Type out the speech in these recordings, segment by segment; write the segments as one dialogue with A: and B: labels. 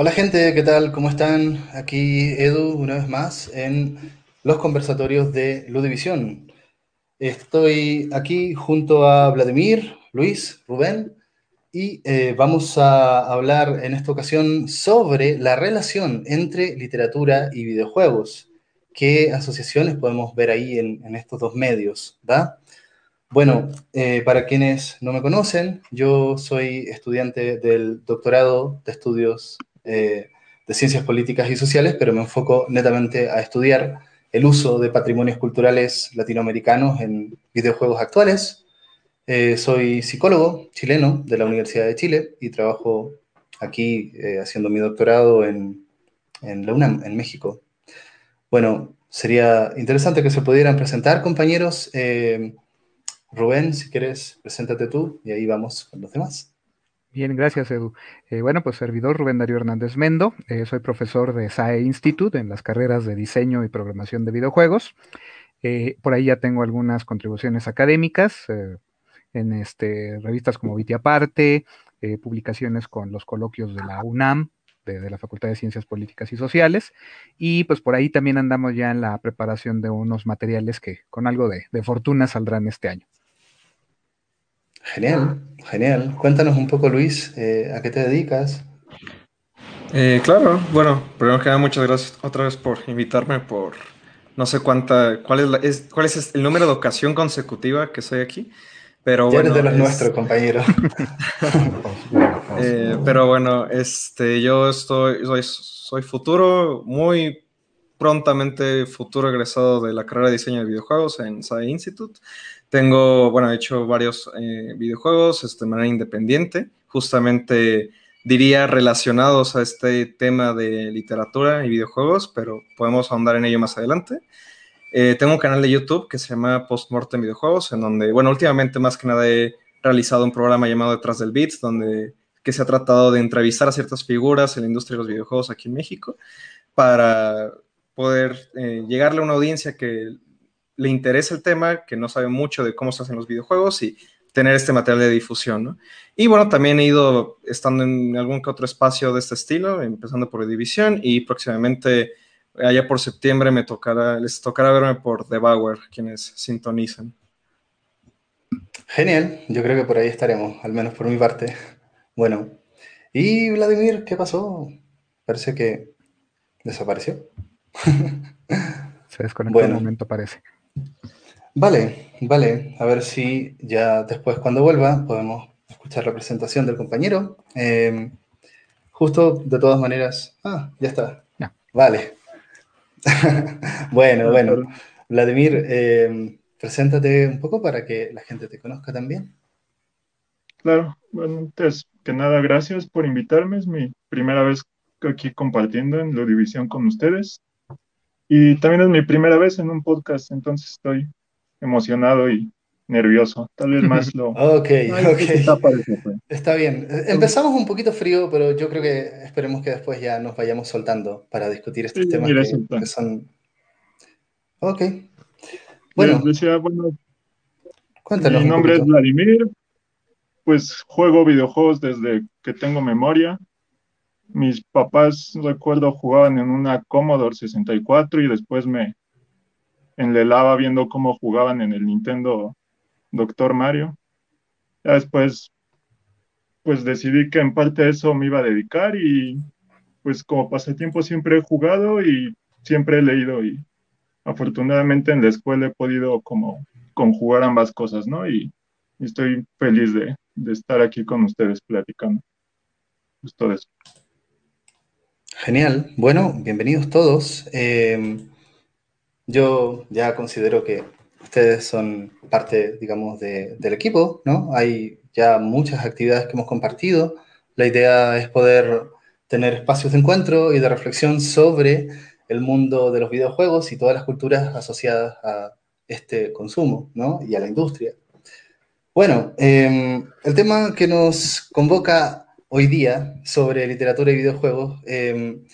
A: Hola gente, ¿qué tal? ¿Cómo están? Aquí Edu una vez más en los conversatorios de Ludivisión. Estoy aquí junto a Vladimir, Luis, Rubén y eh, vamos a hablar en esta ocasión sobre la relación entre literatura y videojuegos. ¿Qué asociaciones podemos ver ahí en, estos dos medios? Bueno, eh, para quienes no me conocen, yo soy estudiante del doctorado de estudios eh, de ciencias políticas y sociales, pero me enfoco netamente a estudiar el uso de patrimonios culturales latinoamericanos en videojuegos actuales. Eh, soy psicólogo chileno de la Universidad de Chile y trabajo aquí eh, haciendo mi doctorado en, en la UNAM, en México. Bueno, sería interesante que se pudieran presentar, compañeros. Rubén, si quieres, preséntate tú y ahí vamos con los demás.
B: Bien, gracias Edu. Eh, bueno, pues servidor Rubén Darío Hernández Mendo, eh, soy profesor de SAE Institute en las carreras de diseño y programación de videojuegos. Eh, por ahí ya tengo algunas contribuciones académicas en este, revistas como Viti Aparte, publicaciones con los coloquios de la UNAM, de, la Facultad de Ciencias Políticas y Sociales, y pues por ahí también andamos ya en la preparación de unos materiales que con algo de fortuna saldrán este año.
A: Genial, genial. Cuéntanos un poco, Luis, eh, ¿a qué te dedicas?
C: Eh, claro, bueno, primero que nada, muchas gracias otra vez por invitarme, por no sé cuánta, cuál es, cuál es el número de ocasión consecutiva que estoy aquí, pero
A: ya bueno. Eres de los nuestros, compañero.
C: Eh, pero bueno, este, yo estoy, soy, soy futuro, muy prontamente futuro egresado de la carrera de diseño de videojuegos en SAE Institute. Tengo, bueno, he hecho varios eh, videojuegos este, de manera independiente, justamente diría relacionados a este tema de literatura y videojuegos, pero podemos ahondar en ello más adelante. Eh, tengo un canal de YouTube que se llama Postmortem Videojuegos, en donde, bueno, últimamente más que nada he realizado un programa llamado Detrás del Beats, donde que se ha tratado de entrevistar a ciertas figuras en la industria de los videojuegos aquí en México para poder eh, llegarle a una audiencia que le interesa el tema, que no sabe mucho de cómo se hacen los videojuegos y tener este material de difusión, ¿no? Y bueno, también he ido estando en algún que otro espacio de este estilo, empezando por División y próximamente, allá por septiembre, me tocará, les tocará verme por The Bauer, quienes sintonizan.
A: Genial, yo creo que por ahí estaremos, al menos por mi parte. Bueno, y Vladimir, ¿qué pasó? Parece que desapareció.
B: Se desconectó bueno. un momento, parece.
A: Vale, vale. A ver si ya después, cuando vuelva, podemos escuchar la presentación del compañero. Eh, justo, de todas maneras. Ah, ya está. Vale. bueno, bueno. Vladimir, eh, preséntate un poco para que la gente te conozca también.
D: Claro, bueno, antes que nada, gracias por invitarme. Es mi primera vez aquí compartiendo en la división con ustedes. Y también es mi primera vez en un podcast, entonces estoy emocionado y nervioso. Tal vez más lo.
A: ok, ok. Está bien. Empezamos un poquito frío, pero yo creo que esperemos que después ya nos vayamos soltando para discutir estos temas que, son. Ok.
D: Bueno. bueno cuéntanos. Mi nombre es Vladimir. Pues juego videojuegos desde que tengo memoria mis papás, recuerdo, jugaban en una Commodore 64 y después me enlelaba viendo cómo jugaban en el Nintendo Doctor Mario. Ya después, pues decidí que en parte eso me iba a dedicar y pues como pasatiempo siempre he jugado y siempre he leído y afortunadamente en la escuela he podido como conjugar ambas cosas, ¿no? Y, estoy feliz de, de estar aquí con ustedes platicando. Justo eso.
A: Genial. Bueno, bienvenidos todos. Em, yo ya considero que ustedes son parte, digamos, del equipo, ¿no? Hay ya muchas actividades que hemos compartido. La idea es poder tener espacios de encuentro y de reflexión sobre el mundo de los videojuegos y todas las culturas asociadas a este consumo, ¿no? Y a la industria. Bueno, em, el tema que nos convoca hoy día sobre literatura y videojuegos em,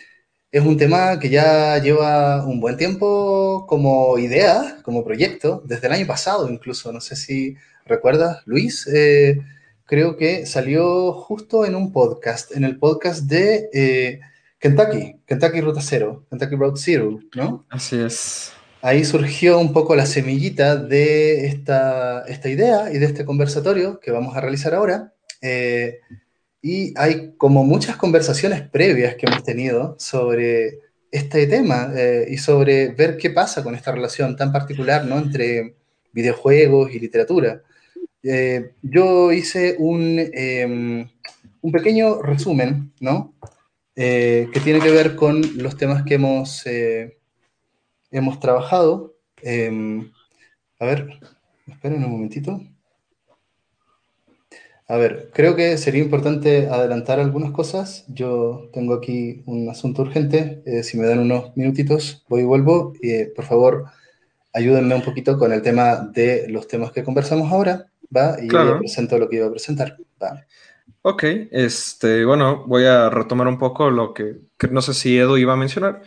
A: es un tema que ya lleva un buen tiempo como idea, como proyecto, desde el año pasado incluso. No sé si recuerdas, Luis, eh, creo que salió justo en un podcast, en el podcast de eh, Kentucky, Kentucky Ruta Cero, Kentucky Road Zero, ¿no?
C: Así es.
A: Ahí surgió un poco la semillita de esta, esta idea y de este conversatorio que vamos a realizar ahora. Eh, y hay como muchas conversaciones previas que hemos tenido sobre este tema eh, y sobre ver qué pasa con esta relación tan particular ¿no? entre videojuegos y literatura. Eh, yo hice un, em, un, pequeño resumen, ¿no? Eh, que tiene que ver con los temas que hemos, hemos trabajado. Em, a ver, esperen un momentito. A ver, creo que sería importante adelantar algunas cosas. Yo tengo aquí un asunto urgente. Eh, si me dan unos minutitos, voy y vuelvo. Eh, por favor, ayúdenme un poquito con el tema de los temas que conversamos ahora, ¿va? Y yo presento lo que iba a presentar, ¿va?
C: Ok, este, bueno, voy a retomar un poco lo que, que no sé si Edu iba a mencionar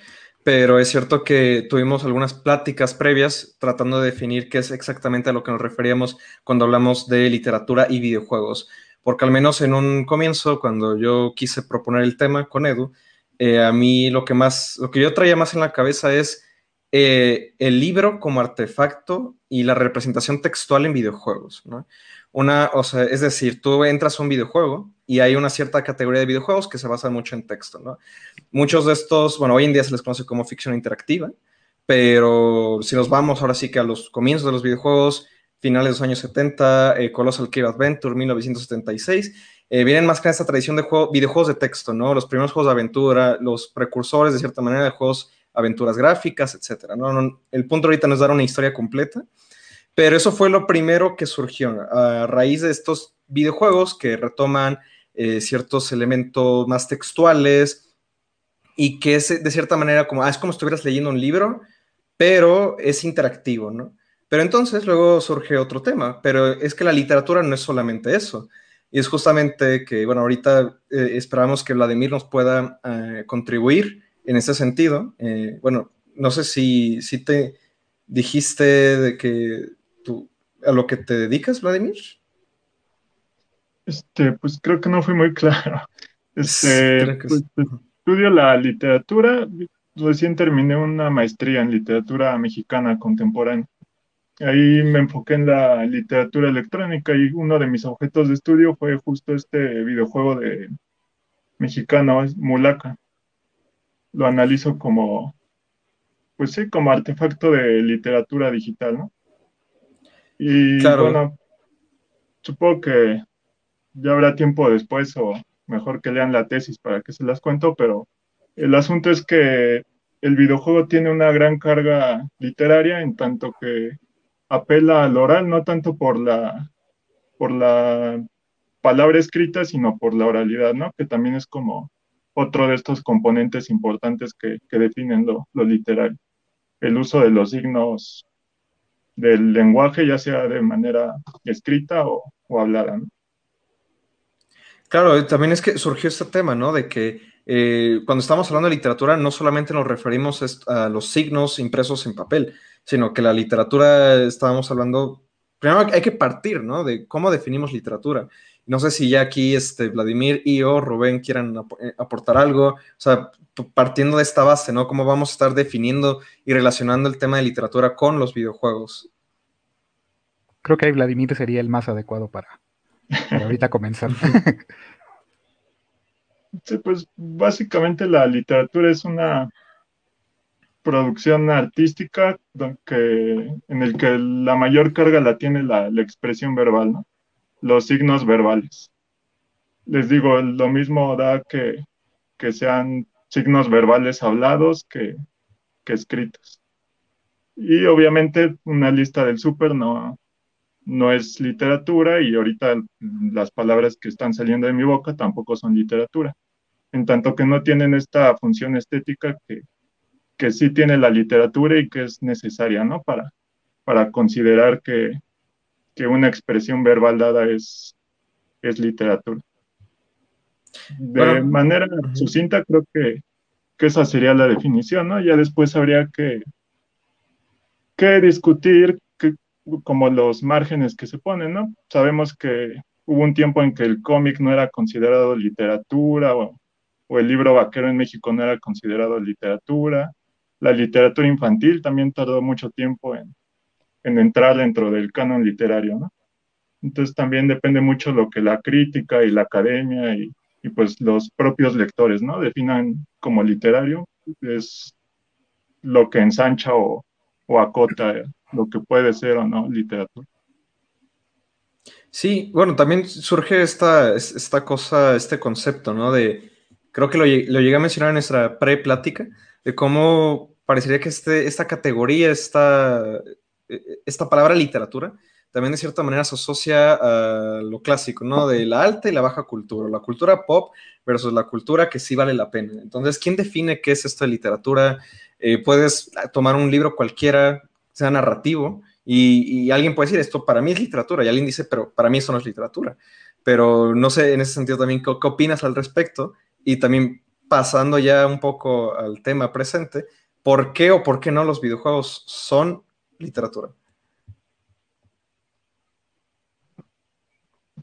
C: pero es cierto que tuvimos algunas pláticas previas tratando de definir qué es exactamente a lo que nos referíamos cuando hablamos de literatura y videojuegos, porque al menos en un comienzo, cuando yo quise proponer el tema con Edu, eh, a mí lo que más, lo que yo traía más en la cabeza es eh, el libro como artefacto y la representación textual en videojuegos, ¿no? Una, o sea, es decir, tú entras a un videojuego y hay una cierta categoría de videojuegos que se basa mucho en texto, ¿no? Muchos de estos, bueno, hoy en día se les conoce como ficción interactiva, pero si nos vamos ahora sí que a los comienzos de los videojuegos, finales de los años 70, eh, Colossal Cave Adventure, 1976, eh, vienen más que esta tradición de juego, videojuegos de texto, ¿no? Los primeros juegos de aventura, los precursores de cierta manera de juegos, aventuras gráficas, etcétera, ¿no? El punto ahorita no es dar una historia completa, pero eso fue lo primero que surgió a raíz de estos videojuegos que retoman eh, ciertos elementos más textuales y que es de cierta manera como, ah, es como estuvieras leyendo un libro, pero es interactivo, ¿no? Pero entonces luego surge otro tema, pero es que la literatura no es solamente eso. Y es justamente que, bueno, ahorita eh, esperamos que Vladimir nos pueda eh, contribuir en ese sentido. bueno, no sé si, si te dijiste de que a lo que te dedicas, Vladimir?
D: Este, pues creo que no fui muy claro. Este, pues, estudio la literatura. Recién terminé una maestría en literatura mexicana contemporánea. Ahí me enfoqué en la literatura electrónica y uno de mis objetos de estudio fue justo este videojuego de mexicano, es Mulaka. Lo analizo como, pues sí, como artefacto de literatura digital, ¿no? Y bueno, supongo que ya habrá tiempo después o mejor que lean la tesis para que se las cuento, pero el asunto es que el videojuego tiene una gran carga literaria en tanto que apela al oral, no tanto por la, por la palabra escrita, sino por la oralidad, ¿no? Que también es como otro de estos componentes importantes que, definen lo, lo literario. El uso de los signos del lenguaje, ya sea de manera escrita o, hablada.
C: Claro, también es que surgió este tema, ¿no? De que eh, cuando estamos hablando de literatura, no solamente nos referimos a los signos impresos en papel, sino que la literatura, estábamos hablando, primero hay que partir, ¿no? De cómo definimos literatura. No sé si ya aquí este, Vladimir y o Rubén quieran eh, aportar algo, o sea, partiendo de esta base, ¿no? ¿Cómo vamos a estar definiendo y relacionando el tema de literatura con los videojuegos?
B: Creo que ahí Vladimir sería el más adecuado para, ahorita comenzar.
D: Sí, pues básicamente la literatura es una producción artística en el que la mayor carga la tiene la, la expresión verbal, ¿no? los signos verbales. Les digo, lo mismo da que, que sean signos verbales hablados que, escritos. Y obviamente una lista del súper no, no es literatura y ahorita las palabras que están saliendo de mi boca tampoco son literatura. En tanto que no tienen esta función estética que, que sí tiene la literatura y que es necesaria, ¿no? Para, para considerar que, que una expresión verbal dada es, es literatura. De manera sucinta, creo que, esa sería la definición, ¿no? Ya después habría que, que discutir como los márgenes que se ponen, ¿no? Sabemos que hubo un tiempo en que el cómic no era considerado literatura o, el libro vaquero en México no era considerado literatura. La literatura infantil también tardó mucho tiempo en, en entrar dentro del canon literario, ¿no? Entonces también depende mucho lo que la crítica y la academia y, y pues los propios lectores, ¿no? Definan como literario, es lo que ensancha o, o acota lo que puede ser o no literatura.
C: Sí, bueno, también surge esta, esta cosa, este concepto, ¿no? De, creo que lo, lo llegué a mencionar en nuestra pre-plática, de cómo parecería que este, esta categoría, esta, esta palabra literatura, también de cierta manera se asocia a lo clásico, ¿no? De la alta y la baja cultura, la cultura pop versus la cultura que sí vale la pena. Entonces, ¿quién define qué es esto de literatura? Eh, puedes tomar un libro cualquiera, sea narrativo, y, alguien puede decir, esto para mí es literatura, y alguien dice, pero para mí eso no es literatura. Pero no sé, en ese sentido también, ¿qué, opinas al respecto? Y también pasando ya un poco al tema presente, ¿por qué o por qué no los videojuegos son literatura?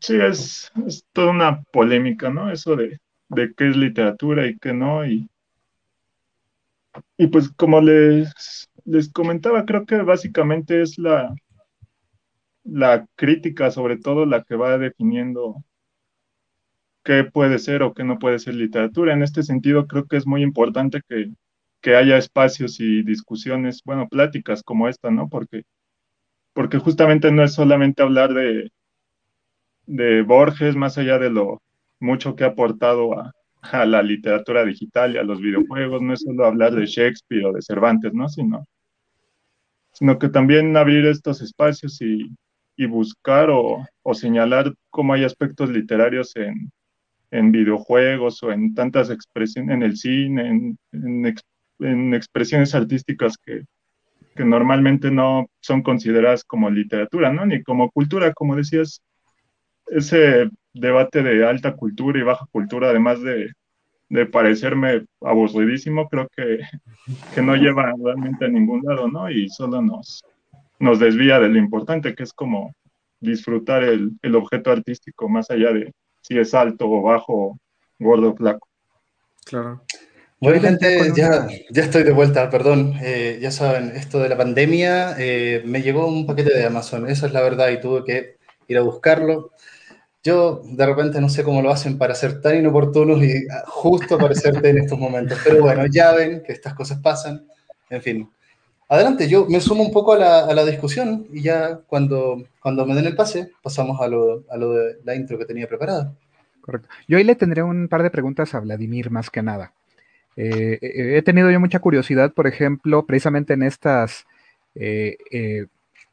D: Sí, es, toda una polémica, ¿no? Eso de, qué es literatura y qué no. Y, y pues como les, les comentaba, creo que básicamente es la, la crítica, sobre todo la que va definiendo qué puede ser o qué no puede ser literatura. En este sentido, creo que es muy importante que, que haya espacios y discusiones, bueno, pláticas como esta, ¿no? Porque, porque justamente no es solamente hablar de, de Borges, más allá de lo mucho que ha aportado a, la literatura digital y a los videojuegos, no es solo hablar de Shakespeare o de Cervantes, ¿no? Sino, sino que también abrir estos espacios y, buscar o, señalar cómo hay aspectos literarios en, videojuegos o en tantas expresiones, en el cine, en, expresiones artísticas que, que normalmente no son consideradas como literatura, ¿no? Ni como cultura, como decías, ese debate de alta cultura y baja cultura, además de, parecerme aburridísimo, creo que, no lleva realmente a ningún lado, ¿no? Y solo nos, nos desvía de lo importante, que es como disfrutar el, objeto artístico, más allá de si es alto o bajo, gordo o flaco.
A: Claro. Bueno, gente, ya, ya estoy de vuelta, perdón. Eh, ya saben, esto de la pandemia, eh, me llegó un paquete de Amazon, esa es la verdad, y tuve que ir a buscarlo. Yo de repente no sé cómo lo hacen para ser tan inoportunos y ah, justo aparecerte en estos momentos. Pero bueno, ya ven que estas cosas pasan. En fin. Adelante, yo me sumo un poco a la, discusión y ya cuando, cuando me den el pase pasamos a lo, a lo de la intro que tenía preparada.
B: Correcto. Yo ahí le tendré un par de preguntas a Vladimir más que nada. Eh, eh, he tenido yo mucha curiosidad, por ejemplo, precisamente en estas, eh,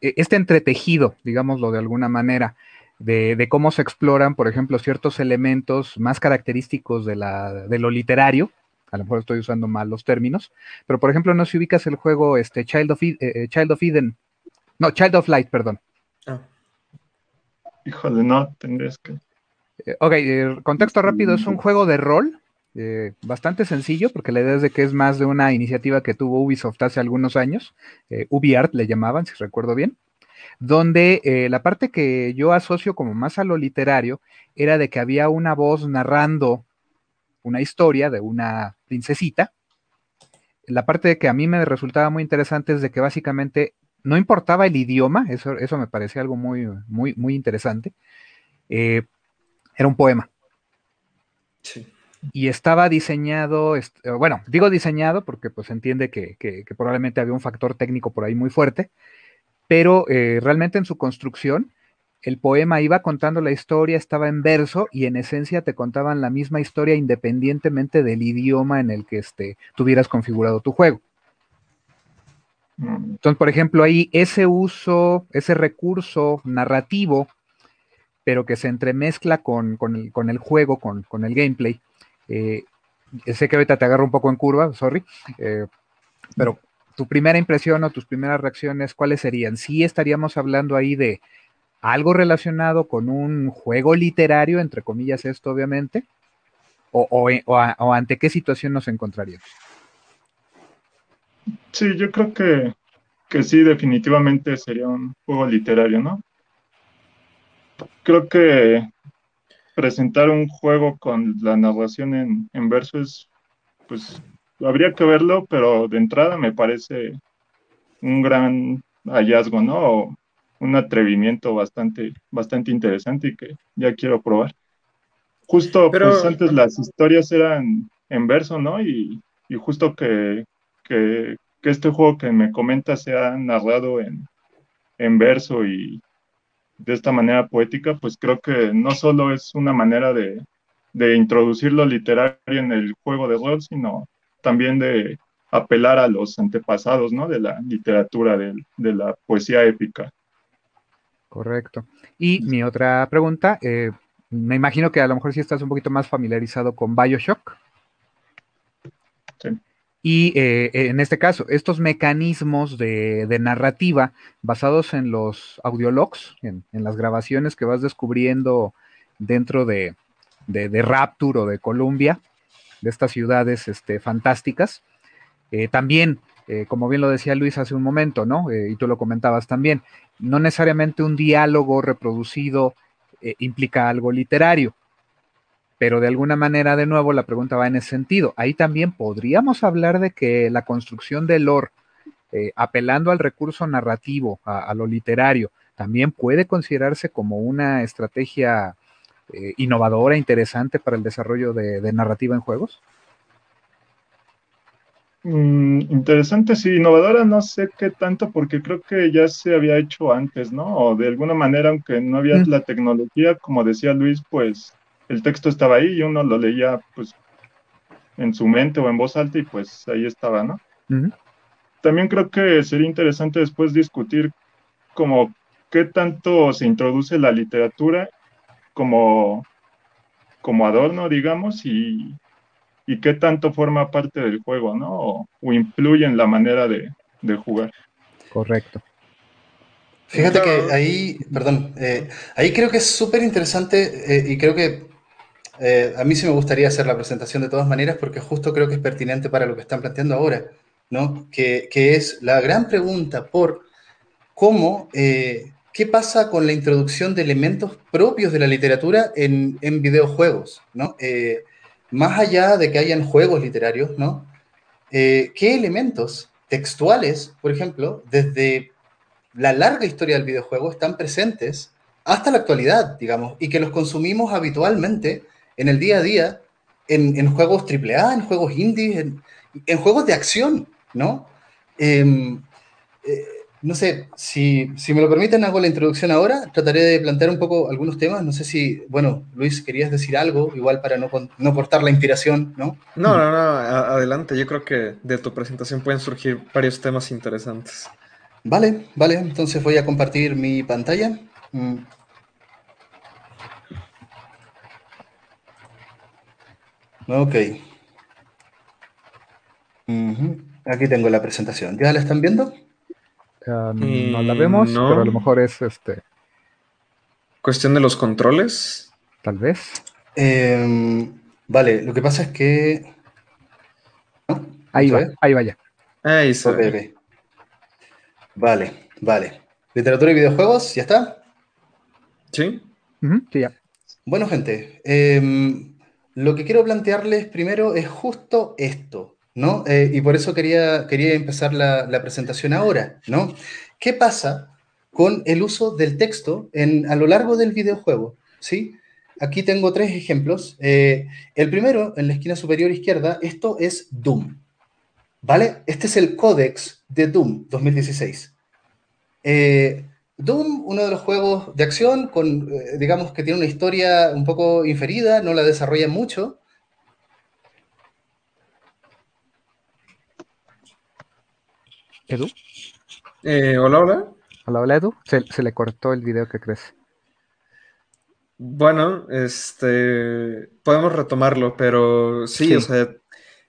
B: este entretejido, digámoslo de alguna manera, de, cómo se exploran, por ejemplo, ciertos elementos más característicos de, la, de lo literario. A lo mejor estoy usando mal los términos, pero por ejemplo, no si ubicas el juego este, Child, of, eh, Child of Eden. No, Child of Light, perdón.
D: Ah. Híjole, no, tendrías que.
B: Eh, ok, eh, contexto rápido, es un juego de rol bastante sencillo, porque la idea es de que es más de una iniciativa que tuvo Ubisoft hace algunos años, UbiArt le llamaban, si recuerdo bien donde eh, la parte que yo asocio como más a lo literario era de que había una voz narrando una historia de una princesita. La parte que a mí me resultaba muy interesante es de que básicamente no importaba el idioma, eso, eso me parecía algo muy, muy, muy interesante. Eh, era un poema. Y estaba diseñado, bueno, digo diseñado porque pues entiende que, que, probablemente había un factor técnico por ahí muy fuerte, pero eh, realmente en su construcción el poema iba contando la historia, estaba en verso y en esencia te contaban la misma historia independientemente del idioma en el que este, tuvieras configurado tu juego. Mm. Entonces, por ejemplo, ahí ese uso, ese recurso narrativo, pero que se entremezcla con, el, juego, con, el gameplay. Eh, sé que ahorita te agarro un poco en curva, sorry, eh, pero tu primera impresión o tus primeras reacciones, ¿cuáles serían? ¿Sí estaríamos hablando ahí de algo relacionado con un juego literario, entre comillas esto obviamente? ¿O, ante qué situación nos encontraríamos?
D: Sí, yo creo que, que sí, definitivamente sería un juego literario, ¿no? Creo que presentar un juego con la narración en, en verso es, pues, habría que verlo, pero de entrada me parece un gran hallazgo, ¿no? Un atrevimiento bastante, bastante interesante y que ya quiero probar. Justo, pues antes las historias eran en verso, ¿no? Y, justo que, que, este juego que me comenta sea narrado en, en verso y, de esta manera poética, pues creo que no solo es una manera de, introducir lo literario en el juego de rol, sino también de apelar a los antepasados, ¿no? De la literatura, de, la poesía épica.
B: Correcto. Y mi otra pregunta, eh, me imagino que a lo mejor sí estás un poquito más familiarizado con Bioshock. Y eh, en este caso, estos mecanismos de, narrativa basados en los audiologs, en, las grabaciones que vas descubriendo dentro de, Rapture o de Columbia, de estas ciudades este, fantásticas, eh, también, eh, como bien lo decía Luis hace un momento, ¿no? y tú lo comentabas también, no necesariamente un diálogo reproducido implica algo literario pero de alguna manera, de nuevo, la pregunta va en ese sentido. Ahí también podríamos hablar de que la construcción del lore, eh, apelando al recurso narrativo, a, lo literario, también puede considerarse como una estrategia eh, innovadora, interesante para el desarrollo de, narrativa en juegos.
D: Mm, interesante, sí, innovadora no sé qué tanto porque creo que ya se había hecho antes, ¿no? O de alguna manera, aunque no había mm. la tecnología, como decía Luis, pues el texto estaba ahí y uno lo leía pues en su mente o en voz alta y pues ahí estaba, ¿no? También creo que sería interesante después discutir como qué tanto se introduce la literatura como, como adorno, digamos, y, qué tanto forma parte del juego, ¿no? O, influye en la manera de, jugar.
B: Correcto.
A: Fíjate que ahí, perdón, eh, ahí creo que es súper interesante eh, y creo que eh, a mí sí me gustaría hacer la presentación de todas maneras porque justo creo que es pertinente para lo que están planteando ahora, ¿no? Que, es la gran pregunta por cómo, eh, qué pasa con la introducción de elementos propios de la literatura en, videojuegos, ¿no? Eh, más allá de que hayan juegos literarios, ¿no? ¿Qué elementos textuales, por ejemplo, desde la larga historia del videojuego están presentes hasta la actualidad, digamos, y que los consumimos habitualmente en el día a día, en, juegos AAA, en juegos indies, en, juegos de acción, ¿no? Em, eh, no sé, si, me lo permiten, hago la introducción ahora. Trataré de plantear un poco algunos temas. No sé si, bueno, Luis, querías decir algo, igual para no, no cortar la inspiración, ¿no?
C: No, no, no, adelante. Yo creo que de tu presentación pueden surgir varios temas interesantes.
A: Vale, vale. Entonces voy a compartir mi pantalla. Mm. Ok. Aquí tengo la presentación. ¿Ya la están viendo?
B: Ah, no la vemos, pero a lo mejor es este.
C: Cuestión de los controles.
B: Tal vez.
A: Em, vale, lo que pasa es que.
B: Ahí va, ahí vaya.
C: Ahí se
A: Vale, vale. Literatura y videojuegos, ¿ya está?
C: Sí.
B: sí, ya.
A: Bueno, gente, eh, lo que quiero plantearles primero es justo esto, ¿no? Eh, y por eso quería, quería empezar la, presentación ahora, ¿no? ¿Qué pasa con el uso del texto en, a lo largo del videojuego? ¿Sí? Aquí tengo tres ejemplos. Eh, el primero, en la esquina superior izquierda, esto es Doom, ¿vale? Este es el códex de Doom 2016. Eh, Doom, uno de los juegos de acción, con, digamos que tiene una historia un poco inferida, no la desarrolla mucho.
B: ¿Edu?
C: Eh, hola, hola.
B: Hola, hola, Edu. Se, le cortó el video, ¿qué crees?
C: Bueno, este, podemos retomarlo, pero sí, o sea,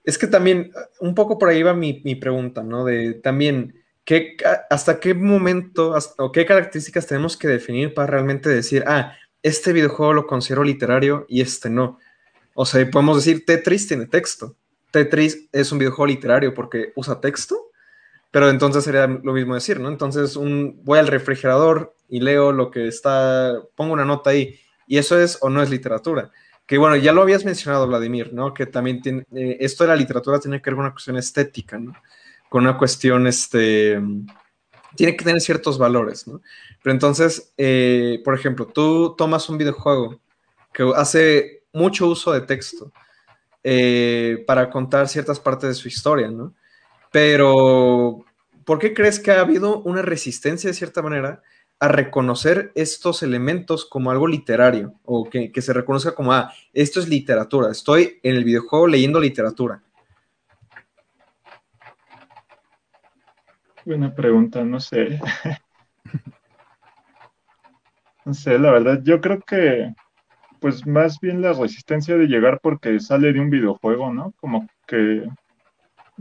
C: es que también, un poco por ahí va mi, mi pregunta, ¿no? De también ¿qué, ¿hasta qué momento o qué características tenemos que definir para realmente decir, ah, este videojuego lo considero literario y este no? O sea, podemos decir, Tetris tiene texto. Tetris es un videojuego literario porque usa texto, pero entonces sería lo mismo decir, ¿no? Entonces un, voy al refrigerador y leo lo que está, pongo una nota ahí y eso es o no es literatura. Que bueno, ya lo habías mencionado, Vladimir, ¿no? Que también tiene, eh, esto de la literatura tiene que ver con una cuestión estética, ¿no? Con una cuestión, este, tiene que tener ciertos valores, ¿no? Pero entonces, eh, por ejemplo, tú tomas un videojuego que hace mucho uso de texto eh, para contar ciertas partes de su historia, ¿no? Pero, ¿por qué crees que ha habido una resistencia de cierta manera a reconocer estos elementos como algo literario o que, se reconozca como, ah, esto es literatura, estoy en el videojuego leyendo literatura?
D: Buena pregunta, no sé. no sé, la verdad, yo creo que pues más bien la resistencia de llegar porque sale de un videojuego, ¿no? Como que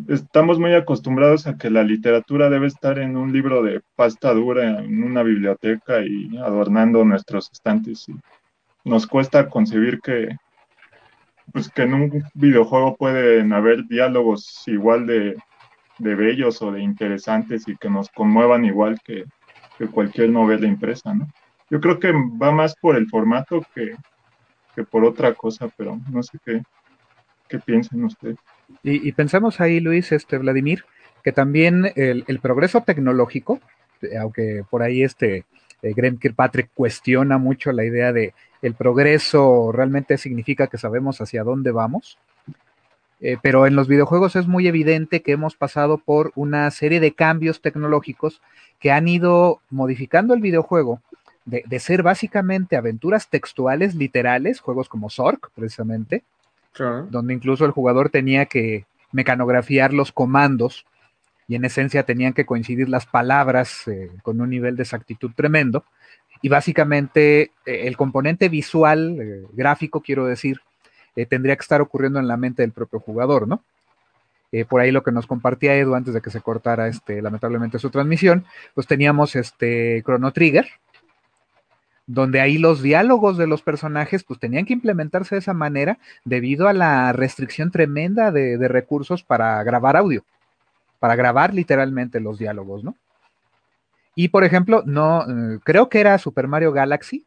D: estamos muy acostumbrados a que la literatura debe estar en un libro de pasta dura, en una biblioteca y adornando nuestros estantes. Y nos cuesta concebir que, pues que en un videojuego pueden haber diálogos igual de, bellos o de interesantes y que nos conmuevan igual que, que cualquier novela impresa, ¿no? Yo creo que va más por el formato que, que por otra cosa, pero no sé qué, qué piensan ustedes.
B: Y, pensamos ahí, Luis, este Vladimir, que también el, progreso tecnológico, eh, aunque por ahí este eh, Graham Kirkpatrick cuestiona mucho la idea de el progreso realmente significa que sabemos hacia dónde vamos. Eh, pero en los videojuegos es muy evidente que hemos pasado por una serie de cambios tecnológicos que han ido modificando el videojuego de, ser básicamente aventuras textuales, literales, juegos como Zork, precisamente, donde incluso el jugador tenía que mecanografiar los comandos y en esencia tenían que coincidir las palabras eh, con un nivel de exactitud tremendo. Y básicamente eh, el componente visual, eh, gráfico, quiero decir, tendría que estar ocurriendo en la mente del propio jugador, ¿no? por ahí lo que nos compartía Edu antes de que se cortara este, lamentablemente su transmisión, pues teníamos este Chrono Trigger, donde ahí los diálogos de los personajes pues tenían que implementarse de esa manera debido a la restricción tremenda de, recursos para grabar audio, para grabar literalmente los diálogos, ¿no? Y por ejemplo, no, eh, creo que era Super Mario Galaxy,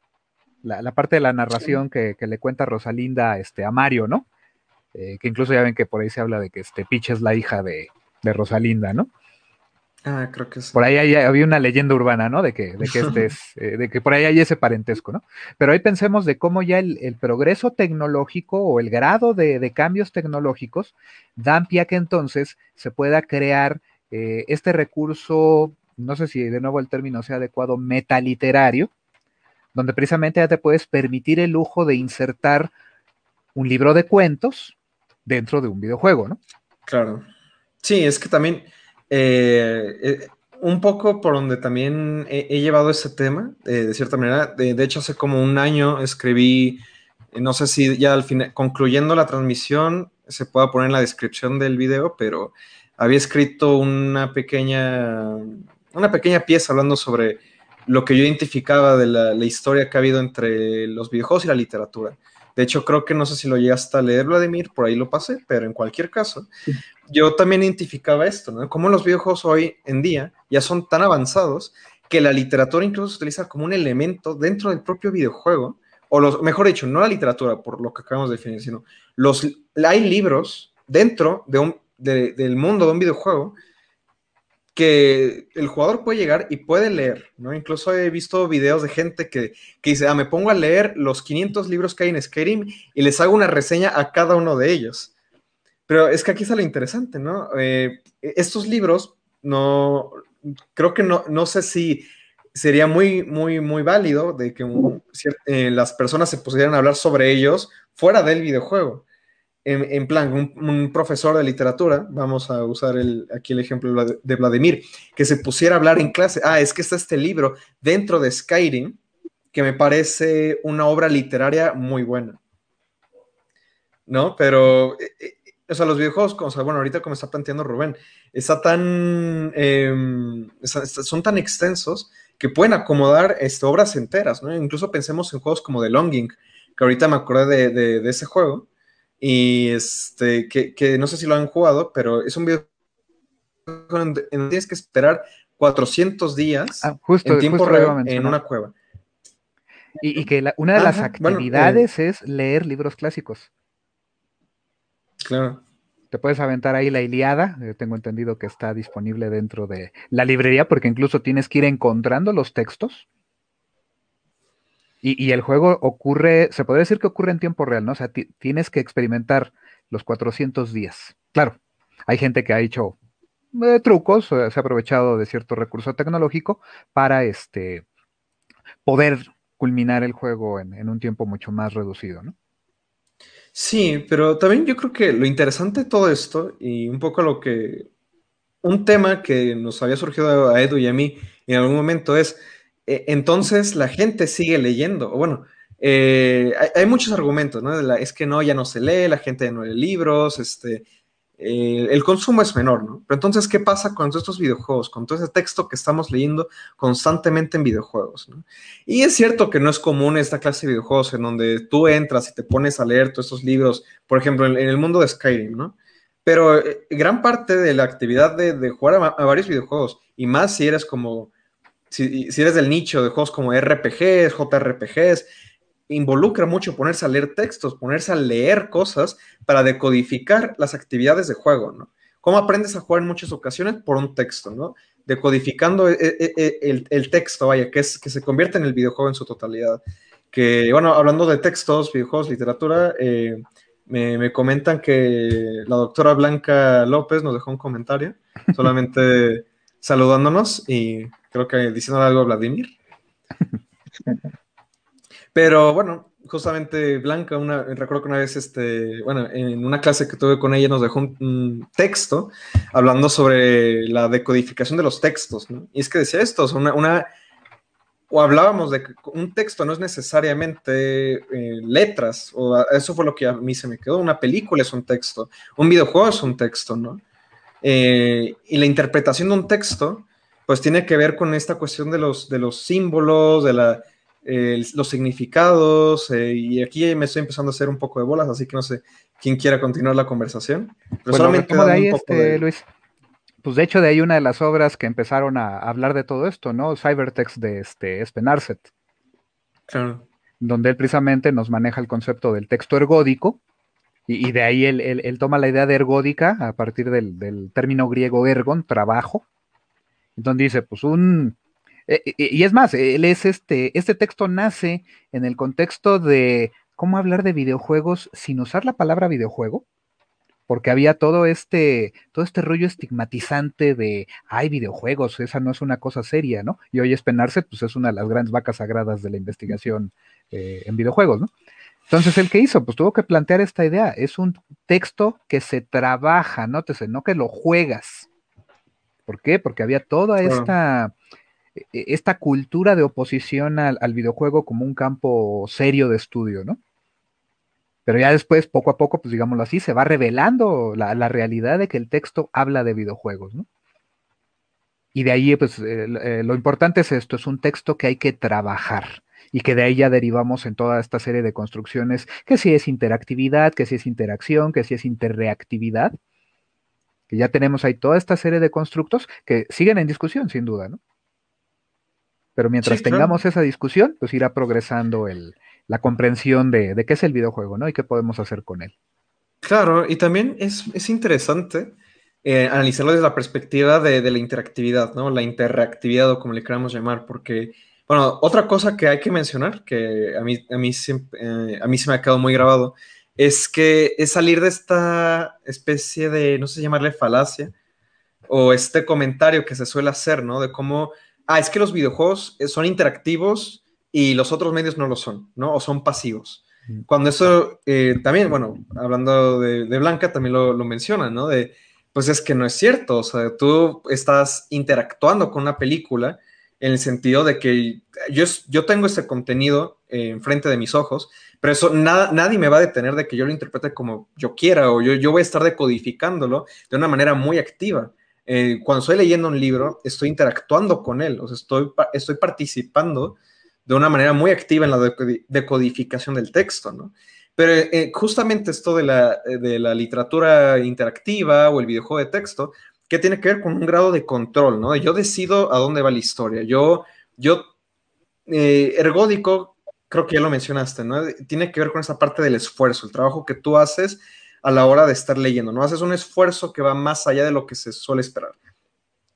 B: la, parte de la narración que, le cuenta Rosalinda este, a Mario, ¿no? Eh, que incluso ya ven que por ahí se habla de que este Peach es la hija de, de Rosalinda, ¿no?
C: Ah, creo que sí.
B: Por ahí había una leyenda urbana, ¿no? De que, de que este es, eh, de que por ahí hay ese parentesco, ¿no? Pero ahí pensemos de cómo ya el, progreso tecnológico o el grado de, cambios tecnológicos dan pie a que entonces se pueda crear eh, este recurso, no sé si de nuevo el término sea adecuado, metaliterario, donde precisamente ya te puedes permitir el lujo de insertar un libro de cuentos dentro de un videojuego, ¿no?
C: Claro. Sí, es que también eh, eh, un poco por donde también he, llevado ese tema, eh, de cierta manera. De, hecho, hace como un año escribí, no sé si ya al final, concluyendo la transmisión, se pueda poner en la descripción del video, pero había escrito una pequeña, una pequeña pieza hablando sobre lo que yo identificaba de la, la historia que ha habido entre los videojuegos y la literatura. De hecho, creo que no sé si lo llegaste a leer, Vladimir, por ahí lo pasé, pero en cualquier caso, yo también identificaba esto, ¿no? Cómo los videojuegos hoy en día ya son tan avanzados que la literatura incluso se utiliza como un elemento dentro del propio videojuego, o los, mejor dicho, no la literatura, por lo que acabamos de definir, sino los, hay libros dentro de un, del mundo de un videojuego que el jugador puede llegar y puede leer, ¿no? Incluso he visto videos de gente que, dice, ah, me pongo a leer los 500 libros que hay en Skyrim y les hago una reseña a cada uno de ellos. Pero es que aquí sale interesante, ¿no? Eh, estos libros, no, creo que no, no sé si sería muy, muy, muy válido de que eh, las personas se pusieran a hablar sobre ellos fuera del videojuego en, plan, un, profesor de literatura, vamos a usar el, aquí el ejemplo de Vladimir, que se pusiera a hablar en clase, ah, es que está este libro dentro de Skyrim, que me parece una obra literaria muy buena. ¿No? Pero, eh, eh, o sea, los videojuegos, como, bueno, ahorita como está planteando Rubén, está tan, em, son tan extensos que pueden acomodar este, obras enteras, ¿no? Incluso pensemos en juegos como The Longing, que ahorita me acordé de ese juego, y este, que, no sé si lo han jugado, pero es un video en tienes que esperar 400 días
B: ah, justo,
C: en tiempo real en una cueva.
B: Y, que una de las actividades eh, es leer libros clásicos.
C: Claro.
B: Te puedes aventar ahí la Iliada, eh, tengo entendido que está disponible dentro de la librería porque incluso tienes que ir encontrando los textos. Y, el juego ocurre, se podría decir que ocurre en tiempo real, ¿no? O sea, tienes que experimentar los 400 días. Claro, hay gente que ha hecho eh, trucos, se ha aprovechado de cierto recurso tecnológico para este, poder culminar el juego en, un tiempo mucho más reducido, ¿no?
C: Sí, pero también yo creo que lo interesante de todo esto y un poco lo que un tema que nos había surgido a Edu y a mí en algún momento es, eh, entonces la gente sigue leyendo, bueno, eh, hay, muchos argumentos, ¿no? es que no, ya no se lee, la gente no lee libros, este, eh, el consumo es menor, ¿no? Pero entonces, ¿qué pasa con todos estos videojuegos, con todo ese texto que estamos leyendo constantemente en videojuegos? Y es cierto que no es común esta clase de videojuegos en donde tú entras y te pones a leer todos estos libros, por ejemplo, en, el mundo de Skyrim, ¿no? Pero gran parte de la actividad de, jugar a, varios videojuegos, y más si eres como, si, si eres del nicho de juegos como RPGs, JRPGs, involucra mucho ponerse a leer textos, ponerse a leer cosas para decodificar las actividades de juego, ¿no? ¿Cómo aprendes a jugar en muchas ocasiones? Por un texto, ¿no? Decodificando e, e, e, el, texto, vaya, que, es, que se convierte en el videojuego en su totalidad. Que, bueno, hablando de textos, videojuegos, literatura, eh, me, comentan que la doctora Blanca López nos dejó un comentario, solamente saludándonos y creo que diciendo algo Vladimir. Pero bueno, justamente Blanca, una, recuerdo que una vez, este, bueno, en una clase que tuve con ella nos dejó un, texto hablando sobre la decodificación de los textos, ¿no? Y es que decía esto, una, una o hablábamos de que un texto no es necesariamente eh, letras, o eso fue lo que a mí se me quedó, una película es un texto, un videojuego es un texto, ¿no? Eh, y la interpretación de un texto, pues tiene que ver con esta cuestión de los, de los símbolos, de la los significados, eh, y aquí me estoy empezando a hacer un poco de bolas, así que no sé quién quiera continuar la conversación.
B: Pero solamente de ahí, este, Luis. Pues de hecho, de ahí una de las obras que empezaron a hablar de todo esto, ¿no? Cybertext de este Spenarset.
C: Claro.
B: Donde él precisamente nos maneja el concepto del texto ergódico, y, de ahí él, toma la idea de ergódica a partir del, del término griego ergon, trabajo. Entonces dice, pues un, eh, eh, y es más, él es este, este texto nace en el contexto de cómo hablar de videojuegos sin usar la palabra videojuego, porque había todo este, todo este rollo estigmatizante de, hay videojuegos, esa no es una cosa seria, ¿no? Y hoy Spenarse, pues es una de las grandes vacas sagradas de la investigación eh, en videojuegos, ¿no? Entonces, ¿el qué hizo? Pues tuvo que plantear esta idea. Es un texto que se trabaja, nótese, no que lo juegas. ¿Por qué? Porque había toda esta, e, esta cultura de oposición al, videojuego como un campo serio de estudio, ¿no? Pero ya después, poco a poco, pues digámoslo así, se va revelando la, realidad de que el texto habla de videojuegos, ¿no? Y de ahí, pues, eh, lo importante es esto, es un texto que hay que trabajar y que de ahí ya derivamos en toda esta serie de construcciones, que si es interactividad, que si es interacción, que si es interreactividad, que ya tenemos ahí toda esta serie de constructos que siguen en discusión, sin duda, ¿no? Pero mientras tengamos esa discusión, pues irá progresando el, la comprensión de, qué es el videojuego, ¿no? Y qué podemos hacer con él.
C: Claro, y también es, interesante eh, analizarlo desde la perspectiva de, la interactividad, ¿no? La interreactividad o como le queramos llamar, porque, bueno, otra cosa que hay que mencionar, que a mí, a mí, eh, a mí se me ha quedado muy grabado, es que es salir de esta especie de, no sé llamarle falacia, o este comentario que se suele hacer, ¿no? De cómo ah, es que los videojuegos eh, son interactivos y los otros medios no lo son, ¿no? O son pasivos. Mm. Cuando eso eh, también, bueno, hablando de, Blanca, también lo, lo menciona, ¿no? De, pues es que no es cierto, o sea, tú estás interactuando con una película en el sentido de que yo, yo tengo ese contenido eh, enfrente de mis ojos, pero eso nada, nadie me va a detener de que yo lo interprete como yo quiera o yo, yo voy a estar decodificándolo de una manera muy activa. Eh, cuando estoy leyendo un libro, estoy interactuando con él, o sea, estoy, estoy participando de una manera muy activa en la decodificación del texto, ¿no? Pero eh, justamente esto de la, de la literatura interactiva o el videojuego de texto, que tiene que ver con un grado de control, ¿no? Yo decido a dónde va la historia. Yo, yo eh, ergódico creo que ya lo mencionaste, ¿no? Tiene que ver con esa parte del esfuerzo, el trabajo que tú haces a la hora de estar leyendo, ¿no? Haces un esfuerzo que va más allá de lo que se suele esperar.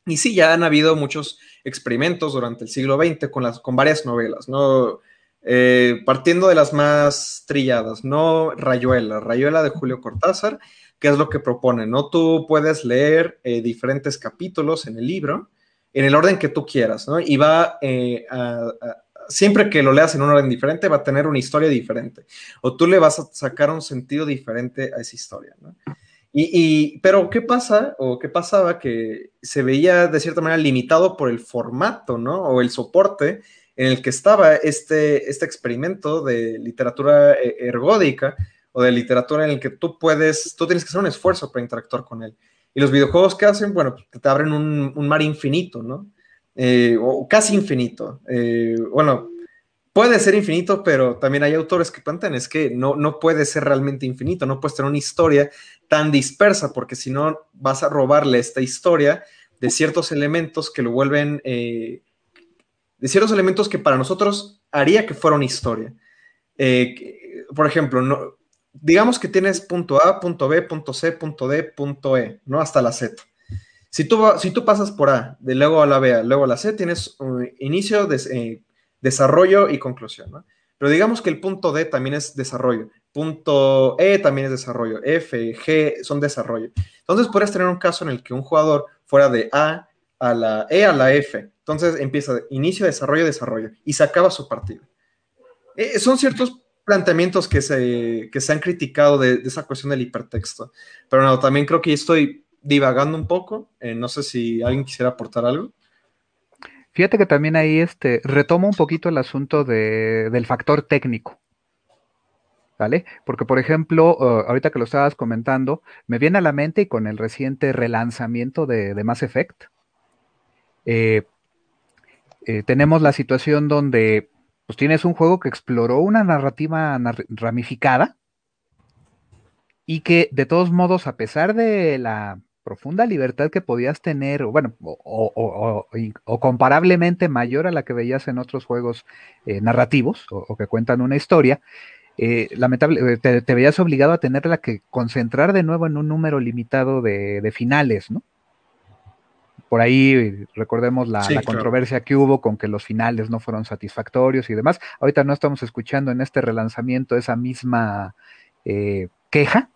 C: Y sí, ya han habido muchos experimentos durante el siglo XX con, las, con varias novelas, ¿no? Eh, partiendo de las más trilladas, ¿no? Rayuela, Rayuela de Julio Cortázar, que es lo que propone, ¿no? Tú puedes leer eh, diferentes capítulos en el libro en el orden que tú quieras, ¿no? Y va eh, a siempre que lo leas en un orden diferente, va a tener una historia diferente. O tú le vas a sacar un sentido diferente a esa historia, ¿no? Y, pero, ¿qué pasa? O qué pasaba que se veía de cierta manera limitado por el formato, ¿no? O el soporte en el que estaba este, este experimento de literatura eh, ergódica o de literatura en el que tú puedes, tú tienes que hacer un esfuerzo para interactuar con él. Y los videojuegos que hacen, bueno, te abren un mar infinito, ¿no? Eh, o casi infinito. Eh, bueno, puede ser infinito, pero también hay autores que plantean es que no, no puede ser realmente infinito, no puedes tener una historia tan dispersa, porque si no vas a robarle esta historia de ciertos elementos que lo vuelven, eh, de ciertos elementos que para nosotros haría que fuera una historia. por ejemplo, no, digamos que tienes punto A, punto B, punto C, punto D, punto E, ¿no? Hasta la Z. Si tú, si tú pasas por A, de luego a la B, luego a la C, tienes inicio, eh, desarrollo y conclusión, ¿no? Pero digamos que el punto D también es desarrollo, punto E también es desarrollo, F, G son desarrollo. Entonces puedes tener un caso en el que un jugador fuera de A a la E a la F, entonces empieza inicio, desarrollo, desarrollo y se acaba su partido. Eh, son ciertos planteamientos que se, que se han criticado de, de, esa cuestión del hipertexto, pero no, también creo que estoy divagando un poco. Eh, no sé si alguien quisiera aportar algo.
B: Fíjate que también ahí este, retomo un poquito el asunto del factor técnico. ¿Vale? Porque, por ejemplo, uh, ahorita que lo estabas comentando, me viene a la mente y con el reciente relanzamiento de, Mass Effect, eh, eh, tenemos la situación donde pues, tienes un juego que exploró una narrativa ramificada y que de todos modos, a pesar de la profunda libertad que podías tener, o bueno, o, comparablemente mayor a la que veías en otros juegos eh, narrativos o, que cuentan una historia, eh, lamentable, eh, te, veías obligado a tenerla que concentrar de nuevo en un número limitado de, finales, ¿no? Por ahí recordemos la, controversia que hubo con que los finales no fueron satisfactorios y demás. Ahorita no estamos escuchando en este relanzamiento esa misma queja,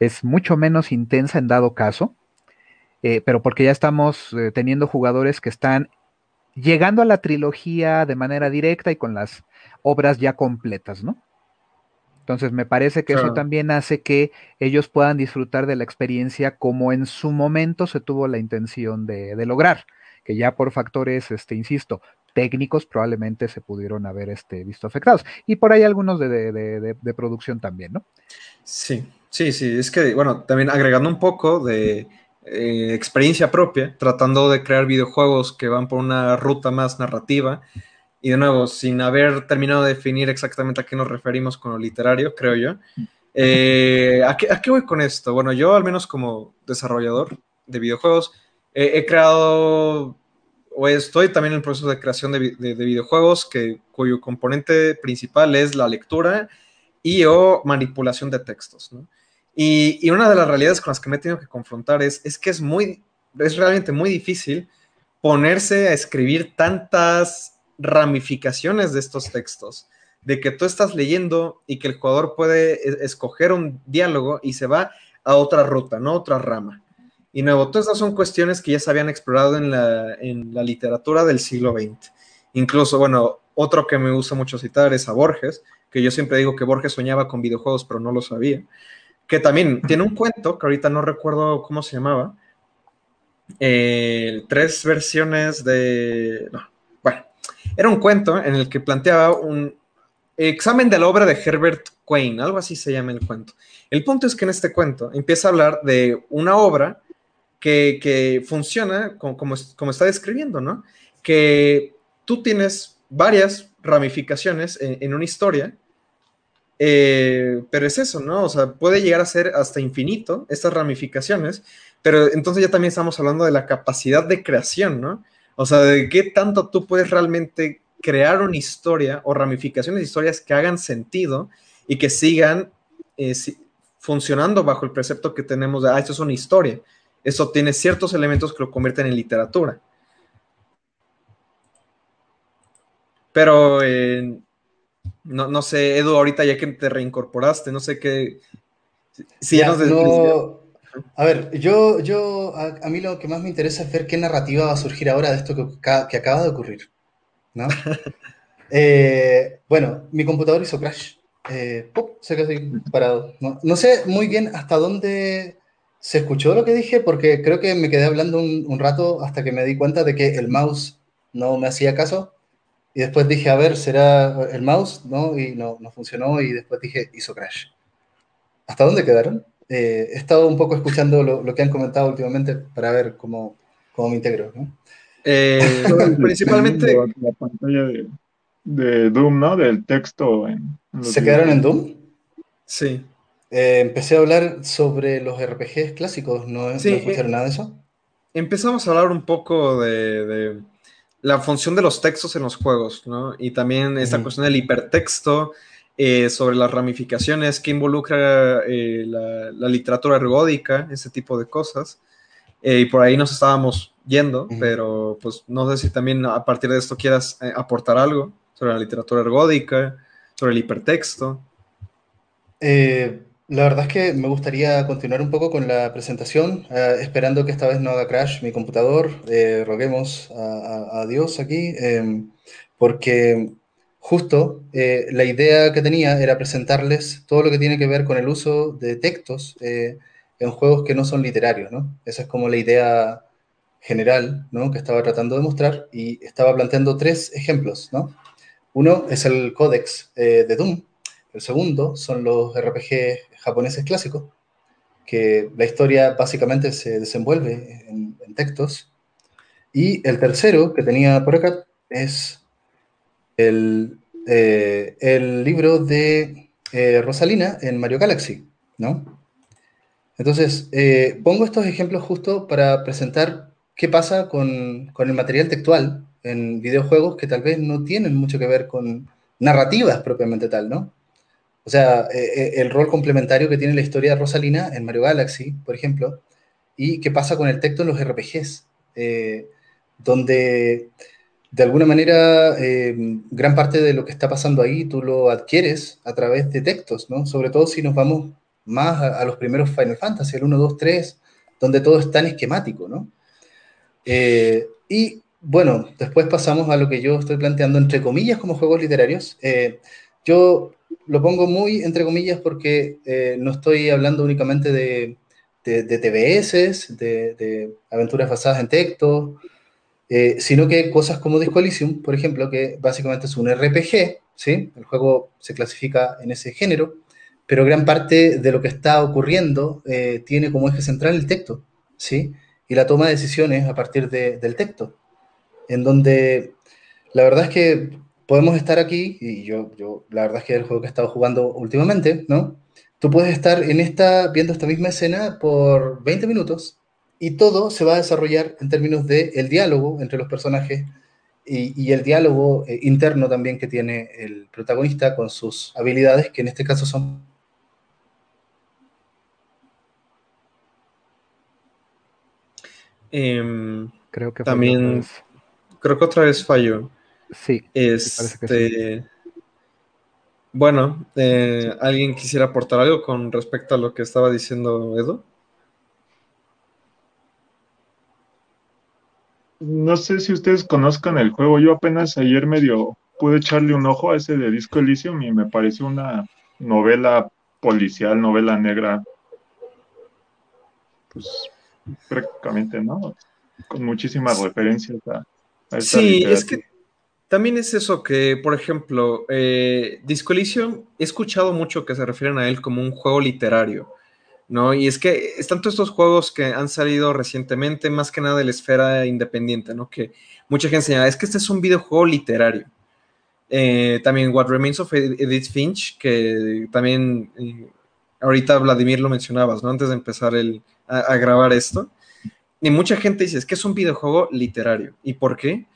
B: es mucho menos intensa en dado caso, eh, pero porque ya estamos eh, teniendo jugadores que están llegando a la trilogía de manera directa y con las obras ya completas, ¿no? Entonces me parece que eso también hace que ellos puedan disfrutar de la experiencia como en su momento se tuvo la intención de, lograr, que ya por factores, este, insisto, técnicos probablemente se pudieron haber este, visto afectados. Y por ahí algunos de, de producción también, ¿no?
C: Sí, Sí, sí, es que, bueno, también agregando un poco de eh, experiencia propia, tratando de crear videojuegos que van por una ruta más narrativa, y de nuevo, sin haber terminado de definir exactamente a qué nos referimos con lo literario, creo yo. Eh, ¿a, qué, voy con esto? Bueno, yo al menos como desarrollador de videojuegos, he creado o estoy también en el proceso de creación de, de videojuegos que, cuyo componente principal es la lectura y o manipulación de textos. ¿no? Y, una de las realidades con las que me he tenido que confrontar es, es que es muy, es realmente muy difícil ponerse a escribir tantas ramificaciones de estos textos, de que tú estás leyendo y que el jugador puede e, escoger un diálogo y se va a otra ruta, ¿no? Otra rama. Y nuevo, todas estas son cuestiones que ya se habían explorado en la, en la literatura del siglo XX. Incluso, bueno, otro que me gusta mucho citar es a Borges, que yo siempre digo que Borges soñaba con videojuegos, pero no lo sabía que también tiene un cuento, que ahorita no recuerdo cómo se llamaba, eh, tres versiones de... bueno, era un cuento en el que planteaba un examen de la obra de Herbert Quain, algo así se llama el cuento. El punto es que en este cuento empieza a hablar de una obra que, funciona como, como, está describiendo, ¿no? Que tú tienes varias ramificaciones en una historia eh, pero es eso, ¿no? O sea, puede llegar a ser hasta infinito estas ramificaciones, pero entonces ya también estamos hablando de la capacidad de creación, ¿no? O sea, de qué tanto tú puedes realmente crear una historia o ramificaciones de historias que hagan sentido y que sigan eh, funcionando bajo el precepto que tenemos de, ah, esto es una historia. Eso tiene ciertos elementos que lo convierten en literatura. Pero eh, no, no, sé, Edu, ahorita ya que te reincorporaste, no sé qué.
A: Si ya, no, A ver, yo, yo a, mí lo que más me interesa es ver qué narrativa va a surgir ahora de esto que, que acaba de ocurrir. ¿no? Eh, bueno, mi computador hizo crash. Eh, se quedó así parado. No, no, sé muy bien hasta dónde se escuchó lo que dije, porque creo que me quedé hablando un, un rato hasta que me di cuenta de que el mouse no me hacía caso y después dije, a ver, ¿será el mouse? ¿No? Y no, no funcionó y después dije, hizo crash. ¿Hasta dónde quedaron? Eh, he estado un poco escuchando lo, lo, que han comentado últimamente para ver cómo, cómo me integro. ¿no?
C: Eh, principalmente...
D: La pantalla de, de, Doom, ¿no? Del texto. En,
A: ¿Se quedaron en Doom?
C: Sí.
A: Eh, empecé a hablar sobre los RPGs clásicos, ¿no, sí, ¿no escucharon nada de eso?
C: Empezamos a hablar un poco de, de la función de los textos en los juegos, ¿no? Y también esta cuestión del hipertexto, eh, sobre las ramificaciones que involucra eh, la, literatura ergódica, ese tipo de cosas. Eh, y por ahí nos estábamos yendo, pero pues no sé si también a partir de esto quieras aportar algo sobre la literatura ergódica, sobre el hipertexto.
A: Eh, la verdad es que me gustaría continuar un poco con la presentación, eh, esperando que esta vez no haga crash mi computador. Eh, roguemos a, Dios aquí, em, porque justo eh, la idea que tenía era presentarles todo lo que tiene que ver con el uso de textos en juegos que no son literarios, ¿no? Esa es como la idea general, ¿no? Que estaba tratando de mostrar y estaba planteando tres ejemplos, ¿no? Uno es el códex de Doom, el segundo son los RPG japoneses clásicos, que la historia básicamente se desenvuelve en, textos. Y el tercero que tenía por acá es el, eh, el libro de eh, Rosalina en Mario Galaxy, ¿no? Entonces, eh, pongo estos ejemplos justo para presentar qué pasa con, con, el material textual en videojuegos que tal vez no tienen mucho que ver con narrativas propiamente tal, ¿no? O sea, eh, eh, el rol complementario que tiene la historia de Rosalina en Mario Galaxy, por ejemplo, y qué pasa con el texto en los RPGs, eh, donde de alguna manera gran parte de lo que está pasando ahí tú lo adquieres a través de textos, ¿no? Sobre todo si nos vamos más a, los primeros Final Fantasy, el 1, 2, 3, donde todo es tan esquemático, ¿no? y bueno, después pasamos a lo que yo estoy planteando entre comillas como juegos literarios. yo lo pongo muy entre comillas porque eh, no estoy hablando únicamente de, de, de TBS, de, aventuras basadas en texto, eh, sino que cosas como Disco Elysium, por ejemplo, que básicamente es un RPG, ¿sí? El juego se clasifica en ese género, pero gran parte de lo que está ocurriendo eh, tiene como eje central el texto, ¿sí? Y la toma de decisiones a partir del texto, en donde la verdad es que podemos estar aquí, y yo, yo la verdad es que es el juego que he estado jugando últimamente, ¿no? Tú puedes estar en esta, viendo esta misma escena por 20 minutos y todo se va a desarrollar en términos de el diálogo entre los personajes y, y el diálogo eh, interno también que tiene el protagonista con sus habilidades, que en este caso son...
C: Em, creo que también, creo que otra vez falló.
B: Sí.
C: Este, Bueno, eh, ¿alguien quisiera aportar algo con respecto a lo que estaba diciendo Edu?
D: No sé si ustedes conozcan el juego. Yo apenas ayer medio pude echarle un ojo a ese de Disco Elysium y me pareció una novela policial, novela negra. Pues prácticamente, ¿no? Con muchísimas referencias a,
C: a Sí, es que también es eso que, por ejemplo, eh, Disco Elysium, he escuchado mucho que se refieren a él como un juego literario, ¿no? Y es que están todos estos juegos que han salido recientemente, más que nada de la esfera independiente, ¿no? Que mucha gente señala, es que este es un videojuego literario. Eh, también What Remains of Edith Finch, que también eh, ahorita Vladimir lo mencionabas, ¿no? Antes de empezar el, a, a grabar esto. Y mucha gente dice, es que es un videojuego literario. ¿Y por qué?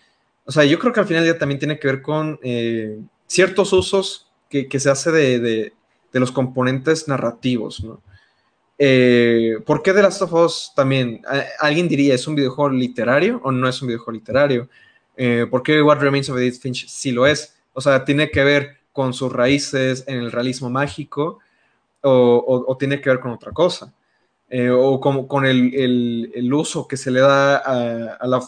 C: O sea, yo creo que al final ya también tiene que ver con eh, ciertos usos que, se hace de, los componentes narrativos, ¿no? Eh, ¿Por qué The Last of Us también? Alguien diría, ¿es un videojuego literario o no es un videojuego literario? Eh, ¿Por qué What Remains of Edith Finch sí lo es? O sea, ¿tiene que ver con sus raíces en el realismo mágico o, tiene que ver con otra cosa? O con, con el, uso que se le da a, la,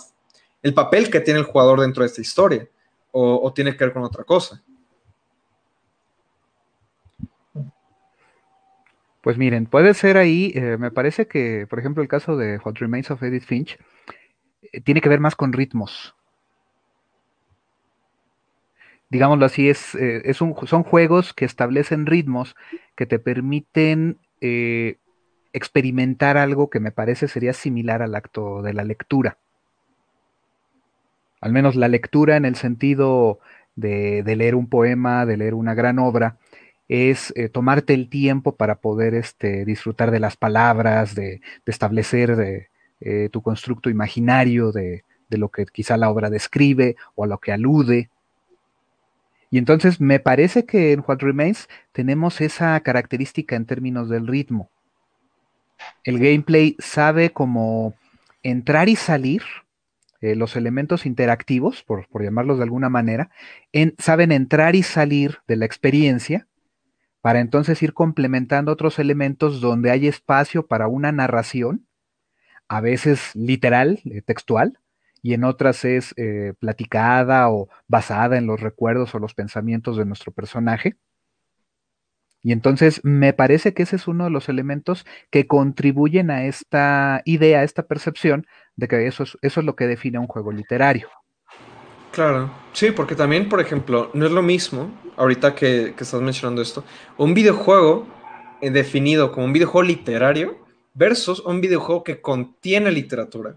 C: el papel que tiene el jugador dentro de esta historia, o, tiene que ver con otra cosa.
B: Pues miren, puede ser ahí, eh, me parece que, por ejemplo, el caso de What Remains of Edith Finch eh, tiene que ver más con ritmos. Digámoslo así, es, un, son juegos que establecen ritmos que te permiten experimentar algo que me parece sería similar al acto de la lectura. Al menos la lectura en el sentido de, leer un poema, de leer una gran obra, es eh, tomarte el tiempo para poder este, disfrutar de las palabras, de, establecer de, eh, tu constructo imaginario de, de, lo que quizá la obra describe o a lo que alude. Y entonces me parece que en What Remains tenemos esa característica en términos del ritmo el gameplay sabe cómo entrar y salir, eh, los elementos interactivos, por, llamarlos de alguna manera, saben entrar y salir de la experiencia para entonces ir complementando otros elementos donde hay espacio para una narración, a veces literal, eh, textual, y en otras es eh, platicada o basada en los recuerdos o los pensamientos de nuestro personaje. Y entonces me parece que ese es uno de los elementos que contribuyen a esta idea, a esta percepción de que eso es, eso es lo que define un juego literario.
C: Claro, sí, porque también, por ejemplo, no es lo mismo, ahorita que, estás mencionando esto, un videojuego eh, definido como un videojuego literario versus un videojuego que contiene literatura.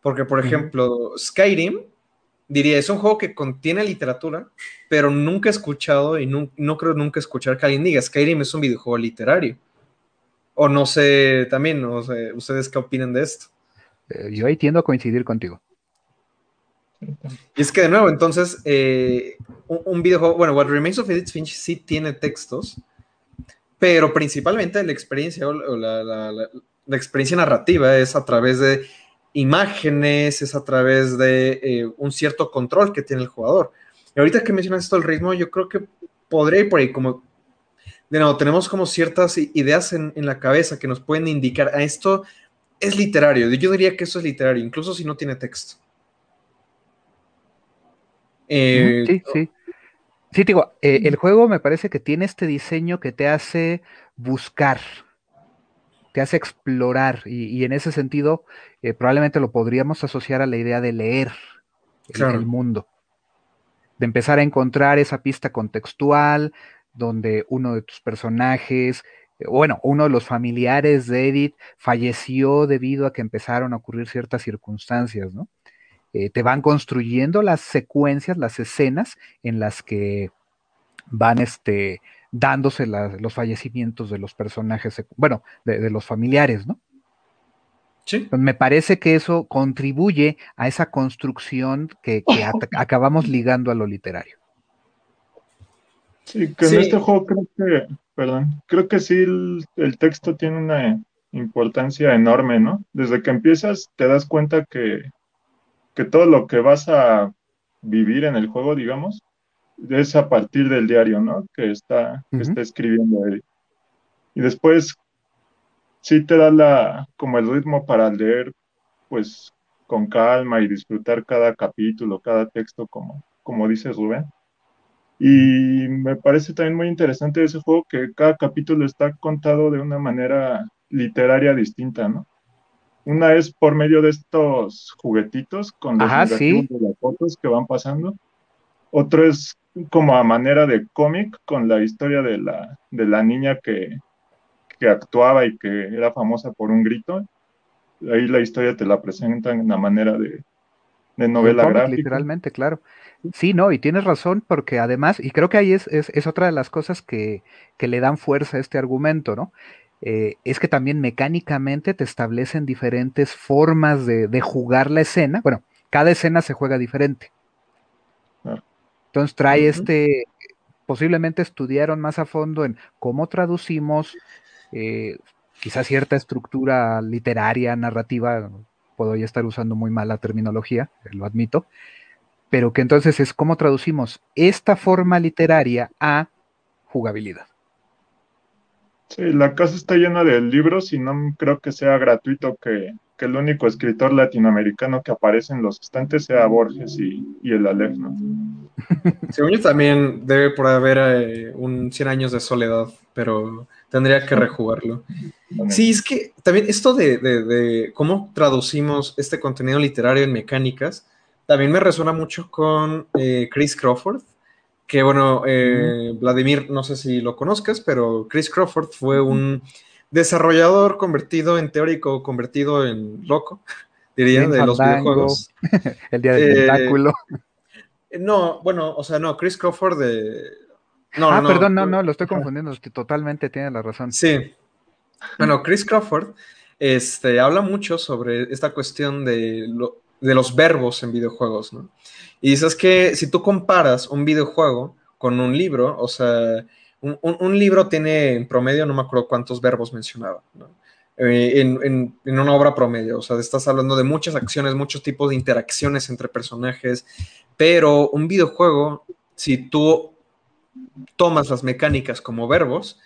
C: Porque, por ejemplo, Skyrim diría, es un juego que contiene literatura, pero nunca he escuchado y no, creo nunca escuchar que alguien diga, Skyrim es un videojuego literario. O no sé, también, no sé, ¿ustedes qué opinan de esto?
B: Eh, yo ahí tiendo a coincidir contigo.
C: Y es que de nuevo, entonces, eh, un, videojuego, bueno, What Remains of Edith Finch sí tiene textos, pero principalmente la experiencia o la experiencia narrativa es a través de imágenes, es a través de eh, un cierto control que tiene el jugador. Y ahorita que mencionas esto del ritmo, yo creo que podría ir por ahí, como, de nuevo, tenemos como ciertas ideas en, la cabeza que nos pueden indicar, a ah, esto es literario, yo diría que esto es literario, incluso si no tiene texto.
B: Eh, sí, sí. Sí, digo, eh, el juego me parece que tiene este diseño que te hace buscar, te hace explorar y, en ese sentido eh, probablemente lo podríamos asociar a la idea de leer el, mundo, de empezar a encontrar esa pista contextual donde uno de tus personajes, eh, bueno, uno de los familiares de Edith falleció debido a que empezaron a ocurrir ciertas circunstancias, ¿no? Eh, te van construyendo las secuencias, las escenas en las que van este, dándose los fallecimientos de los personajes, bueno, de, los familiares, ¿no? Sí. Me parece que eso contribuye a esa construcción que, acabamos ligando a lo literario.
D: Sí, que en este juego creo que, perdón, creo que sí el, texto tiene una importancia enorme, ¿no? Desde que empiezas te das cuenta que, que todo lo que vas a vivir en el juego, digamos, es a partir del diario, ¿no? Que está, está escribiendo él. Y después sí te da la, como el ritmo para leer, pues con calma y disfrutar cada capítulo, cada texto, como, como dice Rubén. Y me parece también muy interesante ese juego que cada capítulo está contado de una manera literaria distinta, ¿no? Una es por medio de estos juguetitos con los de las fotos que van pasando. Otro es como a manera de cómic con la historia de la, de la niña que, actuaba y que era famosa por un grito. Ahí la historia te la presentan en la manera de, novela gráfica.
B: Literalmente, claro. Sí, no, y tienes razón, porque además, y creo que ahí es, es, otra de las cosas que, le dan fuerza a este argumento, ¿no? Eh, es que también mecánicamente te establecen diferentes formas de, de, jugar la escena. Bueno, cada escena se juega diferente Entonces trae este, posiblemente estudiaron más a fondo en cómo traducimos eh, quizás cierta estructura literaria, narrativa, puedo ya estar usando muy mal la terminología, lo admito, pero que entonces es cómo traducimos esta forma literaria a jugabilidad.
D: Sí, la casa está llena de libros y no creo que sea gratuito que, el único escritor latinoamericano que aparece en los estantes sea Borges y, el Aleph, ¿no?
C: Según yo también debe por haber eh, un 100 años de soledad, pero tendría que rejugarlo. Sí, es que también esto de, cómo traducimos este contenido literario en mecánicas, también me resuena mucho con eh, Chris Crawford, que bueno, eh, Vladimir, no sé si lo conozcas, pero Chris Crawford fue un desarrollador convertido en teórico, convertido en loco, diría, de los videojuegos.
B: El día del tentáculo.
C: Eh, no, bueno, o sea, no, Chris Crawford de...
B: No, ah, perdón, no, no, lo estoy confundiendo, totalmente tiene la razón.
C: Sí. Bueno, Chris Crawford este, habla mucho sobre esta cuestión de, de los verbos en videojuegos, ¿no? Y dices que si tú comparas un videojuego con un libro, o sea, un, libro tiene en promedio, no me acuerdo cuántos verbos mencionaba, eh, en, una obra promedio, o sea, estás hablando de muchas acciones, muchos tipos de interacciones entre personajes, pero un videojuego, si tú tomas las mecánicas como verbos,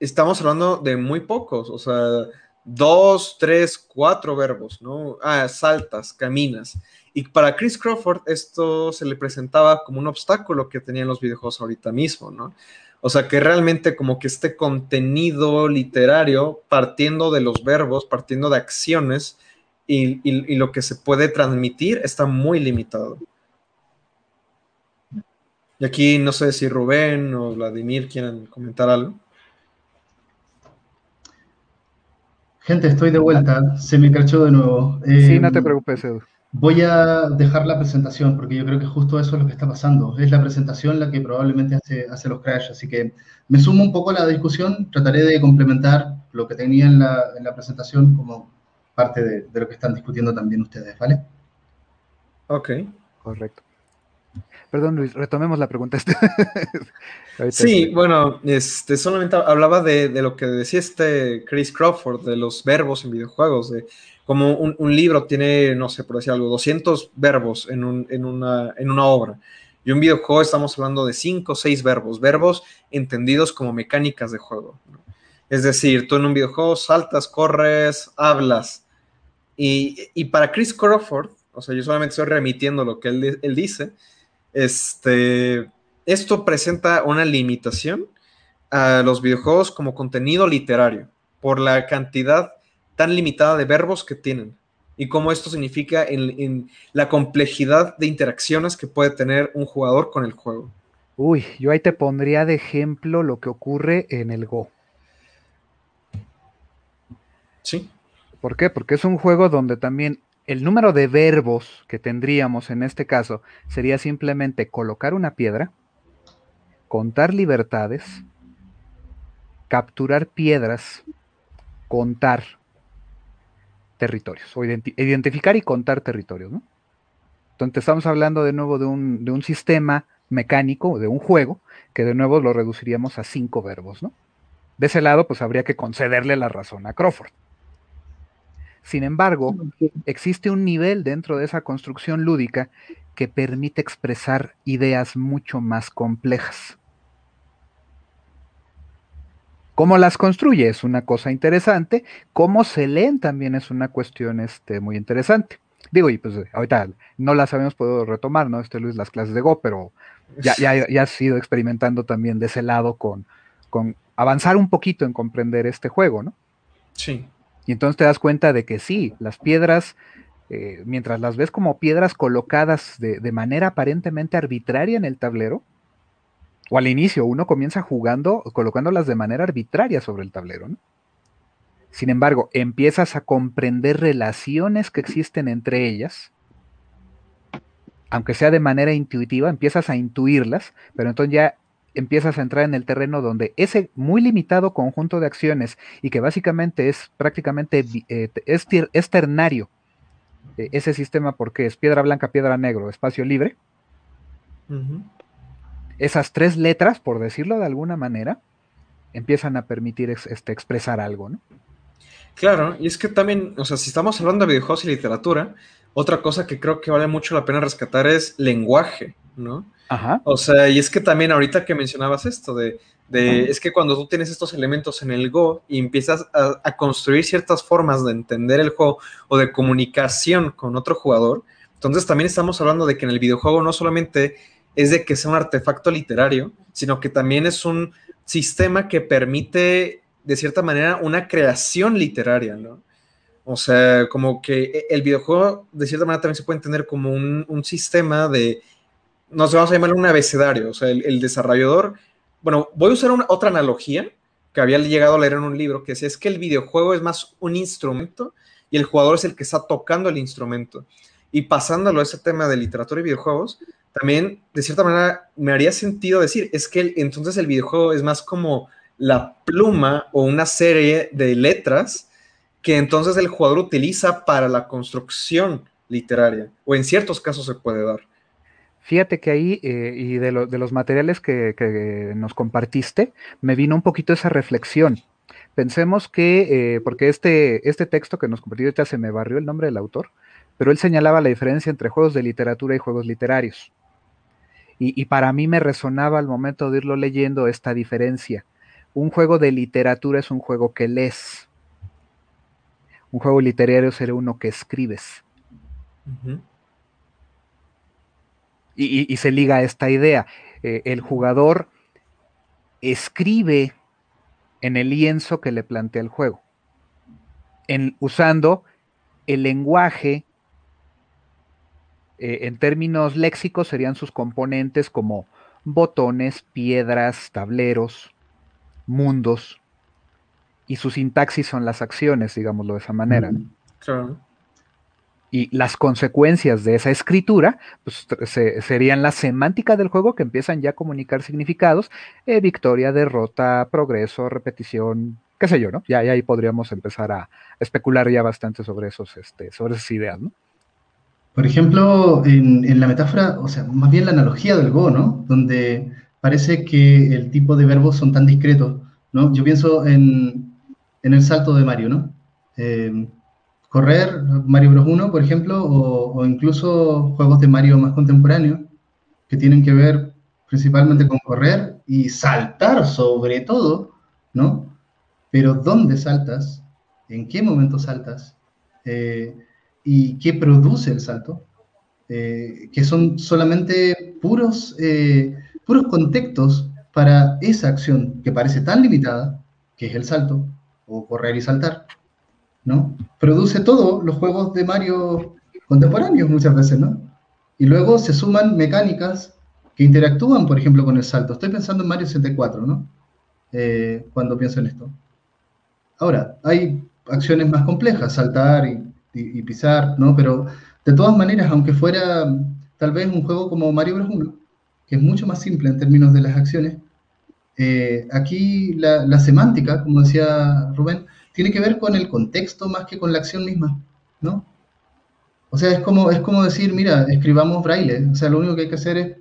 C: estamos hablando de muy pocos, o sea, dos, tres, cuatro verbos, ¿no? Ah, saltas, caminas. Y para Chris Crawford esto se le presentaba como un obstáculo que tenían los videojuegos ahorita mismo, ¿no? O sea, que realmente como que este contenido literario, partiendo de los verbos, partiendo de acciones y, lo que se puede transmitir, está muy limitado. Y aquí no sé si Rubén o Vladimir quieren comentar algo.
A: Gente, estoy de vuelta. Se me cachó de nuevo.
B: sí, no te em, preocupes, Edu.
A: Voy a dejar la presentación porque yo creo que justo eso es lo que está pasando. Es la presentación la que probablemente hace, hace los crash. Así que me sumo un poco a la discusión. Trataré de complementar lo que tenía en la, en la presentación como parte de, de, lo que están discutiendo también ustedes, ¿vale?
C: Ok.
B: Correcto. Perdón, Luis, retomemos la pregunta.
C: sí, bueno, este, solamente hablaba de, de, lo que decía este Chris Crawford, de los verbos en videojuegos, de como un, libro tiene, no sé, por decir algo, 200 verbos en, una, en una obra. Y un videojuego estamos hablando de 5 o 6 verbos, verbos entendidos como mecánicas de juego. Es decir, tú en un videojuego saltas, corres, hablas. Y, para Chris Crawford, o sea, yo solamente estoy remitiendo lo que él, él dice, este, esto presenta una limitación a los videojuegos como contenido literario por la cantidad tan limitada de verbos que tienen y cómo esto significa en, la complejidad de interacciones que puede tener un jugador con el juego.
B: Uy, yo ahí te pondría de ejemplo lo que ocurre en el Go.
C: Sí.
B: ¿Por qué? Porque es un juego donde también el número de verbos que tendríamos en este caso sería simplemente colocar una piedra, contar libertades, capturar piedras, contar territorios, o identificar y contar territorios, ¿no? Entonces estamos hablando de nuevo de un, de un sistema mecánico, de un juego, que de nuevo lo reduciríamos a cinco verbos, ¿no? De ese lado, pues habría que concederle la razón a Crawford. Sin embargo, existe un nivel dentro de esa construcción lúdica que permite expresar ideas mucho más complejas. Cómo las construye es una cosa interesante, cómo se leen también es una cuestión este, muy interesante. Digo, y pues ahorita no las habíamos podido retomar, ¿no? Este Luis, las clases de Go, pero ya, ya, ya has ido experimentando también de ese lado con, con avanzar un poquito en comprender este juego, ¿no?
C: Sí.
B: Y entonces te das cuenta de que sí, las piedras, eh, mientras las ves como piedras colocadas de, de manera aparentemente arbitraria en el tablero, o al inicio, uno comienza jugando, colocándolas de manera arbitraria sobre el tablero. ¿no? Sin embargo, empiezas a comprender relaciones que existen entre ellas, aunque sea de manera intuitiva, empiezas a intuirlas, pero entonces ya empiezas a entrar en el terreno donde ese muy limitado conjunto de acciones y que básicamente es prácticamente eh, es, ternario, ese sistema porque es piedra blanca, piedra negro, espacio libre, esas tres letras, por decirlo de alguna manera, empiezan a permitir este, expresar algo, ¿no?
C: Claro, y es que también, o sea, si estamos hablando de videojuegos y literatura, otra cosa que creo que vale mucho la pena rescatar es lenguaje, ¿no? Ajá. O sea, y es que también ahorita que mencionabas esto de, es que cuando tú tienes estos elementos en el Go y empiezas a, construir ciertas formas de entender el juego o de comunicación con otro jugador, entonces también estamos hablando de que en el videojuego no solamente es de que sea un artefacto literario, sino que también es un sistema que permite, de cierta manera, una creación literaria, ¿no? O sea, como que el videojuego, de cierta manera, también se puede entender como un, sistema de, no sé, vamos a llamarlo un abecedario, o sea, el desarrollador bueno, voy a usar otra analogía que había llegado a leer en un libro, que es, es que el videojuego es más un instrumento y el jugador es el que está tocando el instrumento. Y pasándolo a ese tema de literatura y videojuegos, también de cierta manera me haría sentido decir, es que entonces el videojuego es más como la pluma o una serie de letras que entonces el jugador utiliza para la construcción literaria, o en ciertos casos se puede dar.
B: Fíjate que ahí, eh, y de, los materiales que, nos compartiste, me vino un poquito esa reflexión. Pensemos que, eh, porque este, este texto que nos compartió ya se me barrió el nombre del autor, pero él señalaba la diferencia entre juegos de literatura y juegos literarios. Y, y para mí me resonaba al momento de irlo leyendo esta diferencia. Un juego de literatura es un juego que lees. Un juego literario será uno que escribes y, se liga a esta idea. Eh, el jugador escribe en el lienzo que le plantea el juego, en, usando el lenguaje, eh, en términos léxicos serían sus componentes como botones, piedras, tableros, mundos, y su sintaxis son las acciones, digámoslo de esa manera. Claro y las consecuencias de esa escritura pues, serían la semántica del juego que empiezan ya a comunicar significados, eh, victoria, derrota, progreso, repetición, qué sé yo, ¿no? Ya, ahí podríamos empezar a especular ya bastante sobre, esos, este, sobre esas ideas, ¿no?
A: Por ejemplo, en, la metáfora, o sea, más bien la analogía del Go, ¿no? Donde parece que el tipo de verbos son tan discretos, ¿no? Yo pienso en, en el salto de Mario, ¿no? Eh, correr, Mario Bros 1, por ejemplo, o, incluso juegos de Mario más contemporáneos, que tienen que ver principalmente con correr y saltar sobre todo, ¿no? Pero ¿dónde saltas? ¿En qué momento saltas? Eh, ¿Y qué produce el salto? Eh, que son solamente puros, eh, puros contextos para esa acción que parece tan limitada, que es el salto, o correr y saltar, ¿no? Produce todo los juegos de Mario contemporáneos muchas veces, ¿no? Y luego se suman mecánicas que interactúan, por ejemplo, con el salto. Estoy pensando en Mario 64, ¿no? Eh, cuando pienso en esto. Ahora, hay acciones más complejas, saltar y, pisar, ¿no? Pero de todas maneras, aunque fuera tal vez un juego como Mario Bros. 1, que es mucho más simple en términos de las acciones, eh, aquí la, semántica, como decía Rubén, tiene que ver con el contexto más que con la acción misma, ¿no? O sea, es como, es como decir, mira, escribamos braille, o sea, lo único que hay que hacer es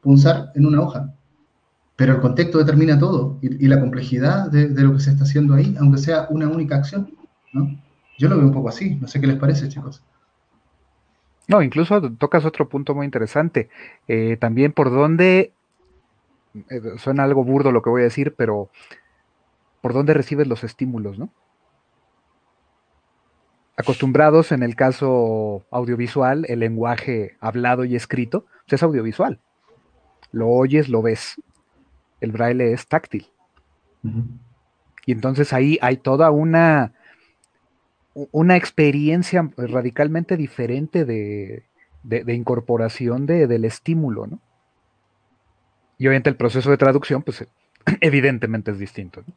A: punzar en una hoja, pero el contexto determina todo y, la complejidad de, lo que se está haciendo ahí, aunque sea una única acción, ¿no? Yo lo veo un poco así, no sé qué les parece, chicos.
B: No, incluso tocas otro punto muy interesante. Eh, también por dónde, eh, suena algo burdo lo que voy a decir, pero por dónde recibes los estímulos, ¿no? acostumbrados en el caso audiovisual, el lenguaje hablado y escrito pues, es audiovisual. Lo oyes, lo ves. El braille es táctil. Y entonces ahí hay toda una, una experiencia radicalmente diferente de, incorporación del estímulo, ¿no? Y obviamente el proceso de traducción, pues evidentemente es distinto. ¿no?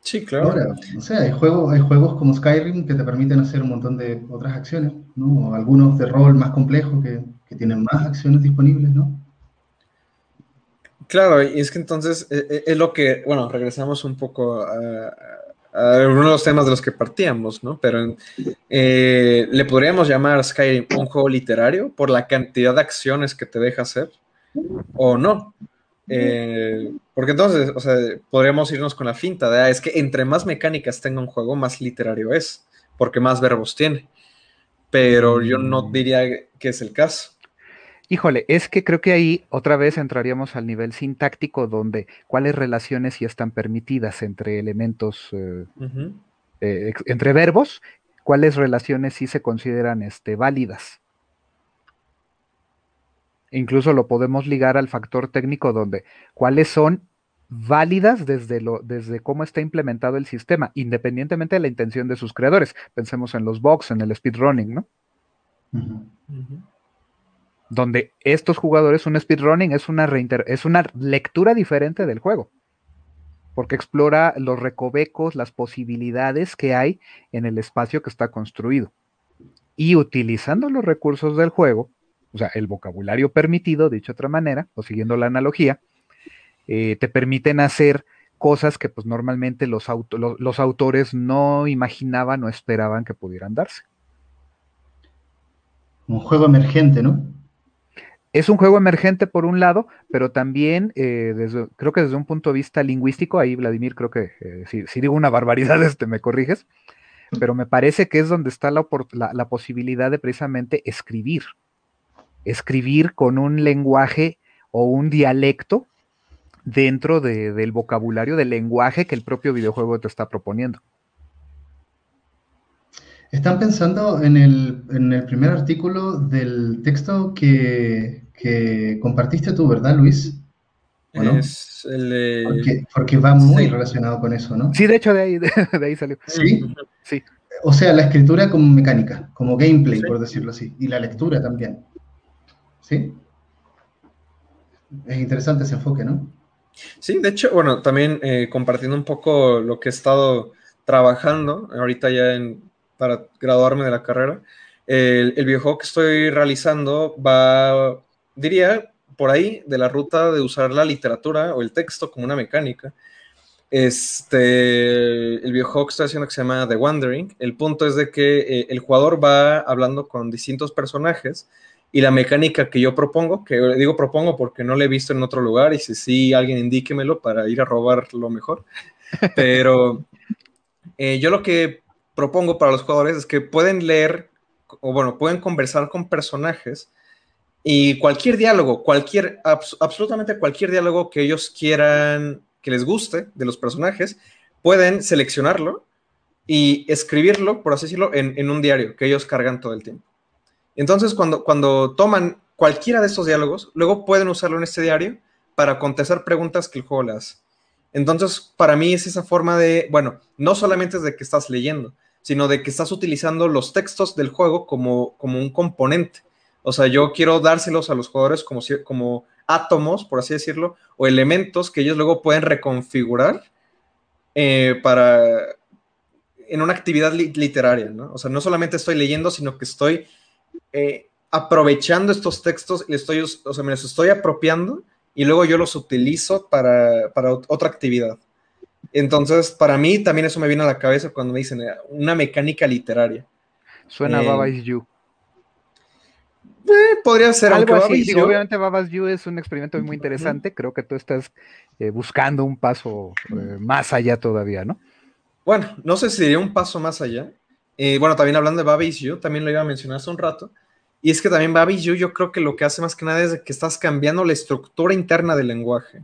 A: Sí, claro. Ahora, o sea, hay juegos, hay juegos como Skyrim que te permiten hacer un montón de otras acciones, ¿no? algunos de rol más complejos que, tienen más acciones disponibles, ¿no?
C: Claro, y es que entonces eh, eh, es lo que, bueno, regresamos un poco algunos de los temas de los que partíamos, ¿no? Pero eh, le podríamos llamar Skyrim un juego literario por la cantidad de acciones que te deja hacer, o no. Eh, porque entonces, o sea, podríamos irnos con la finta de, ah, es que entre más mecánicas tenga un juego, más literario es, porque más verbos tiene. Pero yo no mm. diría que es el caso.
B: Híjole, es que creo que ahí otra vez entraríamos al nivel sintáctico donde cuáles relaciones sí están permitidas entre elementos, eh, eh, entre verbos, cuáles relaciones sí se consideran este, válidas. Incluso lo podemos ligar al factor técnico donde cuáles son válidas desde, lo, desde cómo está implementado el sistema, independientemente de la intención de sus creadores. Pensemos en los box, en el speedrunning, ¿no? Donde estos jugadores, un speedrunning es una, es una lectura diferente del juego, porque explora los recovecos, las posibilidades que hay en el espacio que está construido. Y utilizando los recursos del juego, o sea, el vocabulario permitido, dicho de otra manera, o siguiendo la analogía, eh, te permiten hacer cosas que pues normalmente los, los autores no imaginaban o esperaban que pudieran darse.
A: Un juego emergente, ¿no?
B: Es un juego emergente por un lado, pero también eh, creo que desde un punto de vista lingüístico, ahí Vladimir creo que eh, si, digo una barbaridad, este, me corriges, pero me parece que es donde está la, la, posibilidad de precisamente escribir, escribir con un lenguaje o un dialecto dentro del vocabulario del lenguaje que el propio videojuego te está proponiendo.
A: Están pensando en el, en el primer artículo del texto que, que, compartiste tú, ¿verdad, Luis?
C: Es el
A: porque, va muy relacionado con eso, ¿no?
B: Sí, de hecho de ahí, de, ahí salió.
A: ¿Sí? Sí. O sea, la escritura como mecánica, como gameplay, por decirlo así, y la lectura también. ¿Sí? Es interesante ese enfoque, ¿no?
C: Sí, de hecho, bueno, también eh, compartiendo un poco lo que he estado trabajando ahorita ya en para graduarme de la carrera. El, el videojuego que estoy realizando va, diría, por ahí de la ruta de usar la literatura o el texto como una mecánica. Este, el videojuego que estoy haciendo que se llama The Wandering, el punto es de que eh, el jugador va hablando con distintos personajes y la mecánica que yo propongo, que digo propongo porque no la he visto en otro lugar y si sí, alguien indíquemelo para ir a robar lo mejor, pero eh, yo lo que propongo para los jugadores es que pueden leer, o bueno, pueden conversar con personajes y cualquier diálogo, cualquier, absolutamente cualquier diálogo que ellos quieran, que les guste de los personajes, pueden seleccionarlo y escribirlo, por así decirlo, en, un diario que ellos cargan todo el tiempo. Entonces, cuando, cuando toman cualquiera de estos diálogos, luego pueden usarlo en este diario para contestar preguntas que el juego les hace. Entonces, para mí es esa forma de, bueno, no solamente es de que estás leyendo, sino de que estás utilizando los textos del juego como, como un componente. O sea, yo quiero dárselos a los jugadores como, como átomos, por así decirlo, o elementos que ellos luego pueden reconfigurar eh, para en una actividad literaria, ¿no? O sea, no solamente estoy leyendo, sino que estoy eh, aprovechando estos textos, estoy, o sea, me los estoy apropiando y luego yo los utilizo para, para otra actividad. Entonces, para mí también eso me viene a la cabeza cuando me dicen eh, una mecánica literaria.
B: Suena eh, Baba is You.
C: Eh, podría ser
B: algo así. obviamente Baba is You es un experimento muy interesante. Creo que tú estás buscando un paso más allá todavía, ¿no?
C: Bueno, no sé si diría un paso más allá. bueno, también hablando de Baba is You, también lo iba a mencionar hace un rato. Y es que también Baba is You, yo creo que lo que hace más que nada es que estás cambiando la estructura interna del lenguaje.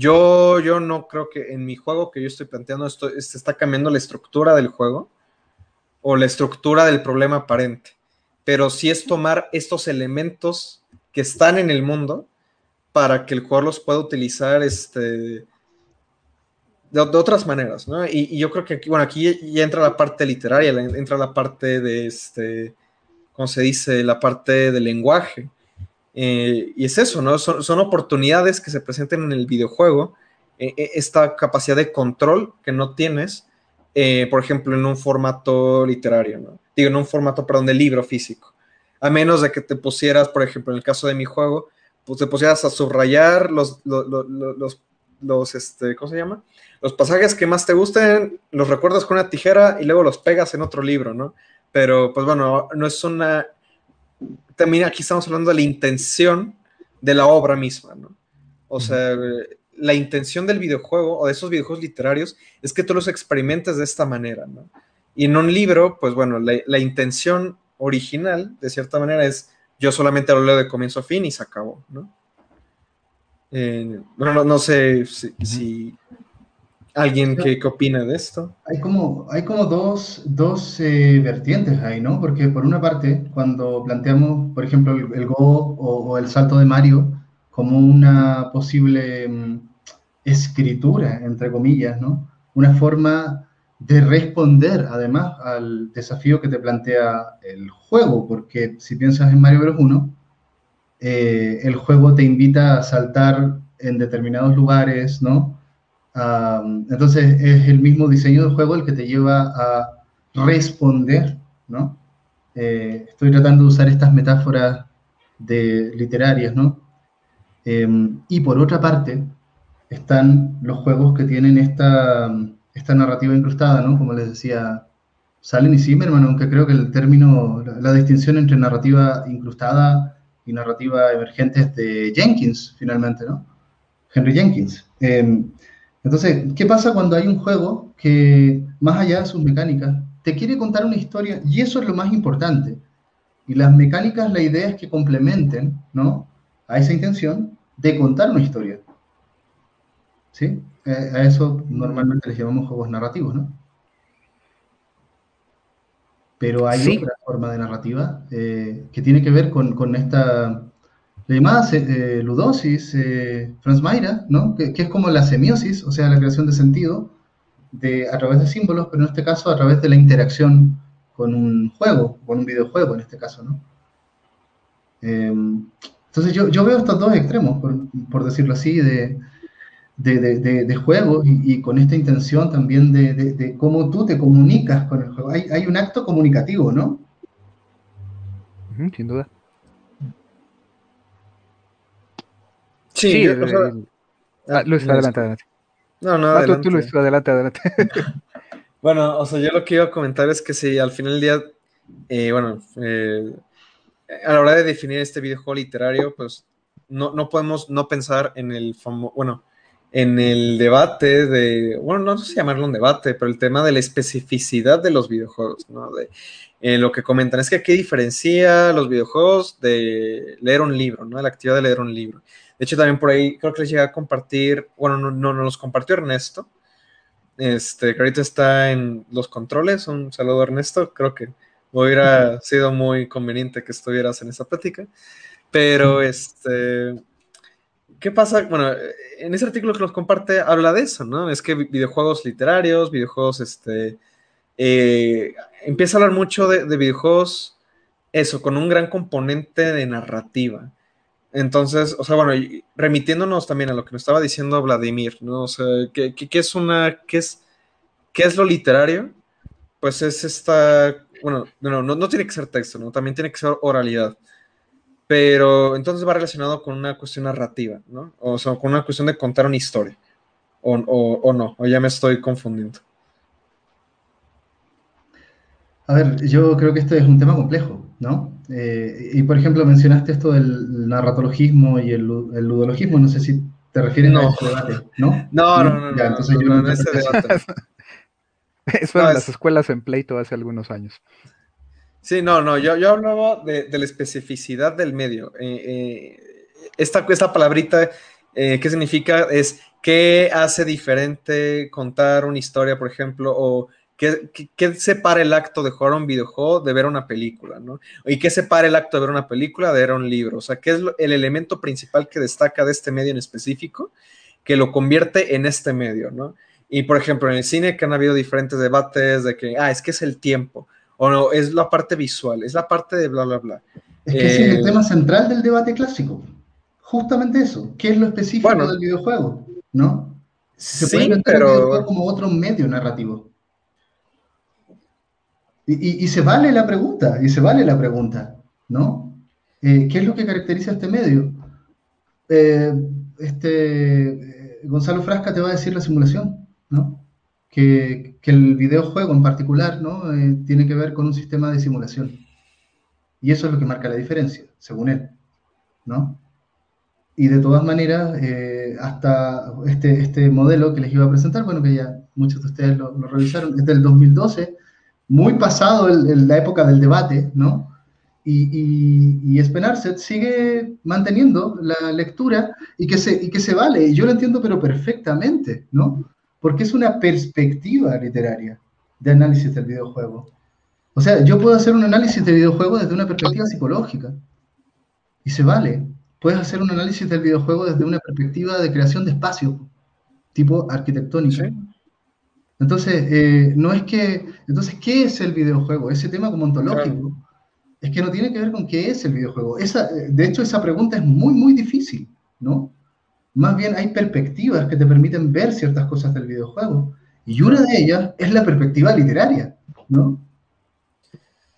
C: Yo, yo no creo que en mi juego que yo estoy planteando esto se está cambiando la estructura del juego o la estructura del problema aparente, pero sí es tomar estos elementos que están en el mundo para que el jugador los pueda utilizar este, de, otras maneras, ¿no? Y, yo creo que aquí, bueno, aquí ya entra la parte literaria, entra la parte de, este, ¿cómo se dice? La parte del lenguaje. Eh, y es eso, ¿no? Son, oportunidades que se presenten en el videojuego, eh, eh, esta capacidad de control que no tienes, por ejemplo, en un formato literario, ¿no? Digo, en un formato, perdón, de libro físico. A menos de que te pusieras, por ejemplo, en el caso de mi juego, pues te pusieras a subrayar los, los, los, este, ¿cómo se llama? Los pasajes que más te gusten, los recuerdas con una tijera y luego los pegas en otro libro, ¿no? Pero, pues bueno, no es una... También aquí estamos hablando de la intención de la obra misma, ¿no? O sea, la intención del videojuego o de esos videojuegos literarios es que tú los experimentes de esta manera, ¿no? Y en un libro, pues bueno, la, intención original, de cierta manera, es yo solamente lo leo de comienzo a fin y se acabó, ¿no? Eh, bueno, no, sé si, alguien que, opina de esto.
A: Hay como, hay como dos, dos eh, vertientes ahí, ¿no? Porque por una parte, cuando planteamos, por ejemplo, el, Go o, el salto de Mario como una posible mm, escritura, entre comillas, ¿no? Una forma de responder además al desafío que te plantea el juego, porque si piensas en Mario Bros. 1, eh, el juego te invita a saltar en determinados lugares, ¿no? Entonces es el mismo diseño del juego el que te lleva a responder, ¿no? Eh, estoy tratando de usar estas metáforas de, literarias, ¿no? Em, y por otra parte, están los juegos que tienen esta, esta narrativa incrustada, ¿no? Como les decía Salen y Zimmerman, aunque creo que el término, la, distinción entre narrativa incrustada y narrativa emergente es de Jenkins, finalmente, ¿no? Henry Jenkins. Em, entonces, ¿qué pasa cuando hay un juego que, más allá de sus mecánicas, te quiere contar una historia? Y eso es lo más importante. Y las mecánicas, la idea es que complementen, ¿no? A esa intención de contar una historia. ¿Sí? A eso normalmente les llamamos juegos narrativos, ¿no? Pero hay otra forma de narrativa eh, que tiene que ver con, esta la llamada eh, ludosis, Franz Mayra, ¿no? Que, es como la semiosis, o sea, la creación de sentido de, a través de símbolos, pero en este caso a través de la interacción con un juego, con un videojuego en este caso, ¿no? entonces yo, yo, veo estos dos extremos, por, por decirlo así, de, de, de, juego y, con esta intención también de, cómo tú te comunicas con el juego. Hay, hay un acto comunicativo, ¿no?
B: sin duda.
C: Sí,
B: ah, Luis, adelante, adelante.
C: No, no, adelante.
B: Tú, Luis, adelante, adelante.
C: bueno, o sea, yo lo que iba a comentar es que si al final del día, eh, bueno, eh, a la hora de definir este videojuego literario, pues no, no podemos no pensar en el famoso, bueno, en el debate de, bueno, no sé si llamarlo un debate, pero el tema de la especificidad de los videojuegos, ¿no? De, eh, lo que comentan es que aquí diferencia los videojuegos de leer un libro, ¿no? La actividad de leer un libro. De hecho, también por ahí creo que les llega a compartir, bueno, no, no, nos compartió Ernesto, este, que ahorita está en los controles, un saludo Ernesto, creo que hubiera sido muy conveniente que estuvieras en esa plática, pero este ¿qué pasa? Bueno, en ese artículo que nos comparte habla de eso, ¿no? Es que videojuegos literarios, videojuegos, este, eh, empieza a hablar mucho de, videojuegos, eso, con un gran componente de narrativa. Entonces, o sea, bueno, remitiéndonos también a lo que nos estaba diciendo Vladimir, ¿no? O sea, ¿qué, es una, qué es, qué es lo literario? Pues es esta, bueno, no, no, no tiene que ser texto, ¿no? También tiene que ser oralidad pero entonces va relacionado con una cuestión narrativa, ¿no? O sea, con una cuestión de contar una historia, o, o, no, o ya me estoy confundiendo.
A: A ver, yo creo que este es un tema complejo, ¿no? Eh, y por ejemplo, mencionaste esto del narratologismo y el, ludologismo, no sé si te refieres a ese debate, ¿no?
C: No, no, no.
A: Ya, entonces yo no, ese
B: debate. Eso en las escuelas en pleito hace algunos años.
C: Sí, no, no, yo, yo hablaba de, la especificidad del medio. Eh, eh, esta, esta palabrita, eh, ¿qué significa? Es qué hace diferente contar una historia, por ejemplo, o qué, qué, separa el acto de jugar un videojuego de ver una película, ¿no? Y qué separa el acto de ver una película de ver un libro. O sea, qué es el elemento principal que destaca de este medio en específico que lo convierte en este medio, ¿no? Y por ejemplo, en el cine que han habido diferentes debates de que, ah, es que es el tiempo o no, es la parte visual, es la parte de bla, bla, bla.
A: Es que ese es el eh, tema central del debate clásico. Justamente eso. ¿Qué es lo específico del videojuego? ¿No? Se
C: sí, puede pero...
A: como otro medio narrativo. Y, se vale la pregunta, y se vale la pregunta, ¿no? Eh, ¿Qué es lo que caracteriza este medio? Eh, este, Gonzalo Frasca te va a decir la simulación, ¿no? Que, el videojuego en particular, ¿no? Eh, tiene que ver con un sistema de simulación. Y eso es lo que marca la diferencia, según él, ¿no? Y de todas maneras, eh, hasta este, este modelo que les iba a presentar, bueno, que ya muchos de ustedes lo, revisaron, es del 2012, muy pasado la época del debate, ¿no? Y, y, y sigue manteniendo la lectura y que, se, y que se vale, y yo lo entiendo pero perfectamente, ¿no? Porque es una perspectiva literaria de análisis del videojuego. O sea, yo puedo hacer un análisis de videojuego desde una perspectiva psicológica, y se vale, puedes hacer un análisis del videojuego desde una perspectiva de creación de espacio, tipo arquitectónica. Entonces, eh, no es que, entonces, ¿qué es el videojuego? Ese tema como ontológico es que no tiene que ver con qué es el videojuego. Esa, de hecho, esa pregunta es muy, muy difícil, ¿no? Más bien hay perspectivas que te permiten ver ciertas cosas del videojuego. Y una de ellas es la perspectiva literaria, ¿no?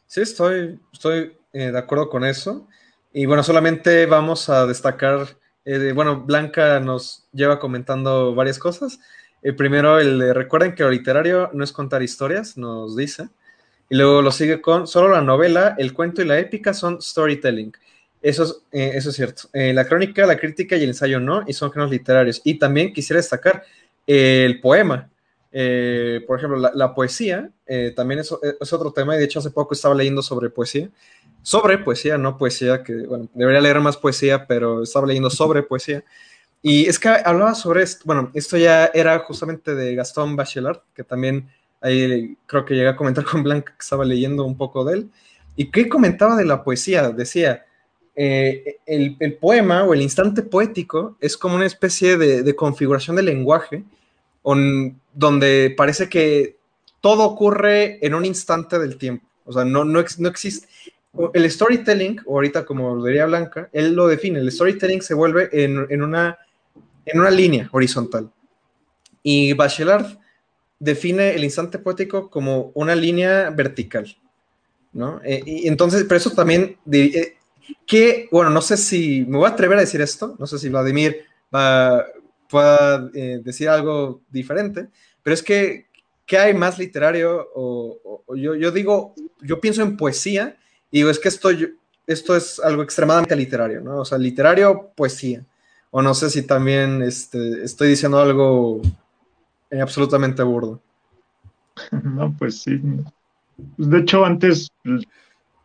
C: Sí, estoy, estoy eh, de acuerdo con eso. Y bueno, solamente vamos a destacar, eh, bueno, Blanca nos lleva comentando varias cosas. El primero, el de, recuerden que lo literario no es contar historias, nos dice. Y luego lo sigue con, solo la novela, el cuento y la épica son storytelling. Eso es, eh, eso es cierto. Eh, la crónica, la crítica y el ensayo no, y son géneros literarios. Y también quisiera destacar el poema. por ejemplo, la, poesía también es, es, otro tema, y de hecho hace poco estaba leyendo sobre poesía sobre poesía, no poesía, que bueno, debería leer más poesía, pero estaba leyendo sobre poesía. Y es que hablaba sobre esto, bueno, esto ya era justamente de Gastón Bachelard, que también ahí creo que llegué a comentar con Blanca, que estaba leyendo un poco de él. ¿Y qué comentaba de la poesía? Decía, eh, el, el, poema o el instante poético es como una especie de, de configuración del lenguaje, donde parece que todo ocurre en un instante del tiempo. O sea, no, no, no existe, el storytelling, o ahorita como lo diría Blanca, él lo define, el storytelling se vuelve en, una, en una línea horizontal. Y Bachelard define el instante poético como una línea vertical, ¿no? Eh, y entonces, pero eso también, eh, que, bueno, no sé si, me voy a atrever a decir esto, no sé si Vladimir va, pueda eh, decir algo diferente, pero es que, ¿qué hay más literario? O, yo, yo digo, yo pienso en poesía y es que esto, esto es algo extremadamente literario, ¿no? O sea, literario, poesía. O no sé si también este, estoy diciendo algo eh, absolutamente burdo.
D: No, pues sí. Pues, de hecho, antes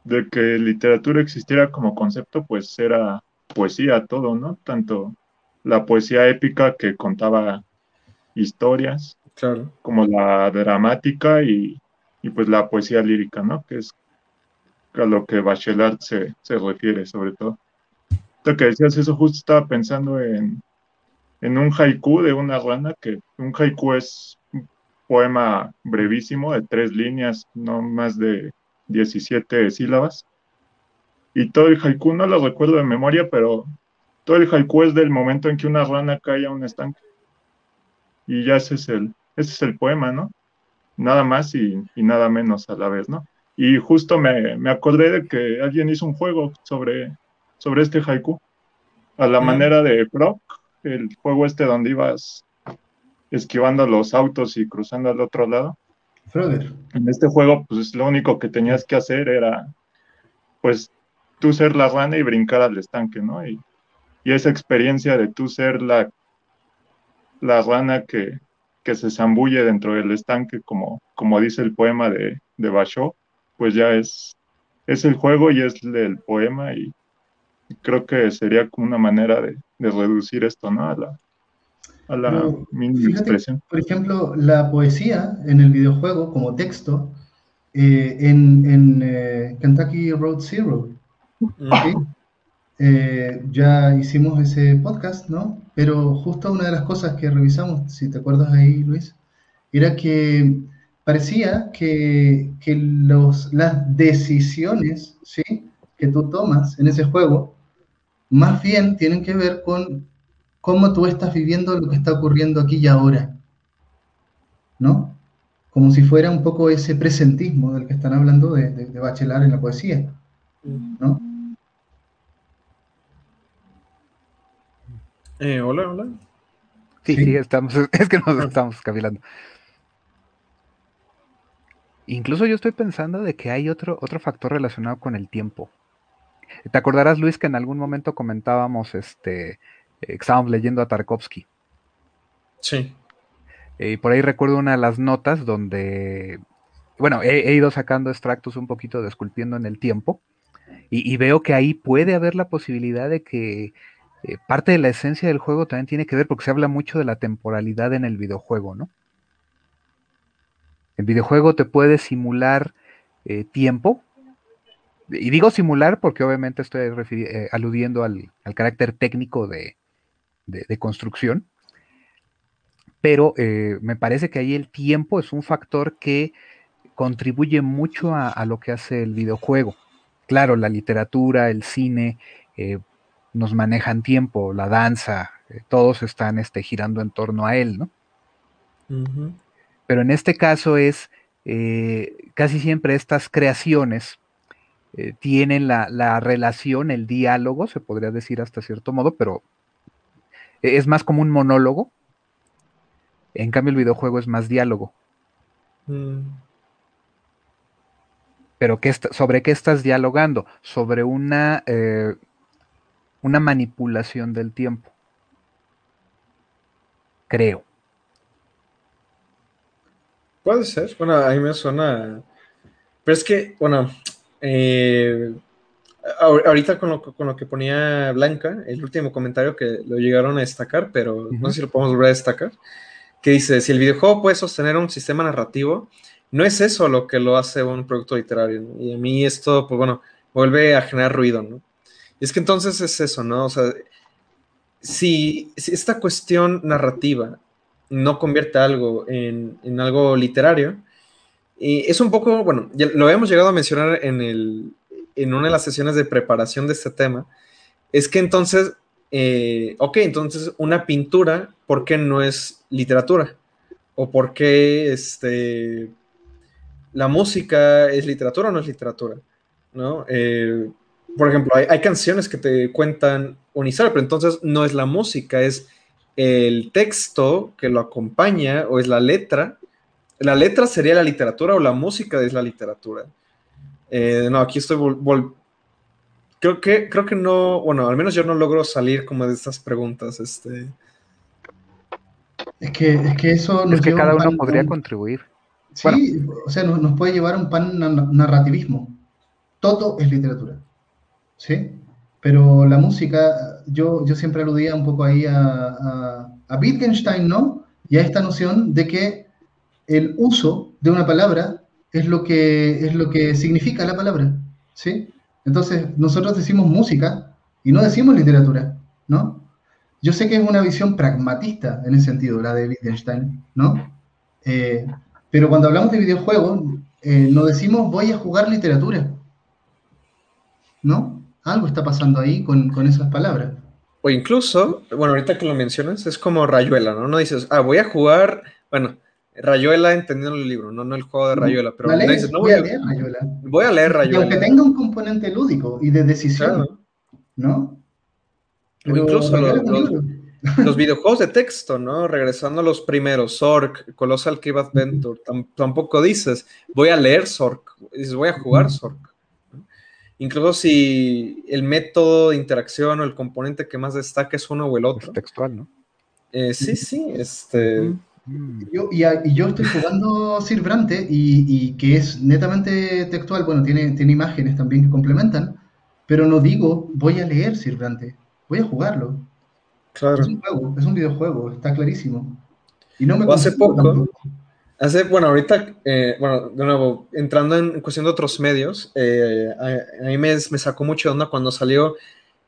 D: de que literatura existiera como concepto, pues era poesía todo, ¿no? Tanto la poesía épica que contaba historias, claro. como la dramática y, y, pues la poesía lírica, ¿no? Que es a lo que Bachelard se, refiere, sobre todo. Que decías eso, justo estaba pensando en, un haiku de una rana, que un haiku es un poema brevísimo de tres líneas, no más de 17 sílabas. Y todo el haiku no lo recuerdo de memoria, pero todo el haiku es del momento en que una rana cae a un estanque. Y ya ese es el, ese es el poema, ¿no? Nada más y, y nada menos a la vez, ¿no? Y justo me, me, acordé de que alguien hizo un juego sobre, sobre este haiku, a la manera de Proc, el juego este donde ibas esquivando los autos y cruzando al otro lado. En este juego, pues lo único que tenías que hacer era, pues, tú ser la rana y brincar al estanque, ¿no? Y, y esa experiencia de tú ser la, la rana que, que se zambulle dentro del estanque, como, como dice el poema de, de Basho, pues ya es, es el juego y es el poema y creo que sería como una manera de, reducir esto, ¿no? A la, a la mínima expresión.
A: Por ejemplo, la poesía en el videojuego como texto eh, en, en eh, Kentucky Road Zero. Eh, ya hicimos ese podcast, ¿no? Pero justo una de las cosas que revisamos, si te acuerdas ahí, Luis, era que parecía que, los, las decisiones ¿sí? que tú tomas en ese juego más bien tienen que ver con cómo tú estás viviendo lo que está ocurriendo aquí y ahora. ¿No? Como si fuera un poco ese presentismo del que están hablando de, de, Bachelard en la poesía. ¿No?
C: Eh, hola, hola.
B: Sí, sí, estamos, es que nos estamos cavilando. Incluso yo estoy pensando de que hay otro, otro factor relacionado con el tiempo. ¿Te acordarás, Luis, que en algún momento comentábamos, este, eh, estábamos leyendo a Tarkovsky?
C: Sí.
B: Y por ahí recuerdo una de las notas donde, bueno, he, ido sacando extractos un poquito de esculpiendo en el tiempo y, veo que ahí puede haber la posibilidad de que eh, parte de la esencia del juego también tiene que ver porque se habla mucho de la temporalidad en el videojuego, ¿no? El videojuego te puede simular eh, tiempo, y digo simular porque obviamente estoy eh, aludiendo al, carácter técnico de, construcción, pero me parece que ahí el tiempo es un factor que contribuye mucho a, lo que hace el videojuego. Claro, la literatura, el cine, nos manejan tiempo, la danza, eh, todos están este, girando en torno a él, ¿no? Pero en este caso es eh, casi siempre estas creaciones eh, tienen la, relación, el diálogo, se podría decir hasta cierto modo, pero es más como un monólogo. En cambio, el videojuego es más diálogo. Mm. Pero ¿qué ¿sobre qué estás dialogando? Sobre una una manipulación del tiempo. Creo.
C: Puede ser. Bueno, a mí me suena. Pero es que, bueno, eh, ahorita con lo, que ponía Blanca, el último comentario que lo llegaron a destacar, pero no sé si lo podemos volver a destacar, que dice, si el videojuego puede sostener un sistema narrativo, no es eso lo que lo hace un producto literario. Y a mí esto, pues bueno, vuelve a generar ruido, ¿no? Y es que entonces es eso, ¿no? O sea, si, esta cuestión narrativa no convierte algo en, algo literario, y es un poco, bueno, lo habíamos llegado a mencionar en, el, en una de las sesiones de preparación de este tema, es que entonces, eh, ok, entonces una pintura, ¿por qué no es literatura? ¿O por qué este, la música es literatura o no es literatura? ¿No? Eh, por ejemplo, hay, canciones que te cuentan una historia, pero entonces no es la música, es el texto que lo acompaña o es la letra. La letra sería la literatura o la música es la literatura. Eh, no, aquí estoy creo que creo que no, bueno, al menos yo no logro salir como de estas preguntas, este.
A: Es que, es que eso
B: es que cada uno podría contribuir.
A: Sí, o sea, nos, puede llevar a un pan narrativismo. Todo es literatura. ¿sí? Pero la música, yo, yo siempre aludía un poco ahí a, a, Wittgenstein, ¿no? Y a esta noción de que el uso de una palabra es lo que, es lo que significa la palabra, ¿sí? Entonces, nosotros decimos música y no decimos literatura, ¿no? Yo sé que es una visión pragmatista en ese sentido, la de Wittgenstein, ¿no? Eh, pero cuando hablamos de videojuegos, eh, no decimos voy a jugar literatura, ¿no? Algo está pasando ahí con, esas palabras.
C: O incluso, bueno, ahorita que lo mencionas, es como Rayuela, ¿no? No dices, ah, voy a jugar, bueno, Rayuela entendiendo el libro, no, no el juego de Rayuela, pero no dices, no voy, a leer Rayuela. Voy a leer Rayuela.
A: aunque tenga un componente lúdico y de decisión, ¿no?
C: o incluso los, videojuegos de texto, ¿no? Regresando a los primeros, Zork, Colossal Cave Adventure, tampoco dices, voy a leer Zork, dices, voy a jugar Zork. Incluso si el método de interacción o el componente que más destaca es uno o el otro.
B: textual, ¿no?
C: Eh, sí, sí, este...
A: Yo, y, yo estoy jugando Sir Brante y, que es netamente textual, bueno, tiene, tiene imágenes también que complementan, pero no digo voy a leer Sir Brante, voy a jugarlo. Claro. Es un juego, es un videojuego, está clarísimo.
C: Y no me hace poco, Hace, bueno, ahorita, eh, bueno, de nuevo, entrando en cuestión de otros medios, eh, a, mí me, me, sacó mucho onda cuando salió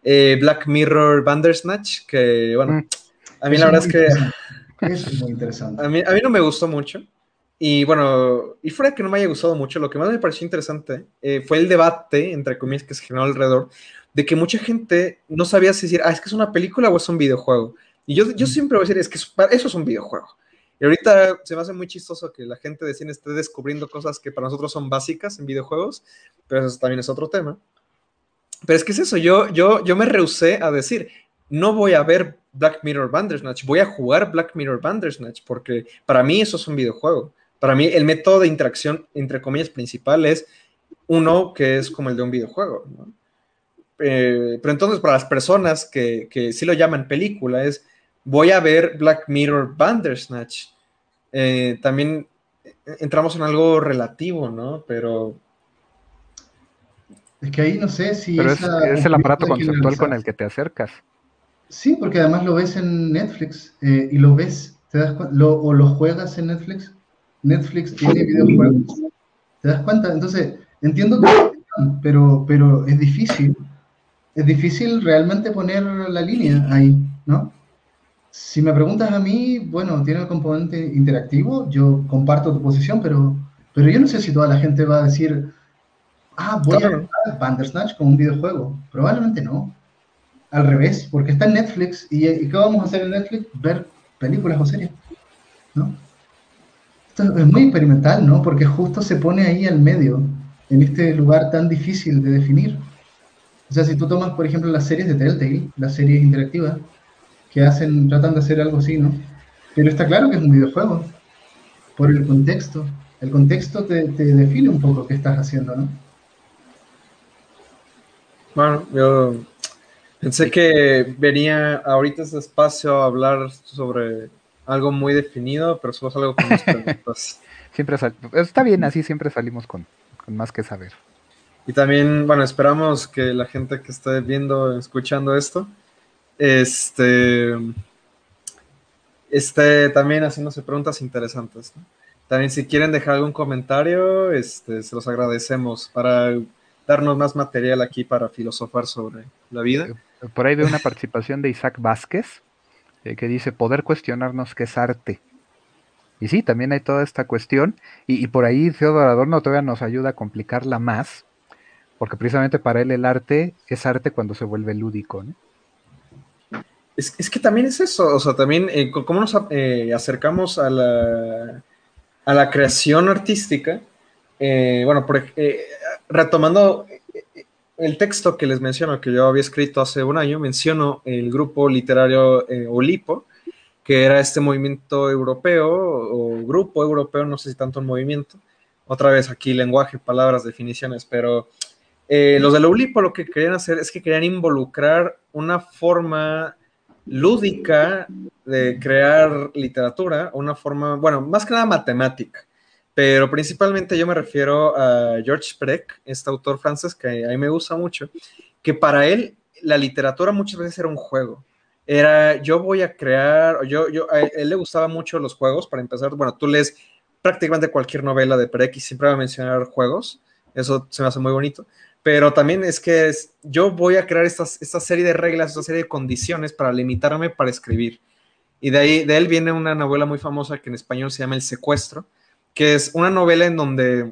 C: eh, Black Mirror Bandersnatch, que, bueno, mm. a mí la verdad es que...
A: Es muy interesante.
C: A mí, a mí no me gustó mucho. Y bueno, y fuera que no me haya gustado mucho, lo que más me pareció interesante fue el debate, entre comillas, que se generó alrededor, de que mucha gente no sabía si decir, ah, es que es una película o es un videojuego. Y yo, yo siempre voy a decir, es que eso es un videojuego. Y ahorita se me hace muy chistoso que la gente de cine esté descubriendo cosas que para nosotros son básicas en videojuegos, pero eso también es otro tema. Pero es que es eso, yo, yo, yo me rehusé a decir, no voy a ver Black Mirror Bandersnatch, voy a jugar Black Mirror Bandersnatch, porque para mí eso es un videojuego. Para mí el método de interacción, entre comillas, principal es uno que es como el de un videojuego. Eh, pero entonces para las personas que, que sí lo llaman película es, voy a ver Black Mirror Bandersnatch. Eh, también entramos en algo relativo, ¿no? Pero...
A: Es que ahí no sé si...
B: Pero es, el aparato conceptual con el que te acercas.
A: Sí, porque además lo ves en Netflix eh, y lo ves, te das lo, o lo juegas en Netflix. Netflix tiene videojuegos. ¿Te das cuenta? Entonces, entiendo que pero, pero es difícil. Es difícil realmente poner la línea ahí, ¿no? Si me preguntas a mí, bueno, tiene el componente interactivo, yo comparto tu posición, pero, pero yo no sé si toda la gente va a decir, ah, voy a jugar Bandersnatch con un videojuego. Probablemente no. Al revés, porque está en Netflix y, ¿qué vamos a hacer en Netflix? Ver películas o series, ¿no? Esto es muy experimental, ¿no? Porque justo se pone ahí al medio, en este lugar tan difícil de definir. O sea, si tú tomas, por ejemplo, las series de Telltale, las series interactivas, que hacen, tratan de hacer algo así, ¿no? Pero está claro que es un videojuego, por el contexto. El contexto te, define un poco qué estás haciendo, ¿no?
C: Bueno, yo pensé que venía ahorita ese espacio a hablar sobre algo muy definido, pero solo es algo con
B: preguntas. siempre está bien, así siempre salimos con, con más que saber.
C: Y también, bueno, esperamos que la gente que esté viendo, escuchando esto, este, este, también haciéndose preguntas interesantes. También si quieren dejar algún comentario, este, se los agradecemos para darnos más material aquí para filosofar sobre la vida.
B: Por ahí veo una participación de Isaac Vázquez, eh, que dice poder cuestionarnos qué es arte. Y sí, también hay toda esta cuestión, y, por ahí Theodor Adorno todavía nos ayuda a complicarla más, porque precisamente para él el arte es arte cuando se vuelve lúdico. ¿no?
C: Es, que también es eso, o sea, también eh, cómo nos eh, acercamos a la, a la, creación artística. Eh, bueno, por, retomando el texto que les menciono, que yo había escrito hace un año, menciono el grupo literario Olipo, que era este movimiento europeo o grupo europeo, no sé si tanto un movimiento. Otra vez aquí lenguaje, palabras, definiciones, pero los de Olipo lo que querían hacer es que querían involucrar una forma lúdica de crear literatura, una forma, bueno, más que nada matemática, pero principalmente yo me refiero a George Perec, este autor francés que a mí me gusta mucho, que para él la literatura muchas veces era un juego. Era, yo voy a crear, yo, yo, a él le gustaba mucho los juegos, para empezar, bueno, tú lees prácticamente cualquier novela de Perec y siempre va a mencionar juegos, eso se me hace muy bonito, pero también es que yo voy a crear esta serie de reglas, esta serie de condiciones para limitarme para escribir. Y de ahí, de él viene una novela muy famosa que en español se llama El Secuestro, que es una novela en donde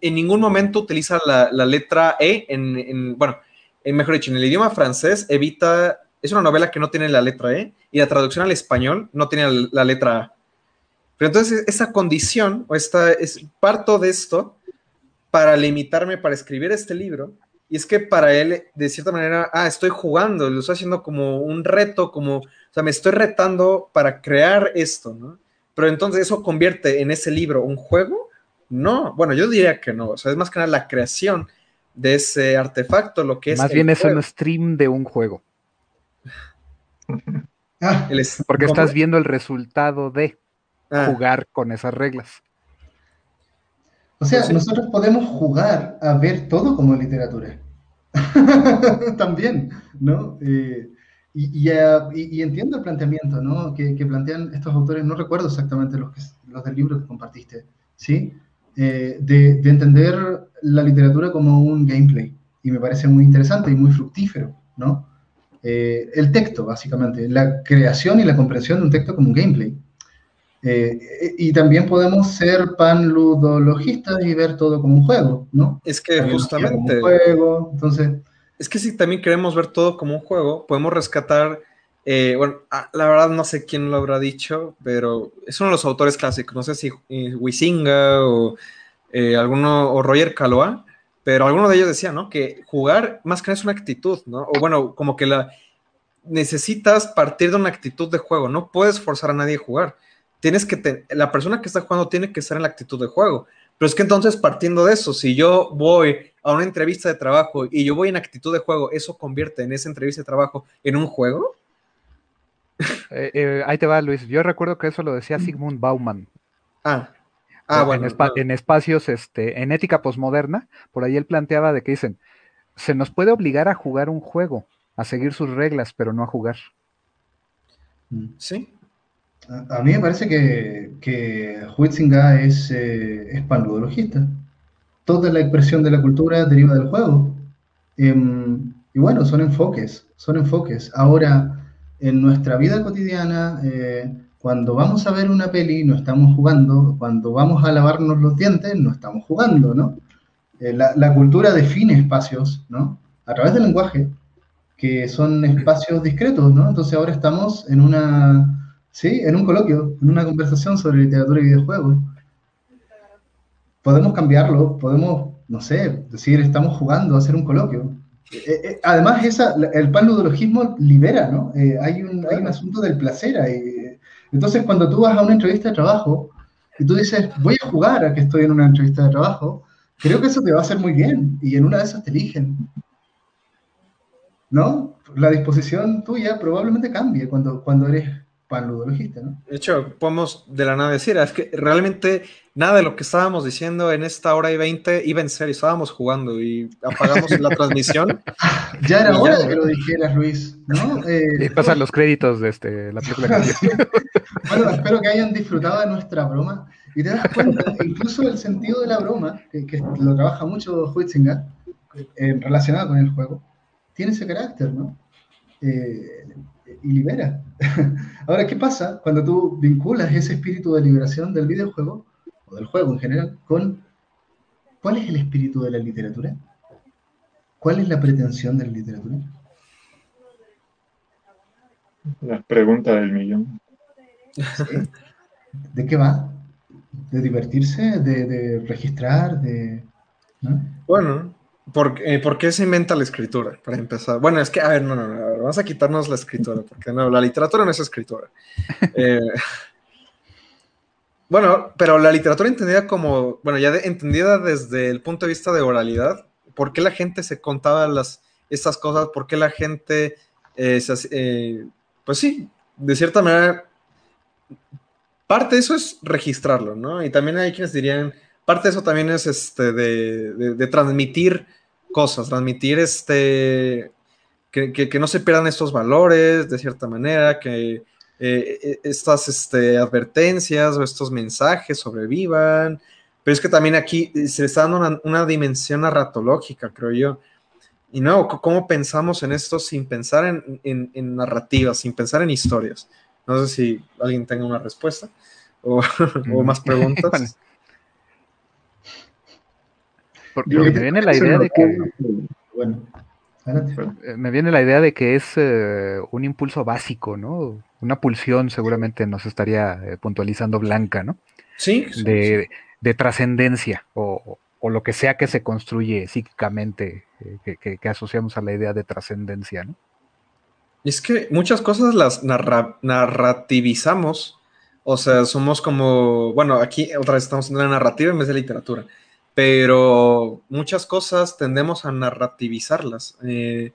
C: en ningún momento utiliza la, letra E, en, bueno, mejor dicho, en el idioma francés evita, es una novela que no tiene la letra E, y la traducción al español no tiene la, letra A. Pero entonces esa condición, o esta, es parto de esto, para limitarme para escribir este libro. Y es que para él, de cierta manera, ah, estoy jugando, lo estoy haciendo como un reto, como, o sea, me estoy retando para crear esto, ¿no? Pero entonces eso convierte en ese libro un juego. No, bueno, yo diría que no, o sea, es más que nada la creación de ese artefacto, lo que es.
B: Más bien es un stream de un juego. Porque estás viendo el resultado de ah. jugar con esas reglas.
A: O sea, nosotros podemos jugar a ver todo como literatura. También, ¿no? Eh, y, entiendo el planteamiento, ¿no? Que, plantean estos autores, no recuerdo exactamente los, que, los del libro que compartiste, ¿sí? Eh, de, entender la literatura como un gameplay. Y me parece muy interesante y muy fructífero, ¿no? Eh, el texto, básicamente, la creación y la comprensión de un texto como un gameplay. Eh, y también podemos ser panludologistas y ver todo como un juego, ¿no?
C: Es que justamente...
A: juego, entonces...
C: Es que si también queremos ver todo como un juego, podemos rescatar, eh, bueno, ah, la verdad no sé quién lo habrá dicho, pero es uno de los autores clásicos, no sé si eh, Wisinga o alguno, o Roger Caloa, pero alguno de ellos decía, ¿no? Que jugar más que es una actitud, ¿no? O bueno, como que la, necesitas partir de una actitud de juego, no puedes forzar a nadie a jugar. Tienes que, la persona que está jugando tiene que estar en la actitud de juego. Pero es que entonces partiendo de eso, si yo voy a una entrevista de trabajo y yo voy en actitud de juego, ¿eso convierte en esa entrevista de trabajo en un juego?
B: Eh, eh, ahí te va, Luis. Yo recuerdo que eso lo decía Sigmund Bauman.
C: Ah.
B: Ah, bueno. En, espacios, este, en ética posmoderna, por ahí él planteaba de que dicen, se nos puede obligar a jugar un juego, a seguir sus reglas, pero no a jugar.
C: Sí.
A: A, mí me parece que, que Huitzinga es, eh, es panludologista. Toda la expresión de la cultura deriva del juego. Em, y bueno, son enfoques, son enfoques. Ahora, en nuestra vida cotidiana, eh, cuando vamos a ver una peli no estamos jugando, cuando vamos a lavarnos los dientes no estamos jugando, ¿no? Eh, la, cultura define espacios, ¿no? A través del lenguaje, que son espacios discretos, ¿no? Entonces ahora estamos en una, sí, en un coloquio, en una conversación sobre literatura y videojuegos. Podemos cambiarlo, podemos, no sé, decir estamos jugando, hacer un coloquio. Eh, eh, además, esa, el panludologismo libera, ¿no? hay, un, hay un asunto del placer ahí. Entonces, cuando tú vas a una entrevista de trabajo y tú dices, voy a jugar a que estoy en una entrevista de trabajo, creo que eso te va a hacer muy bien y en una de esas te eligen. ¿No? La disposición tuya probablemente cambie cuando, cuando eres panludologista, ¿no?
C: De hecho, podemos de la nada decir, es que realmente nada de lo que estábamos diciendo en esta hora y veinte iba en serio, estábamos jugando y apagamos la transmisión.
A: Ya era hora de que lo dijeras, Luis, ¿no?
B: Eh, y pasan los créditos de este, la película.
A: bueno, espero que hayan disfrutado de nuestra broma y te das cuenta, incluso el sentido de la broma, que, lo trabaja mucho Huitzinger, eh, relacionado con el juego, tiene ese carácter, ¿no? Eh, y libera. Ahora, ¿qué pasa cuando tú vinculas ese espíritu de liberación del videojuego, o del juego en general, con cuál es el espíritu de la literatura? ¿Cuál es la pretensión de la literatura?
D: La pregunta del millón.
A: ¿De qué va? ¿De divertirse? ¿De, registrar? De,
C: Bueno, eh, ¿Por, qué se inventa la escritura? Para empezar. Bueno, es que, a ver, no, no, no, vamos a quitarnos la escritura, porque no, la literatura no es escritura. Eh, bueno, pero la literatura entendida como, bueno, ya entendida desde el punto de vista de oralidad, ¿por qué la gente se contaba las, estas cosas? ¿Por qué la gente, eh, pues sí, de cierta manera, parte de eso es registrarlo, ¿no? Y también hay quienes dirían, parte de eso también es este, de, transmitir cosas, transmitir este, que, no se pierdan estos valores de cierta manera, que eh, e, estas este, advertencias o estos mensajes sobrevivan. Pero es que también aquí se le está dando una, dimensión narratológica, creo yo. Y no, ¿cómo pensamos en esto sin pensar en, en narrativas, sin pensar en historias? No sé si alguien tenga una respuesta o, o más preguntas.
B: Porque me viene la idea de que. Eh, me viene la idea de que es eh, un impulso básico, ¿no? Una pulsión, seguramente nos estaría eh, puntualizando Blanca, ¿no?
C: Sí.
B: De, trascendencia o, lo que sea que se construye psíquicamente, que, asociamos a la idea de trascendencia, ¿no?
C: Es que muchas cosas las narrativizamos, o sea, somos como, bueno, aquí otra vez estamos en la narrativa en vez de literatura pero muchas cosas tendemos a narrativizarlas. Eh,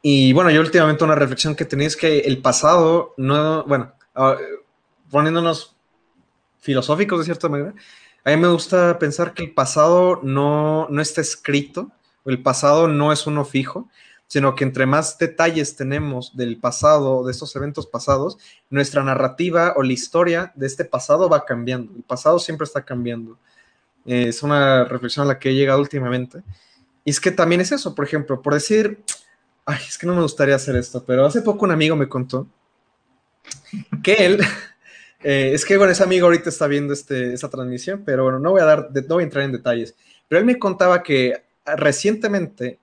C: y, bueno, yo últimamente una reflexión que tenía es que el pasado, no, bueno, ah, poniéndonos filosóficos de cierta manera, a mí me gusta pensar que el pasado no, no está escrito, el pasado no es uno fijo, sino que entre más detalles tenemos del pasado, de estos eventos pasados, nuestra narrativa o la historia de este pasado va cambiando. El pasado siempre está cambiando es una reflexión a la que he llegado últimamente. Y es que también es eso, por ejemplo, por decir, ay, es que no me gustaría hacer esto, pero hace poco un amigo me contó que él, eh, es que bueno, ese amigo ahorita está viendo este, esta transmisión, pero bueno, no voy a dar, no voy a entrar en detalles, pero él me contaba que recientemente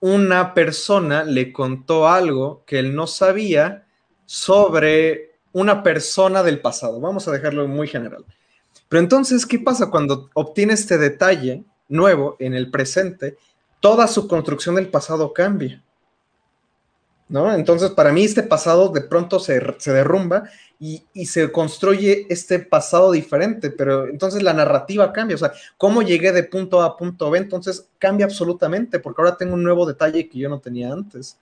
C: una persona le contó algo que él no sabía sobre una persona del pasado. Vamos a dejarlo muy general. Pero entonces, ¿qué pasa cuando obtiene este detalle nuevo en el presente? Toda su construcción del pasado cambia. ¿no? Entonces, para mí este pasado de pronto se, derrumba y, se construye este pasado diferente, pero entonces la narrativa cambia, o sea, cómo llegué de punto A a punto B, entonces cambia absolutamente, porque ahora tengo un nuevo detalle que yo no tenía antes.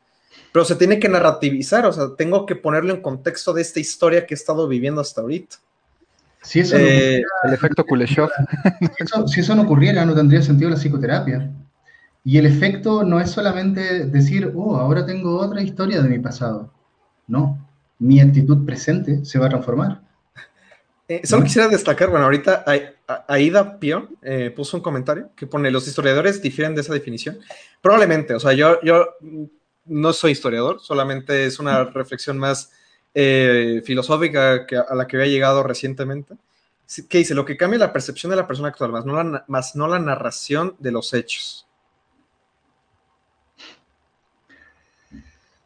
C: Pero se tiene que narrativizar, o sea, tengo que ponerlo en contexto de esta historia que he estado viviendo hasta ahorita.
B: Si eso eh, el efecto Kuleshov.
A: si eso no ocurriera, no tendría sentido la psicoterapia. Y el efecto no es solamente decir, oh, ahora tengo otra historia de mi pasado. No, mi actitud presente se va a transformar.
C: Eh, solo quisiera destacar, bueno, ahorita Aida Pio eh, puso un comentario que pone, los historiadores difieren de esa definición. Probablemente, o sea, yo, yo no soy historiador, solamente es una reflexión más eh, filosófica que, a la que había llegado recientemente. Que dice, lo que cambia la percepción de la persona actual, más no la, más no la narración de los hechos.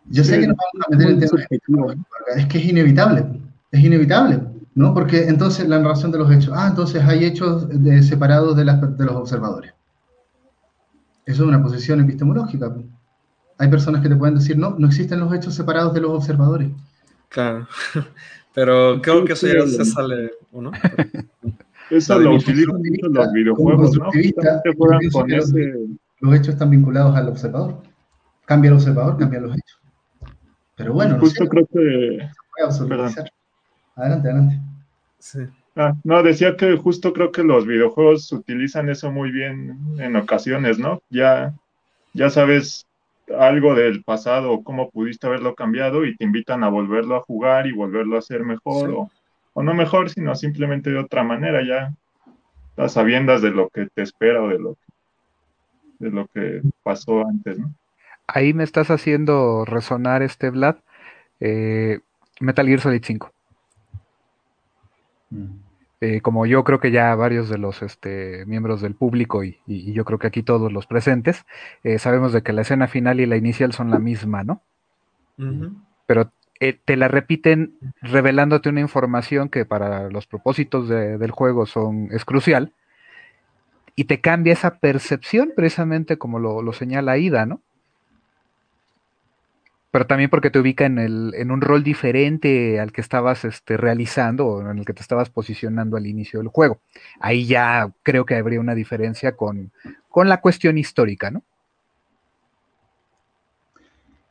A: Yo sé que nos vamos a meter en temas es que es inevitable, es inevitable, ¿no? Porque entonces la narración de los hechos, ah, entonces hay hechos separados de, de los observadores. Eso es una posición epistemológica. Hay personas que te pueden decir, no, no existen los hechos separados de los observadores.
C: Claro, pero creo que eso ya se sale, ¿no?
D: Eso lo utilizan los videojuegos, ¿no?
A: Los hechos están vinculados al observador. Cambia el observador, cambia los hechos. Pero bueno,
D: justo creo que.
A: Adelante, adelante.
D: Ah, no, decía que justo creo que los videojuegos utilizan eso muy bien en ocasiones, ¿no? Ya, ya sabes algo del pasado o cómo pudiste haberlo cambiado y te invitan a volverlo a jugar y volverlo a hacer mejor o, o, no mejor, sino simplemente de otra manera, ya las sabiendas de lo que te espera o de lo de lo que pasó antes, ¿no?
B: ahí me estás haciendo resonar este Vlad. Eh, Metal Gear Solid 5. Mm. Eh, como yo creo que ya varios de los este, miembros del público y, yo creo que aquí todos los presentes, eh, sabemos de que la escena final y la inicial son la misma, ¿no? Pero te la repiten revelándote una información que para los propósitos del juego son, es crucial y te cambia esa percepción precisamente como lo, lo señala Ida, ¿no? Pero también porque te ubica en, el, en un rol diferente al que estabas este, realizando o en el que te estabas posicionando al inicio del juego. Ahí ya creo que habría una diferencia con, la cuestión histórica, ¿no?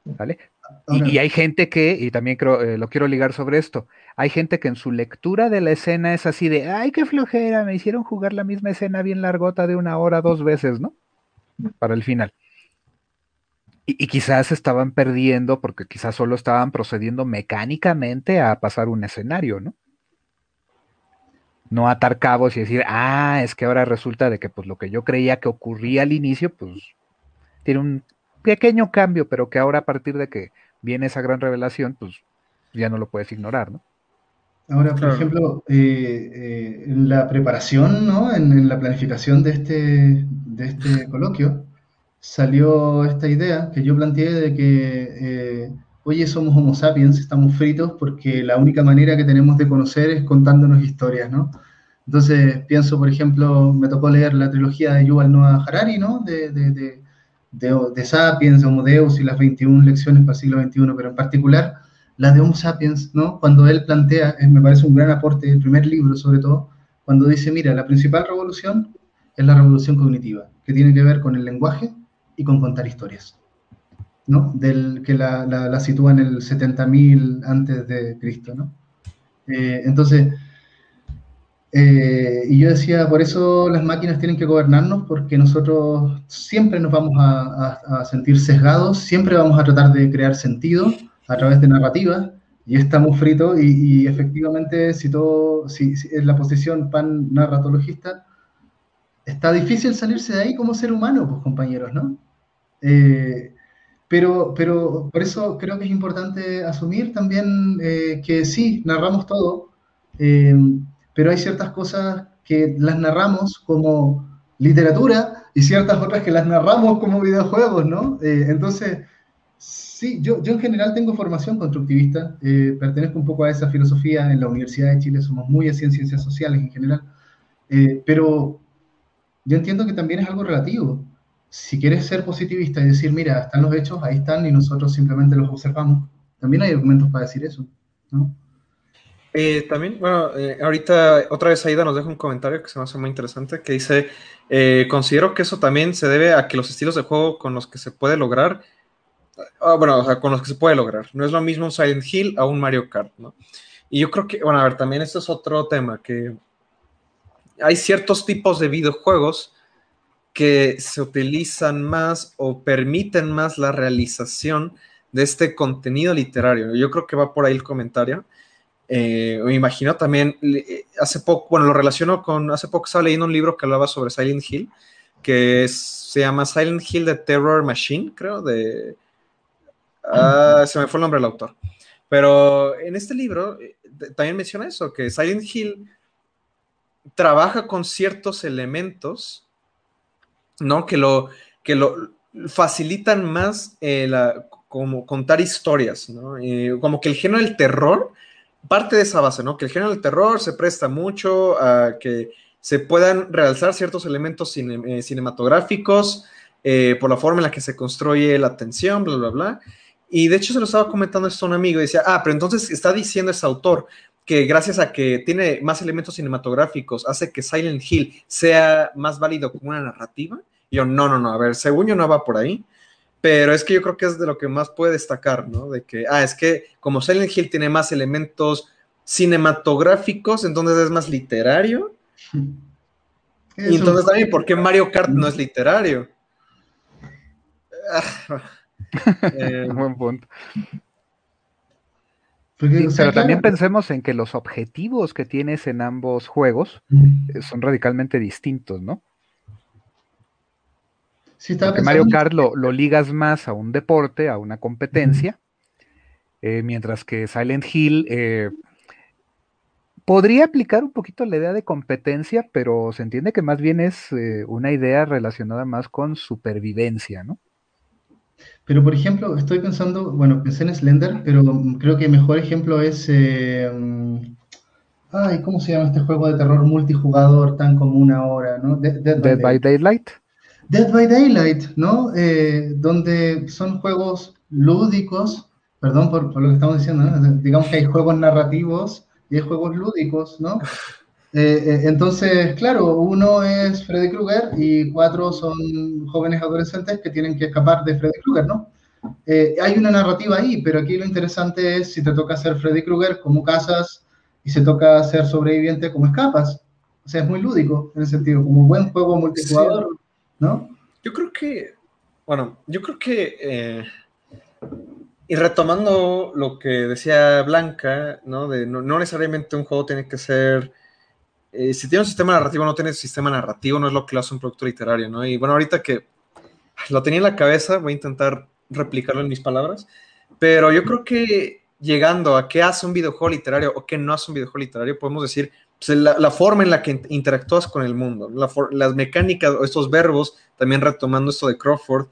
B: ¿Vale? Y, hay gente que, y también creo, eh, lo quiero ligar sobre esto, hay gente que en su lectura de la escena es así de, ay, qué flojera, me hicieron jugar la misma escena bien largota de una hora dos veces, ¿no? Para el final. Y, quizás estaban perdiendo porque quizás solo estaban procediendo mecánicamente a pasar un escenario, ¿no? No atar cabos y decir, ah, es que ahora resulta de que pues lo que yo creía que ocurría al inicio, pues tiene un pequeño cambio, pero que ahora a partir de que viene esa gran revelación, pues ya no lo puedes ignorar, ¿no?
A: Ahora, por ejemplo, eh, eh, en la preparación, ¿no? En, en, la planificación de este, de este coloquio, salió esta idea que yo planteé de que, eh, oye, somos homo sapiens, estamos fritos porque la única manera que tenemos de conocer es contándonos historias, ¿no? Entonces pienso, por ejemplo, me tocó leer la trilogía de Yuval Noah Harari, ¿no? De, de, de, de, Sapiens, Homo Deus y las 21 lecciones para el siglo XXI, pero en particular la de Homo Sapiens, ¿no? Cuando él plantea, me parece un gran aporte, el primer libro sobre todo, cuando dice, mira, la principal revolución es la revolución cognitiva, que tiene que ver con el lenguaje, y con contar historias, ¿no? Del que la, la, sitúa en el 70.000 antes de Cristo, ¿no? Eh, entonces, eh, y yo decía, por eso las máquinas tienen que gobernarnos, porque nosotros siempre nos vamos a, sentir sesgados, siempre vamos a tratar de crear sentido a través de narrativas, y estamos fritos, y, efectivamente, si todo, si, si, en la posición pan narratologista, está difícil salirse de ahí como ser humano, pues compañeros, ¿no? Eh, pero, pero por eso creo que es importante asumir también eh, que sí, narramos todo, eh, pero hay ciertas cosas que las narramos como literatura y ciertas otras que las narramos como videojuegos, ¿no? entonces, sí, yo, yo en general tengo formación constructivista, pertenezco un poco a esa filosofía en la Universidad de Chile, somos muy así en ciencias sociales en general, pero yo entiendo que también es algo relativo. Si quieres ser positivista y decir, mira, están los hechos, ahí están y nosotros simplemente los observamos, también hay argumentos para decir eso, ¿no?
C: Eh, también, bueno, eh, ahorita otra vez Aida nos deja un comentario que se me hace muy interesante, que dice, eh, considero que eso también se debe a que los estilos de juego con los que se puede lograr, ah, bueno, o sea, con los que se puede lograr, no es lo mismo un Silent Hill a un Mario Kart, ¿no? Y yo creo que, bueno, a ver, también esto es otro tema, que hay ciertos tipos de videojuegos que se utilizan más o permiten más la realización de este contenido literario. Yo creo que va por ahí el comentario. Eh, me imagino también, eh, hace poco, bueno, lo relaciono con, hace poco estaba leyendo un libro que hablaba sobre Silent Hill, que se llama Silent Hill The Terror Machine, creo. Ah, se me fue el nombre del autor. Pero en este libro eh, también menciona eso, que Silent Hill trabaja con ciertos elementos, ¿no? Que lo, que lo facilitan más como contar historias, ¿no? como que el género del terror parte de esa base, ¿no? Que el género del terror se presta mucho a que se puedan realzar ciertos elementos eh, cinematográficos eh, por la forma en la que se construye la tensión, bla, bla, bla. Y de hecho se lo estaba comentando esto a un amigo y decía, ah, pero entonces está diciendo ese autor que gracias a que tiene más elementos cinematográficos hace que Silent Hill sea más válido como una narrativa. Y yo, no, no, no, a ver, según yo no va por ahí pero es que yo creo que es de lo que más puede destacar, ¿no? De que, ah, es que como Silent Hill tiene más elementos cinematográficos, entonces es más literario. y entonces también, ¿por qué Mario Kart no es literario?
B: eh, Buen punto. pero también pensemos en que los objetivos que tienes en ambos juegos eh, son radicalmente distintos, ¿no? Porque Mario Kart lo, ligas más a un deporte, a una competencia, eh, mientras que Silent Hill eh, podría aplicar un poquito la idea de competencia, pero se entiende que más bien es eh, una idea relacionada más con supervivencia, ¿no?
A: Pero, por ejemplo, estoy pensando, bueno, pensé en Slender, pero creo que el mejor ejemplo es... ay, ¿cómo se llama este juego de terror multijugador tan común ahora, ¿no?
B: Dead by Daylight.
A: Dead by Daylight, ¿no? Eh, donde son juegos lúdicos, perdón por, lo que estamos diciendo, ¿no? digamos que hay juegos narrativos y hay juegos lúdicos, ¿no? Eh, eh, entonces, claro, uno es Freddy Krueger y cuatro son jóvenes adolescentes que tienen que escapar de Freddy Krueger, ¿no? hay una narrativa ahí, pero aquí lo interesante es si te toca ser Freddy Krueger, cómo casas, y se toca ser sobreviviente, cómo escapas. O sea, es muy lúdico en el sentido, como un buen juego multijugador. ¿No?
C: Yo creo que, bueno, yo creo que, eh, y retomando lo que decía Blanca, ¿no? No, necesariamente un juego tiene que ser, eh, si tiene un sistema narrativo, no tiene sistema narrativo, no es lo que lo hace un producto literario, ¿no? Y bueno, ahorita que lo tenía en la cabeza, voy a intentar replicarlo en mis palabras, pero yo creo que llegando a qué hace un videojuego literario o qué no hace un videojuego literario, podemos decir la, forma en la que interactúas con el mundo, las mecánicas o estos verbos, también retomando esto de Crawford,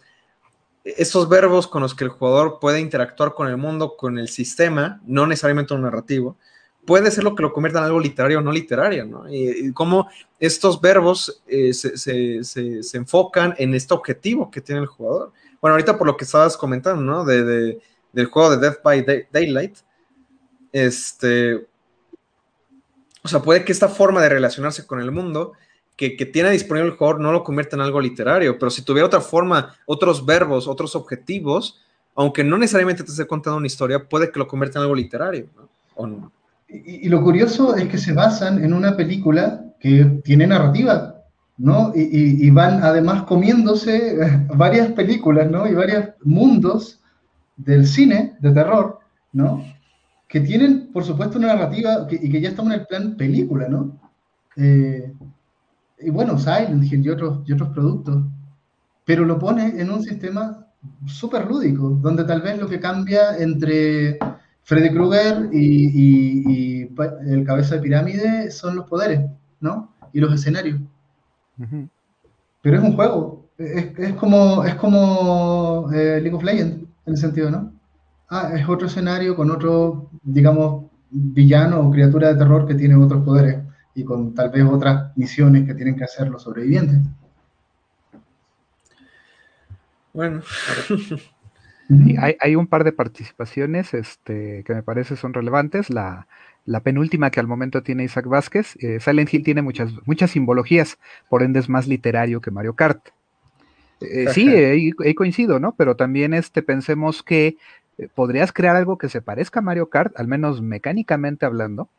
C: estos verbos con los que el jugador puede interactuar con el mundo, con el sistema, no necesariamente un narrativo, puede ser lo que lo convierta en algo literario o no literario, ¿no? Y, cómo estos verbos eh, se, enfocan en este objetivo que tiene el jugador. Bueno, ahorita por lo que estabas comentando, ¿no? De, del juego de Death by Daylight, este, o sea, puede que esta forma de relacionarse con el mundo que, tiene disponible el jugador no lo convierta en algo literario, pero si tuviera otra forma, otros verbos, otros objetivos, aunque no necesariamente te esté contando una historia, puede que lo convierta en algo literario.
A: Y, lo curioso es que se basan en una película que tiene narrativa, ¿no? Y, y, van además comiéndose varias películas, ¿no? Y varios mundos del cine de terror, ¿no? Que tienen, por supuesto, una narrativa y que ya estamos en el plan película, ¿no? Eh, y bueno, Silent Hill y otros, y otros productos, pero lo pone en un sistema súper lúdico, donde tal vez lo que cambia entre Freddy Krueger y, el cabeza de pirámide son los poderes, ¿no? Y los escenarios. Pero es un juego, es, como, es como eh, League of Legends, en el sentido, ¿no? Ah, es otro escenario con otro, digamos, villano o criatura de terror que tiene otros poderes y con tal vez otras misiones que tienen que hacer los sobrevivientes.
C: Bueno.
B: hay, un par de participaciones este, que me parece son relevantes. La, penúltima que al momento tiene Isaac Vázquez. Eh, Silent Hill tiene muchas, muchas simbologías, por ende es más literario que Mario Kart. Eh, sí, ahí, coincido, ¿no? Pero también este, pensemos que eh, podrías crear algo que se parezca a Mario Kart, al menos mecánicamente hablando,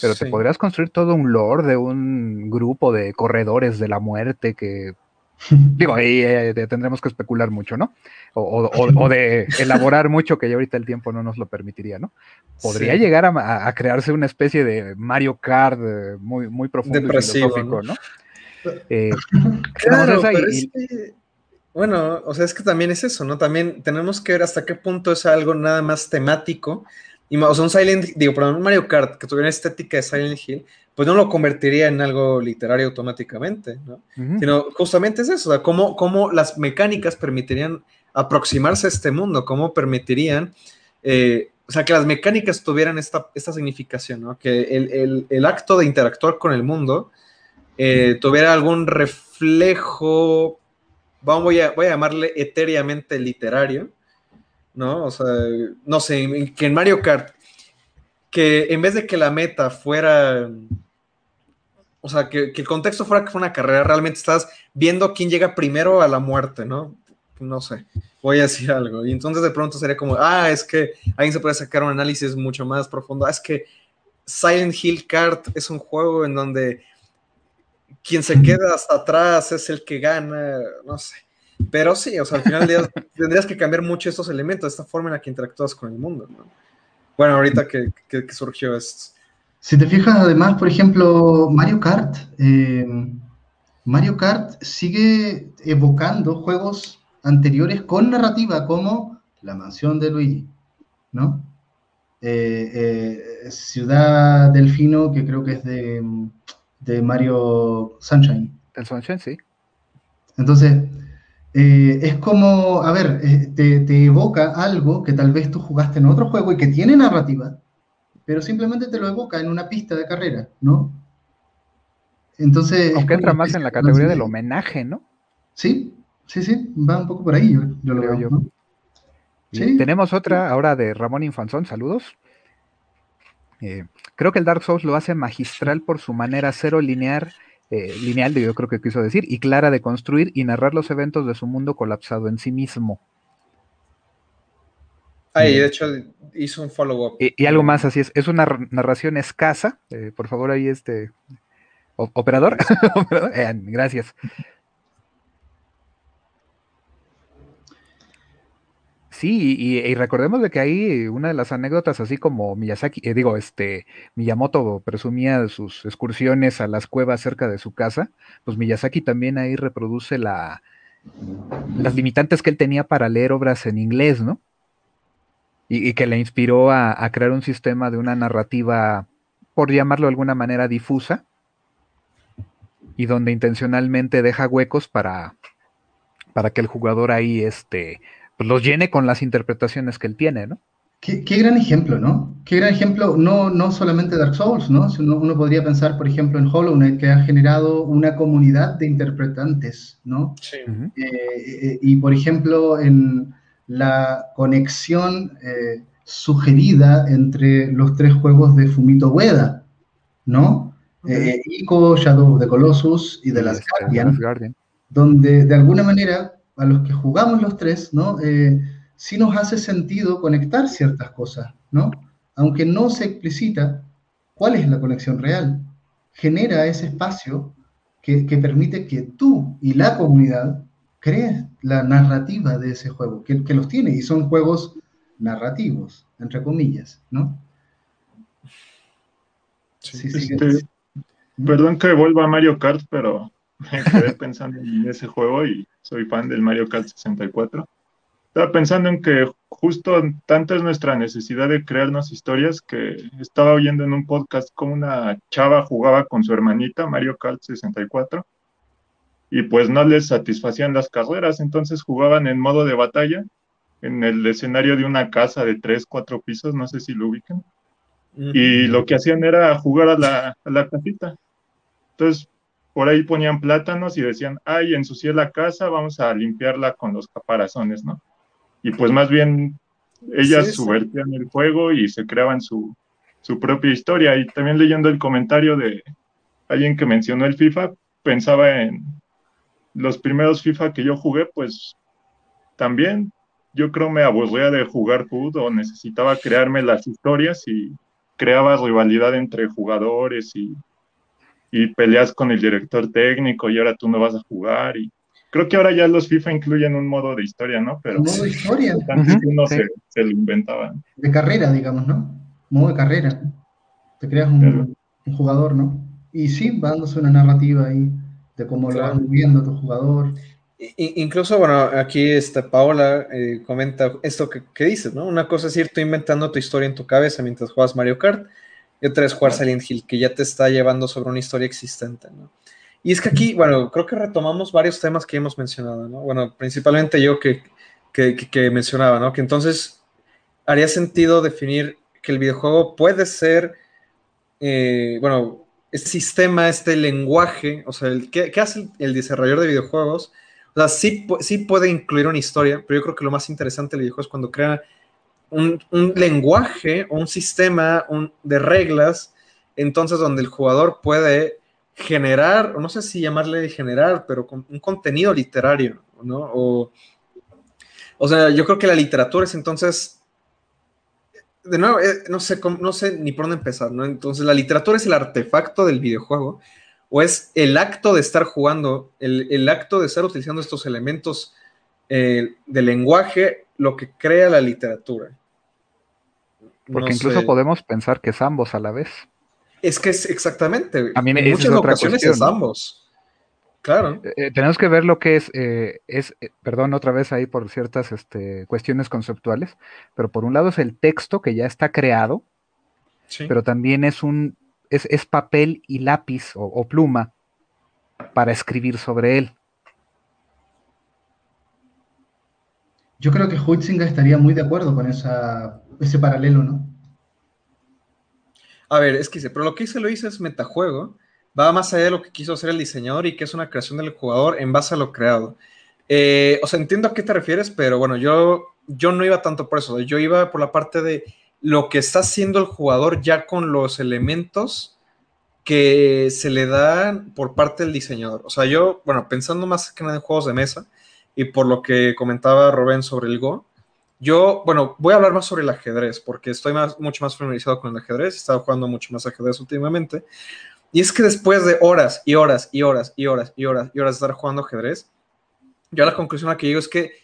B: pero te podrías construir todo un lore de un grupo de corredores de la muerte que Digo, ahí eh, tendremos que especular mucho, ¿no? O, de elaborar mucho, que ya ahorita el tiempo no nos lo permitiría, ¿no? Podría llegar a, crearse una especie de Mario Kart eh, muy, muy profundo y filosófico, ¿no?
C: Eh, claro, pero es que, bueno, o sea, es que también es eso, ¿no? También tenemos que ver hasta qué punto es algo nada más temático. Y, o sea, un Silent, digo, perdón, un Mario Kart que tuviera estética de Silent Hill, pues no lo convertiría en algo literario automáticamente, ¿no? Sino justamente es eso, o sea, cómo, las mecánicas permitirían aproximarse a este mundo, cómo permitirían, eh, o sea, que las mecánicas tuvieran esta, esta significación, ¿no? Que el, acto de interactuar con el mundo eh, tuviera algún reflejo, voy a, voy a llamarle etéreamente literario, ¿no? O sea, no sé, que en Mario Kart que en vez de que la meta fuera, o sea, que, el contexto fuera que fue una carrera, realmente estás viendo quién llega primero a la muerte, ¿no? No sé, voy a decir algo. Y entonces de pronto sería como, ah, es que alguien se puede sacar un análisis mucho más profundo. Ah, es que Silent Hill Kart es un juego en donde quien se queda hasta atrás es el que gana, no sé. Pero sí, o sea, al final tendrías que cambiar mucho estos elementos, esta forma en la que interactúas con el mundo, ¿no? Bueno, ahorita que, surgió esto.
A: Si te fijas, además, por ejemplo, Mario Kart, eh, Mario Kart sigue evocando juegos anteriores con narrativa, como La Mansión de Luigi, ¿no? Eh, eh, Ciudad Delfino, que creo que es de, de Mario Sunshine.
B: El Sunshine, sí.
A: Entonces, eh, es como, a ver, eh, te, evoca algo que tal vez tú jugaste en otro juego y que tiene narrativa, pero simplemente te lo evoca en una pista de carrera, ¿no?
B: Entonces... Aunque entra más en la categoría del homenaje, ¿no?
A: Sí, sí, sí, va un poco por ahí, yo, lo veo.
B: Tenemos otra ahora de Ramón Infanzón, saludos. Eh, creo que el Dark Souls lo hace magistral por su manera cero lineal eh, lineal, yo creo que quiso decir, y clara de construir y narrar los eventos de su mundo colapsado en sí mismo.
C: Ahí, de hecho, hizo un follow-up.
B: Y, algo más, así es, es una narración escasa. Eh, por favor, ahí este. operador. Eh, gracias. Sí, y, recordemos de que ahí una de las anécdotas, así como Miyazaki, eh, digo, este, Miyamoto presumía sus excursiones a las cuevas cerca de su casa, pues Miyazaki también ahí reproduce la, las limitantes que él tenía para leer obras en inglés, ¿no? Y, que le inspiró a, crear un sistema de una narrativa, por llamarlo de alguna manera, difusa, y donde intencionalmente deja huecos para, para que el jugador ahí, este, pues, los llene con las interpretaciones que él tiene, ¿no?
A: Qué, gran ejemplo, ¿no? Qué gran ejemplo, no, no solamente Dark Souls, ¿no? Uno, uno, podría pensar, por ejemplo, en Hollow Knight, que ha generado una comunidad de interpretantes, ¿no? Sí. Eh, eh, y, por ejemplo, en la conexión eh, sugerida entre los tres juegos de Fumito Ueda, ¿no? Ico, Shadow of the Colossus y The Last Guardian, donde de alguna manera a los que jugamos los tres, ¿no? Eh, sí nos hace sentido conectar ciertas cosas, ¿no? Aunque no se explicita cuál es la conexión real. Genera ese espacio que, permite que tú y la comunidad crees la narrativa de ese juego, que, que los tiene, y son juegos narrativos, entre comillas, ¿no?
D: Sí, sí, este, perdón que vuelva a Mario Kart, pero me quedé pensando en ese juego y soy fan del Mario Kart 64. Estaba pensando en que justo tanto es nuestra necesidad de crearnos historias que estaba oyendo en un podcast como una chava jugaba con su hermanita Mario Kart 64 y pues no les satisfacían las carreras, entonces jugaban en modo de batalla en el escenario de una casa de tres, cuatro pisos, no sé si lo ubican. Y lo que hacían era jugar a la, a la casita. Entonces, por ahí ponían plátanos y decían, ay, ensucié la casa, vamos a limpiarla con los caparazones, ¿no? Y pues más bien ellas subvertían el juego y se creaban su, su propia historia. Y también leyendo el comentario de alguien que mencionó el FIFA, pensaba en los primeros FIFA que yo jugué, pues también yo creo me aburría de jugar fútbol o necesitaba crearme las historias y creaba rivalidad entre jugadores y, y peleas con el director técnico y ahora tú no vas a jugar y creo que ahora ya los FIFA incluyen un modo de historia, ¿no?
A: Pero modo de historia.
D: Antes uno se, lo inventaba.
A: De carrera, digamos, ¿no? Modo de carrera. Te creas un, jugador, ¿no? Y sí, va dándose una narrativa ahí de cómo lo van viendo tu jugador
C: incluso, bueno, aquí está Paola eh, comenta esto que, dices, ¿no? Una cosa es ir tú inventando tu historia en tu cabeza mientras juegas Mario Kart, y otra es jugar Silent Hill, que ya te está llevando sobre una historia existente, ¿no? Y es que aquí, bueno, creo que retomamos varios temas que hemos mencionado, ¿no? Bueno, principalmente yo que, que, mencionaba, ¿no? Que entonces haría sentido definir que el videojuego puede ser, eh, bueno, este sistema, este lenguaje, o sea, el, ¿qué, hace el desarrollador de videojuegos? O sea, sí, sí puede incluir una historia, pero yo creo que lo más interesante del videojuego es cuando crea un, lenguaje o un sistema de reglas, entonces donde el jugador puede generar, no sé si llamarle generar, pero con un contenido literario, ¿no? O, o sea, yo creo que la literatura es entonces, de nuevo, eh, no sé, no sé ni por dónde empezar, ¿no? Entonces la literatura es el artefacto del videojuego o es el acto de estar jugando, el, acto de estar utilizando estos elementos eh, de lenguaje lo que crea la literatura.
B: Porque incluso podemos pensar que es ambos a la vez.
C: Es que es exactamente. en muchas ocasiones es ambos. Claro.
B: Eh, eh, tenemos que ver lo que es, es perdón, otra vez ahí por ciertas este, cuestiones conceptuales, pero por un lado es el texto que ya está creado, pero también es un es, papel y lápiz o, pluma para escribir sobre él.
A: Yo creo que Huitzinger estaría muy de acuerdo con ese paralelo, ¿no?
C: A ver, es que pero lo que hice lo hice es metajuego, va más allá de lo que quiso hacer el diseñador y que es una creación del jugador en base a lo creado. Eh, o sea, entiendo a qué te refieres, pero bueno, yo, yo no iba tanto por eso, yo iba por la parte de lo que está haciendo el jugador ya con los elementos que se le dan por parte del diseñador. O sea, yo, bueno, pensando más que nada en juegos de mesa y por lo que comentaba Rubén sobre el Go, yo, bueno, voy a hablar más sobre el ajedrez porque estoy más, mucho más familiarizado con el ajedrez, he estado jugando mucho más ajedrez últimamente. Y es que después de horas y horas y horas y horas y horas y horas de estar jugando ajedrez, yo la conclusión a que llego es que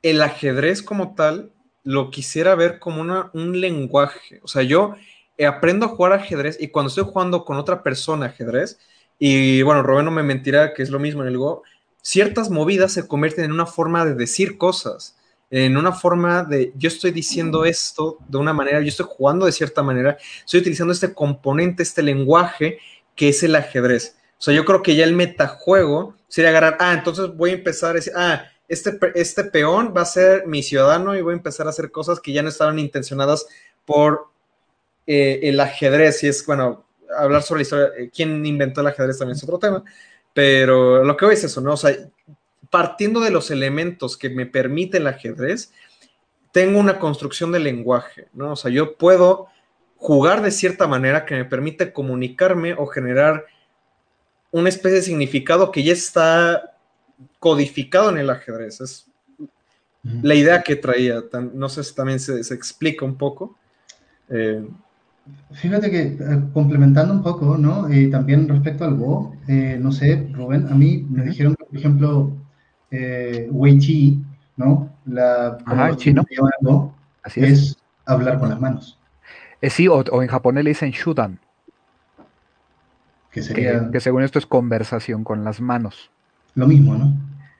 C: el ajedrez como tal lo quisiera ver como un lenguaje. O sea, yo aprendo a jugar ajedrez y cuando estoy jugando con otra persona ajedrez, y bueno, Rubén no me mentirá que es lo mismo en el Go, ciertas movidas se convierten en una forma de decir cosas, en una forma de yo estoy diciendo esto de una manera, yo estoy jugando de cierta manera, estoy utilizando este componente, este lenguaje que es el ajedrez. O sea, yo creo que ya el metajuego sería agarrar, ah, entonces voy a empezar a decir, ah, este, este peón va a ser mi ciudadano y voy a empezar a hacer cosas que ya no estaban intencionadas por eh, el ajedrez. Y es, bueno, hablar sobre la historia, eh, quién inventó el ajedrez también es otro tema, pero lo que hoy es eso, ¿no? O sea, partiendo de los elementos que me permite el ajedrez, tengo una construcción de lenguaje, ¿no? O sea, yo puedo jugar de cierta manera que me permite comunicarme o generar una especie de significado que ya está codificado en el ajedrez. Es la idea que traía. No sé si también se, explica un poco.
A: Eh, Fíjate que eh, complementando un poco, ¿no? Y también respecto al Go, eh, no sé, Rubén, a mí me dijeron por ejemplo, Wei Chi, ¿no? La
B: Ajá, chino.
A: Así es. hablar con las manos.
B: sí, o, en japonés le dicen shudan. Que, sería... que según esto es conversación con las manos
A: lo mismo, ¿no?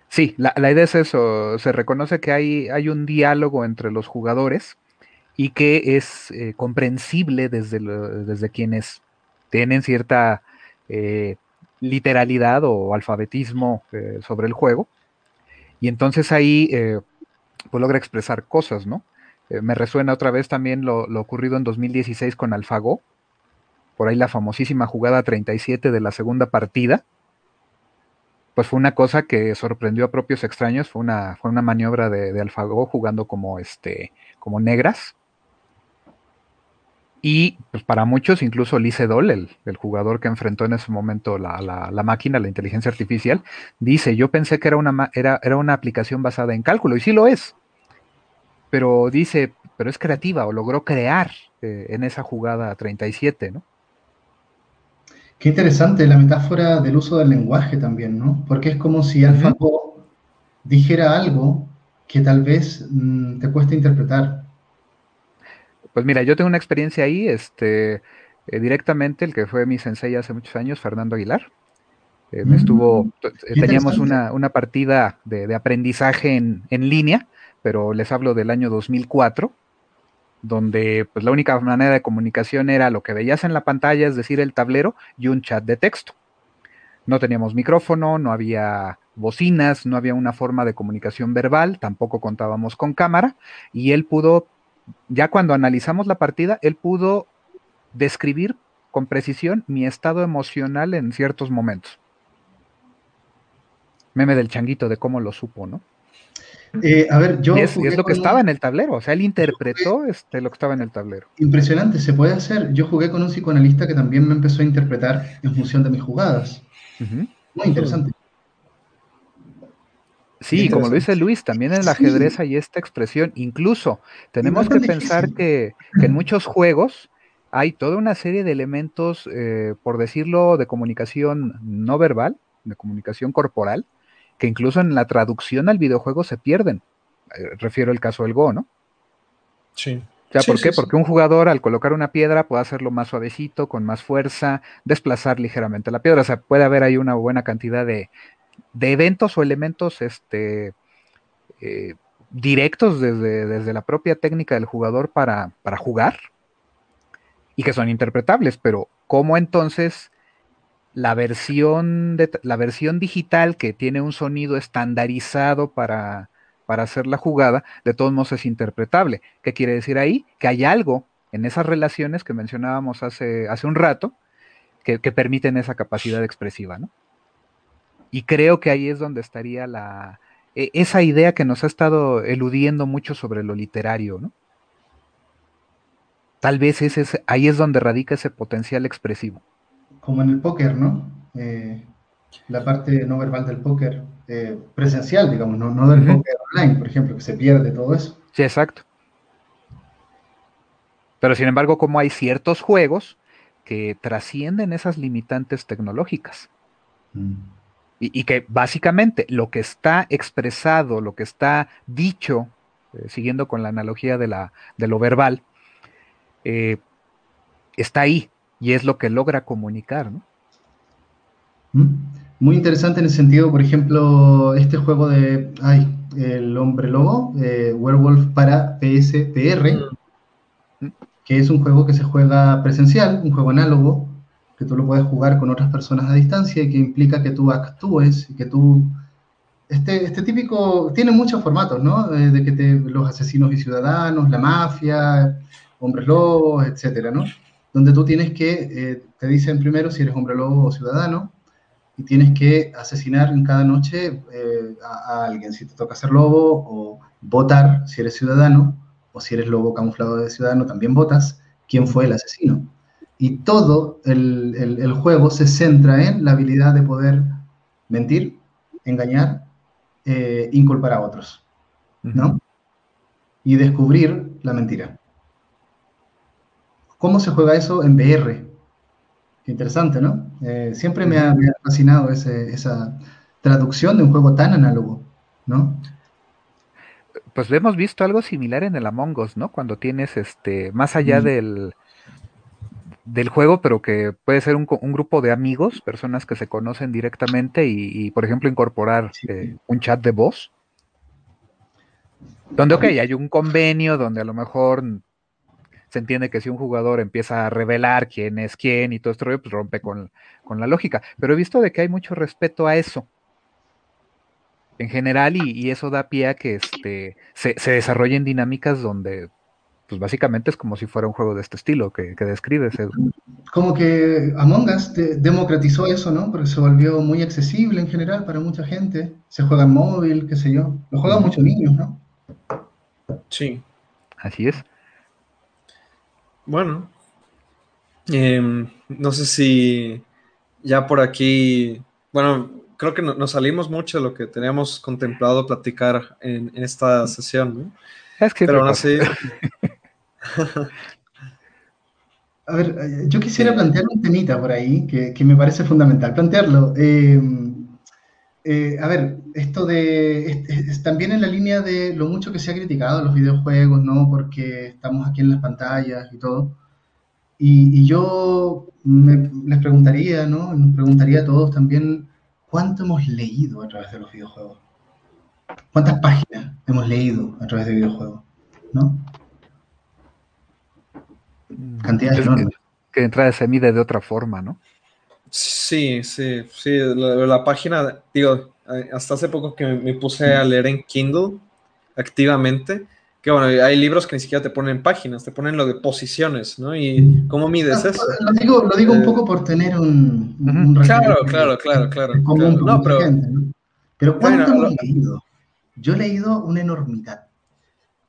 B: Sí, la, idea es eso, se reconoce que hay, hay, un diálogo entre los jugadores y que es eh, comprensible desde, desde quienes tienen cierta eh, literalidad o alfabetismo eh, sobre el juego. Y entonces ahí pues logra expresar cosas, ¿no? me resuena otra vez también lo, ocurrido en 2016 con AlphaGo, por ahí la famosísima jugada 37 de la segunda partida, pues fue una cosa que sorprendió a propios extraños, fue una, fue una maniobra de, de jugando como, este, como negras. Y pues para muchos, incluso Lee Sedol, el, el, jugador que enfrentó en ese momento la, la, la, máquina, la inteligencia artificial, dice, yo pensé que era una, era, era una aplicación basada en cálculo, y sí lo es. Pero dice, pero es creativa, o logró crear eh, en esa jugada 37, ¿no?
A: Qué interesante la metáfora del uso del lenguaje también, ¿no? Porque es como si AlphaGo dijera algo que tal vez mmm, te cuesta interpretar.
B: Pues mira, yo tengo una experiencia ahí, este, eh, directamente, el que fue mi sensei hace muchos años, Fernando Aguilar. Eh, me estuvo, mm, teníamos una, una, partida de, de aprendizaje en, en, línea, pero les hablo del año 2004, donde pues la única manera de comunicación era lo que veías en la pantalla, es decir, el tablero y un chat de texto. No teníamos micrófono, no había bocinas, no había una forma de comunicación verbal, tampoco contábamos con cámara, y él pudo, ya cuando analizamos la partida, él pudo describir con precisión mi estado emocional en ciertos momentos. Meme del changuito de cómo lo supo, ¿no?
A: Eh, a ver, yo.
B: Y es, es lo que estaba en el tablero, o sea, él interpretó este, lo que estaba en el tablero.
A: Impresionante, se puede hacer. Yo jugué con un psicoanalista que también me empezó a interpretar en función de mis jugadas. Uh -huh. Muy interesante.
B: Sí, como lo dice Luis, también en el ajedrez sí. hay esta expresión. Incluso tenemos que pensar que, que, en muchos juegos hay toda una serie de elementos, eh, por decirlo, de comunicación no verbal, de comunicación corporal, que incluso en la traducción al videojuego se pierden. Eh, refiero al caso del Go, ¿no?
C: Sí.
B: O sea,
C: sí,
B: ¿por qué?
C: sí,
B: Porque un jugador al colocar una piedra puede hacerlo más suavecito, con más fuerza, desplazar ligeramente la piedra. O sea, puede haber ahí una buena cantidad de, de eventos o elementos este, eh, directos desde, desde, la propia técnica del jugador para, para jugar y que son interpretables, pero ¿cómo entonces la versión, de, la versión digital que tiene un sonido estandarizado para, para hacer la jugada, de todos modos es interpretable. ¿Qué quiere decir ahí? Que hay algo en esas relaciones que mencionábamos hace, hace un rato que, que permiten esa capacidad expresiva, ¿no? Y creo que ahí es donde estaría la, e, esa idea que nos ha estado eludiendo mucho sobre lo literario, ¿no? Tal vez ese es, ahí es donde radica ese potencial expresivo
A: como en el póker, ¿no? Eh, la parte no verbal del póker eh, presencial, digamos, no, no del uh -huh. póker online, por ejemplo, que se pierde todo eso.
B: Sí, exacto. Pero sin embargo, como hay ciertos juegos que trascienden esas limitantes tecnológicas. Mm. Y, y, que básicamente lo que está expresado, lo que está dicho, eh, siguiendo con la analogía de, la, de lo verbal, eh, está ahí, y es lo que logra comunicar, ¿no?
A: Muy interesante en el sentido, por ejemplo, este juego de, ay, el hombre lobo, eh, Werewolf para PSPR, que es un juego que se juega presencial, un juego análogo, que tú lo puedes jugar con otras personas a distancia y que implica que tú actúes y que tú... Este, este típico, tiene muchos formatos, ¿no? Eh, de que te, los asesinos y ciudadanos, la mafia, hombres lobos, etcétera, ¿no? donde tú tienes que, eh, te dicen primero si eres hombre lobo o ciudadano, y tienes que asesinar en cada noche eh, a, a, alguien, si te toca ser lobo, o votar si eres ciudadano, o si eres lobo camuflado de ciudadano, también votas quién fue el asesino. Y todo el, el, el juego se centra en la habilidad de poder mentir, engañar, eh, inculpar a otros, ¿no? Uh -huh. Y descubrir la mentira. ¿Cómo se juega eso en VR? Qué interesante, ¿no? Eh, siempre me ha, me ha fascinado ese, esa traducción de un juego tan análogo, ¿no?
B: Pues hemos visto algo similar en el Among Us, ¿no? Cuando tienes, este, más allá mm. del, del juego, pero que puede ser un, un, grupo de amigos, personas que se conocen directamente y, y por ejemplo, incorporar sí. eh, un chat de voz. Donde, ok, hay un convenio donde a lo mejor se entiende que si un jugador empieza a revelar quién es quién y todo esto, pues rompe con, con la lógica. Pero he visto de que hay mucho respeto a eso en general y, y eso da pie a que este, se, se, desarrollen dinámicas donde pues básicamente es como si fuera un juego de este estilo que, que describes, Edu.
A: Como que Among Us democratizó eso, ¿no? Porque se volvió muy accesible en general para mucha gente. Se juega en móvil, qué sé yo. Lo juegan muchos niños, ¿no?
C: Sí.
B: Así es.
C: Bueno. Em, no sé si ya por aquí, bueno, creo que nos salimos mucho de lo que teníamos contemplado platicar en, esta sesión, ¿no?
B: Es que
C: Pero aún así...
A: A ver, eh, yo quisiera plantear un temita por ahí que, me parece fundamental plantearlo. Eh, eh, a ver, esto de. también en la línea de lo mucho que se ha criticado los videojuegos, ¿no? Porque estamos aquí en las pantallas y todo. Y, yo les preguntaría, ¿no? Nos preguntaría a todos también, ¿cuánto hemos leído a través de los videojuegos? ¿Cuántas páginas hemos leído a través de videojuegos? ¿No?
B: Cantidades enormes. Que, de entrada se mide de otra forma, ¿no?
C: Sí, sí, sí. La, página, digo, hasta hace poco que me puse a leer en Kindle activamente que bueno, hay libros que ni siquiera te ponen páginas, te ponen lo de posiciones, ¿no? Y cómo mides eso.
A: Lo digo, lo digo un eh, poco por tener un,
C: Claro, claro, claro, claro.
A: No, pero, pero ¿cuánto hemos leído? Yo he leído una enormidad.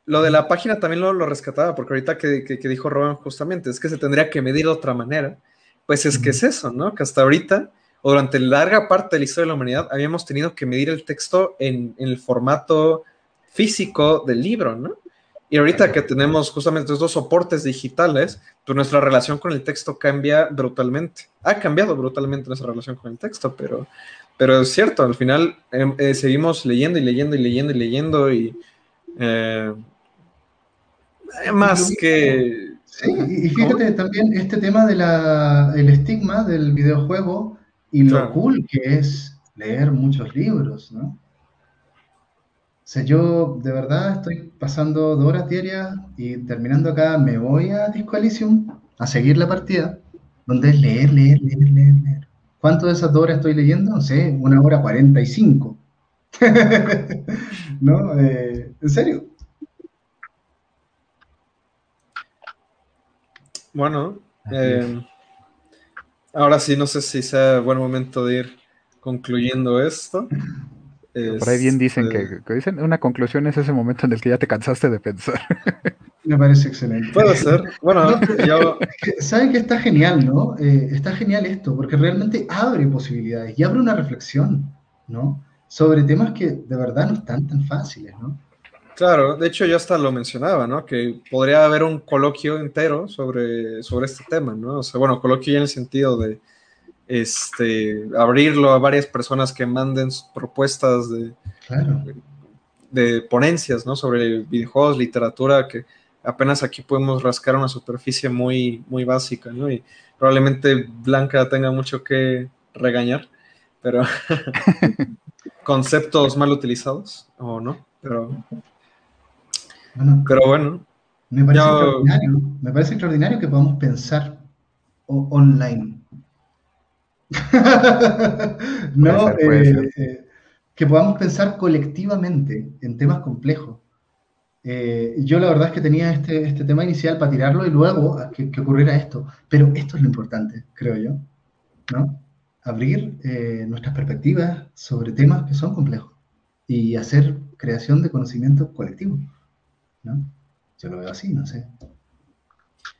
C: Lo de la página también lo, lo rescataba, porque ahorita que, que, dijo Roban justamente, es que se tendría que medir de otra manera. Pues es que es eso, ¿no? Que hasta ahorita, o durante larga parte de la historia de la humanidad, habíamos tenido que medir el texto en, en el formato físico del libro, ¿no? Y ahorita que tenemos justamente estos soportes digitales, pues nuestra relación con el texto cambia brutalmente. Ha cambiado brutalmente nuestra relación con el texto, pero, pero es cierto, al final em, eh, seguimos leyendo y leyendo y leyendo y leyendo y eh, más que...
A: Sí, y fíjate también este tema del estigma del videojuego y lo cool que es leer muchos libros, ¿no? O sea, yo de verdad estoy pasando dos horas diarias y terminando acá me voy a Disco Elysium a seguir la partida, donde es leer, leer, leer, leer, leer. ¿Cuánto de esas dos horas estoy leyendo? No sé, una hora cuarenta y cinco. ¿No? Eh, ¿En serio?
C: Bueno, eh, ahora sí, no sé si sea buen momento de ir concluyendo esto.
B: Por ahí bien dicen este que, dicen una conclusión es ese momento en el que ya te cansaste de pensar.
A: Me parece excelente.
C: Puede ser. Bueno, yo...
A: Saben que está genial, ¿no? Eh, está genial esto, porque realmente abre posibilidades y abre una reflexión, ¿no? Sobre temas que de verdad no están tan fáciles, ¿no?
C: Claro, de hecho yo hasta lo mencionaba, ¿no? Que podría haber un coloquio entero sobre, sobre este tema, ¿no? O sea, bueno, coloquio ya en el sentido de este, abrirlo a varias personas que manden propuestas de, de ponencias ¿no? sobre videojuegos, literatura, que apenas aquí podemos rascar una superficie muy, muy básica, ¿no? Y probablemente Blanca tenga mucho que regañar, pero conceptos mal utilizados, o no, pero bueno, pero bueno.
A: Me parece, extraordinario, me parece extraordinario que podamos pensar online no, eh, eh, que podamos pensar colectivamente en temas complejos. Eh, yo la verdad es que tenía este, este tema inicial para tirarlo y luego que, ocurriera esto. Pero esto es lo importante, creo yo, ¿no? Abrir nuestras perspectivas sobre temas que son complejos y hacer creación de conocimiento colectivo, ¿no? Yo lo veo así, no sé.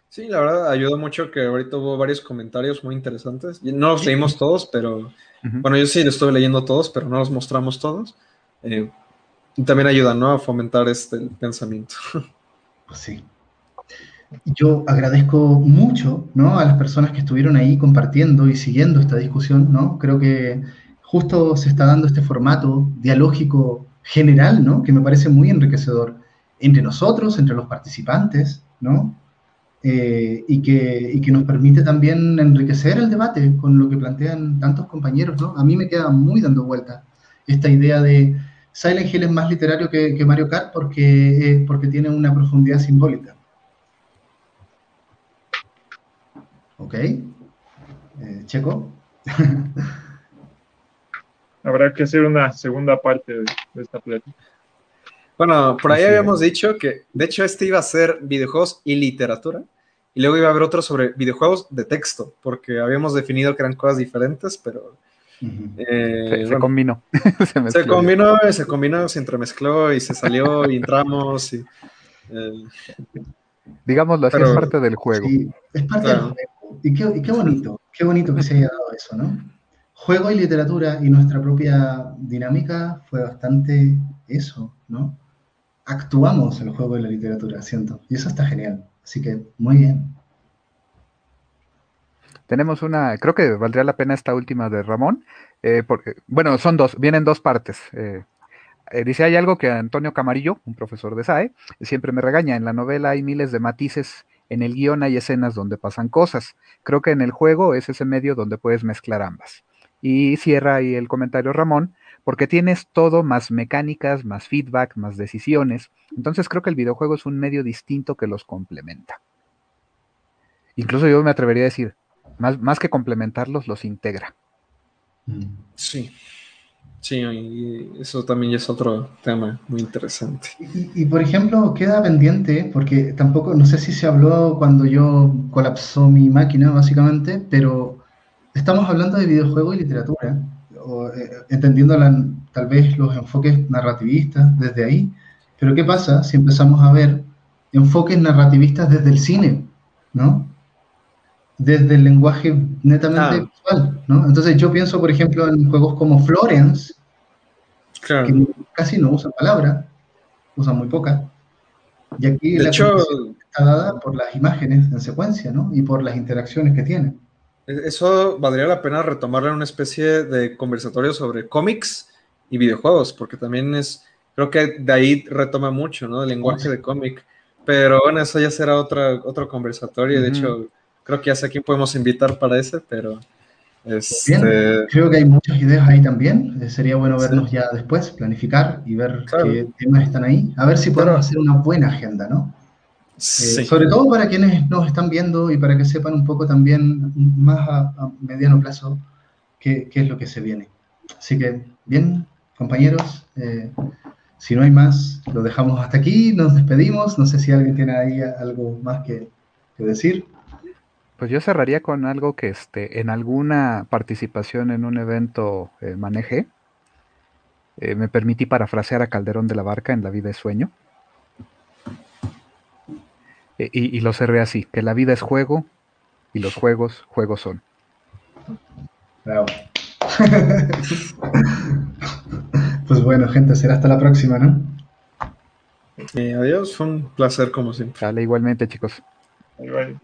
C: Sí, la verdad ayudó mucho que ahorita hubo varios comentarios muy interesantes. No los leímos todos, pero bueno, yo sí los estuve leyendo todos, pero no los mostramos todos. Eh, y también ayuda, ¿no? A fomentar este pensamiento.
A: Pues sí. Yo agradezco mucho, ¿no? A las personas que estuvieron ahí compartiendo y siguiendo esta discusión, ¿no? Creo que justo se está dando este formato dialógico general, ¿no? Que me parece muy enriquecedor entre nosotros, entre los participantes, ¿no? Eh, y, que, y, que, nos permite también enriquecer el debate con lo que plantean tantos compañeros, ¿no? A mí me queda muy dando vuelta esta idea de Silent Hill es más literario que, que Mario Kart porque, eh, porque tiene una profundidad simbólica. ¿Ok? Eh, Checo.
D: Habrá que hacer una segunda parte de, esta plática.
C: Bueno, por ahí habíamos dicho que, de hecho, este iba a ser videojuegos y literatura. Y luego iba a haber otro sobre videojuegos de texto, porque habíamos definido que eran cosas diferentes, pero...
B: Eh, se, combinó.
C: se, combinó, se combinó, se entremezcló y se salió y entramos. Y,
B: eh, Digámoslo así, es parte del juego.
A: Sí, es parte del juego. Y qué, y qué bonito, qué bonito que se haya dado eso, ¿no? Juego y literatura y nuestra propia dinámica fue bastante eso, ¿no? Actuamos el juego y la literatura, siento. Y eso está genial. Así que, muy bien.
B: Tenemos una, creo que valdría la pena esta última de Ramón, eh, porque, bueno, son dos, vienen dos partes. Eh, eh, dice, hay algo que Antonio Camarillo, un profesor de SAE, siempre me regaña. En la novela hay miles de matices, en el guion hay escenas donde pasan cosas. Creo que en el juego es ese medio donde puedes mezclar ambas. Y cierra ahí el comentario Ramón, porque tienes todo más mecánicas, más feedback, más decisiones. Entonces creo que el videojuego es un medio distinto que los complementa. Incluso yo me atrevería a decir, más, más que complementarlos, los integra.
C: Sí. Sí, y eso también es otro tema muy interesante.
A: Y, por ejemplo, queda pendiente, porque tampoco, no sé si se habló cuando yo colapsó mi máquina, básicamente, pero estamos hablando de videojuego y literatura, o, eh, entendiendo tal vez los enfoques narrativistas desde ahí, pero ¿qué pasa si empezamos a ver enfoques narrativistas desde el cine, ¿no? desde el lenguaje netamente visual, ¿no? Entonces yo pienso, por ejemplo, en juegos como Florence, que casi no usan palabra, usan muy poca. Y aquí
C: de la hecho,
A: está dada por las imágenes en secuencia, ¿no? Y por las interacciones que tiene.
C: E-, eso valdría la pena retomarle una especie de conversatorio sobre cómics y videojuegos, porque también es, creo que de ahí retoma mucho, ¿no? El lenguaje de cómic. Pero bueno, eso ya será otra, otro conversatorio. De hecho, creo que ya sé a quién podemos invitar para ese, pero...
A: Este... creo que hay muchas ideas ahí también. Eh, sería bueno vernos ya después, planificar y ver qué temas están ahí. A ver si podemos hacer una buena agenda, ¿no? Eh, sobre todo para quienes nos están viendo y para que sepan un poco también más a, mediano plazo qué, qué, es lo que se viene. Así que, bien, compañeros, eh, si no hay más, lo dejamos hasta aquí, nos despedimos. No sé si alguien tiene ahí algo más que, que decir.
B: Pues yo cerraría con algo que este, en alguna participación en un evento eh, manejé. Eh, me permití parafrasear a Calderón de la Barca en La vida es sueño. E, y, lo cerré así, que la vida es juego y los juegos, juegos son.
A: Bravo. pues bueno, gente, será hasta la próxima, ¿no?
C: Eh, adiós, fue un placer como siempre.
B: Dale, igualmente, chicos.
C: Bye, bye.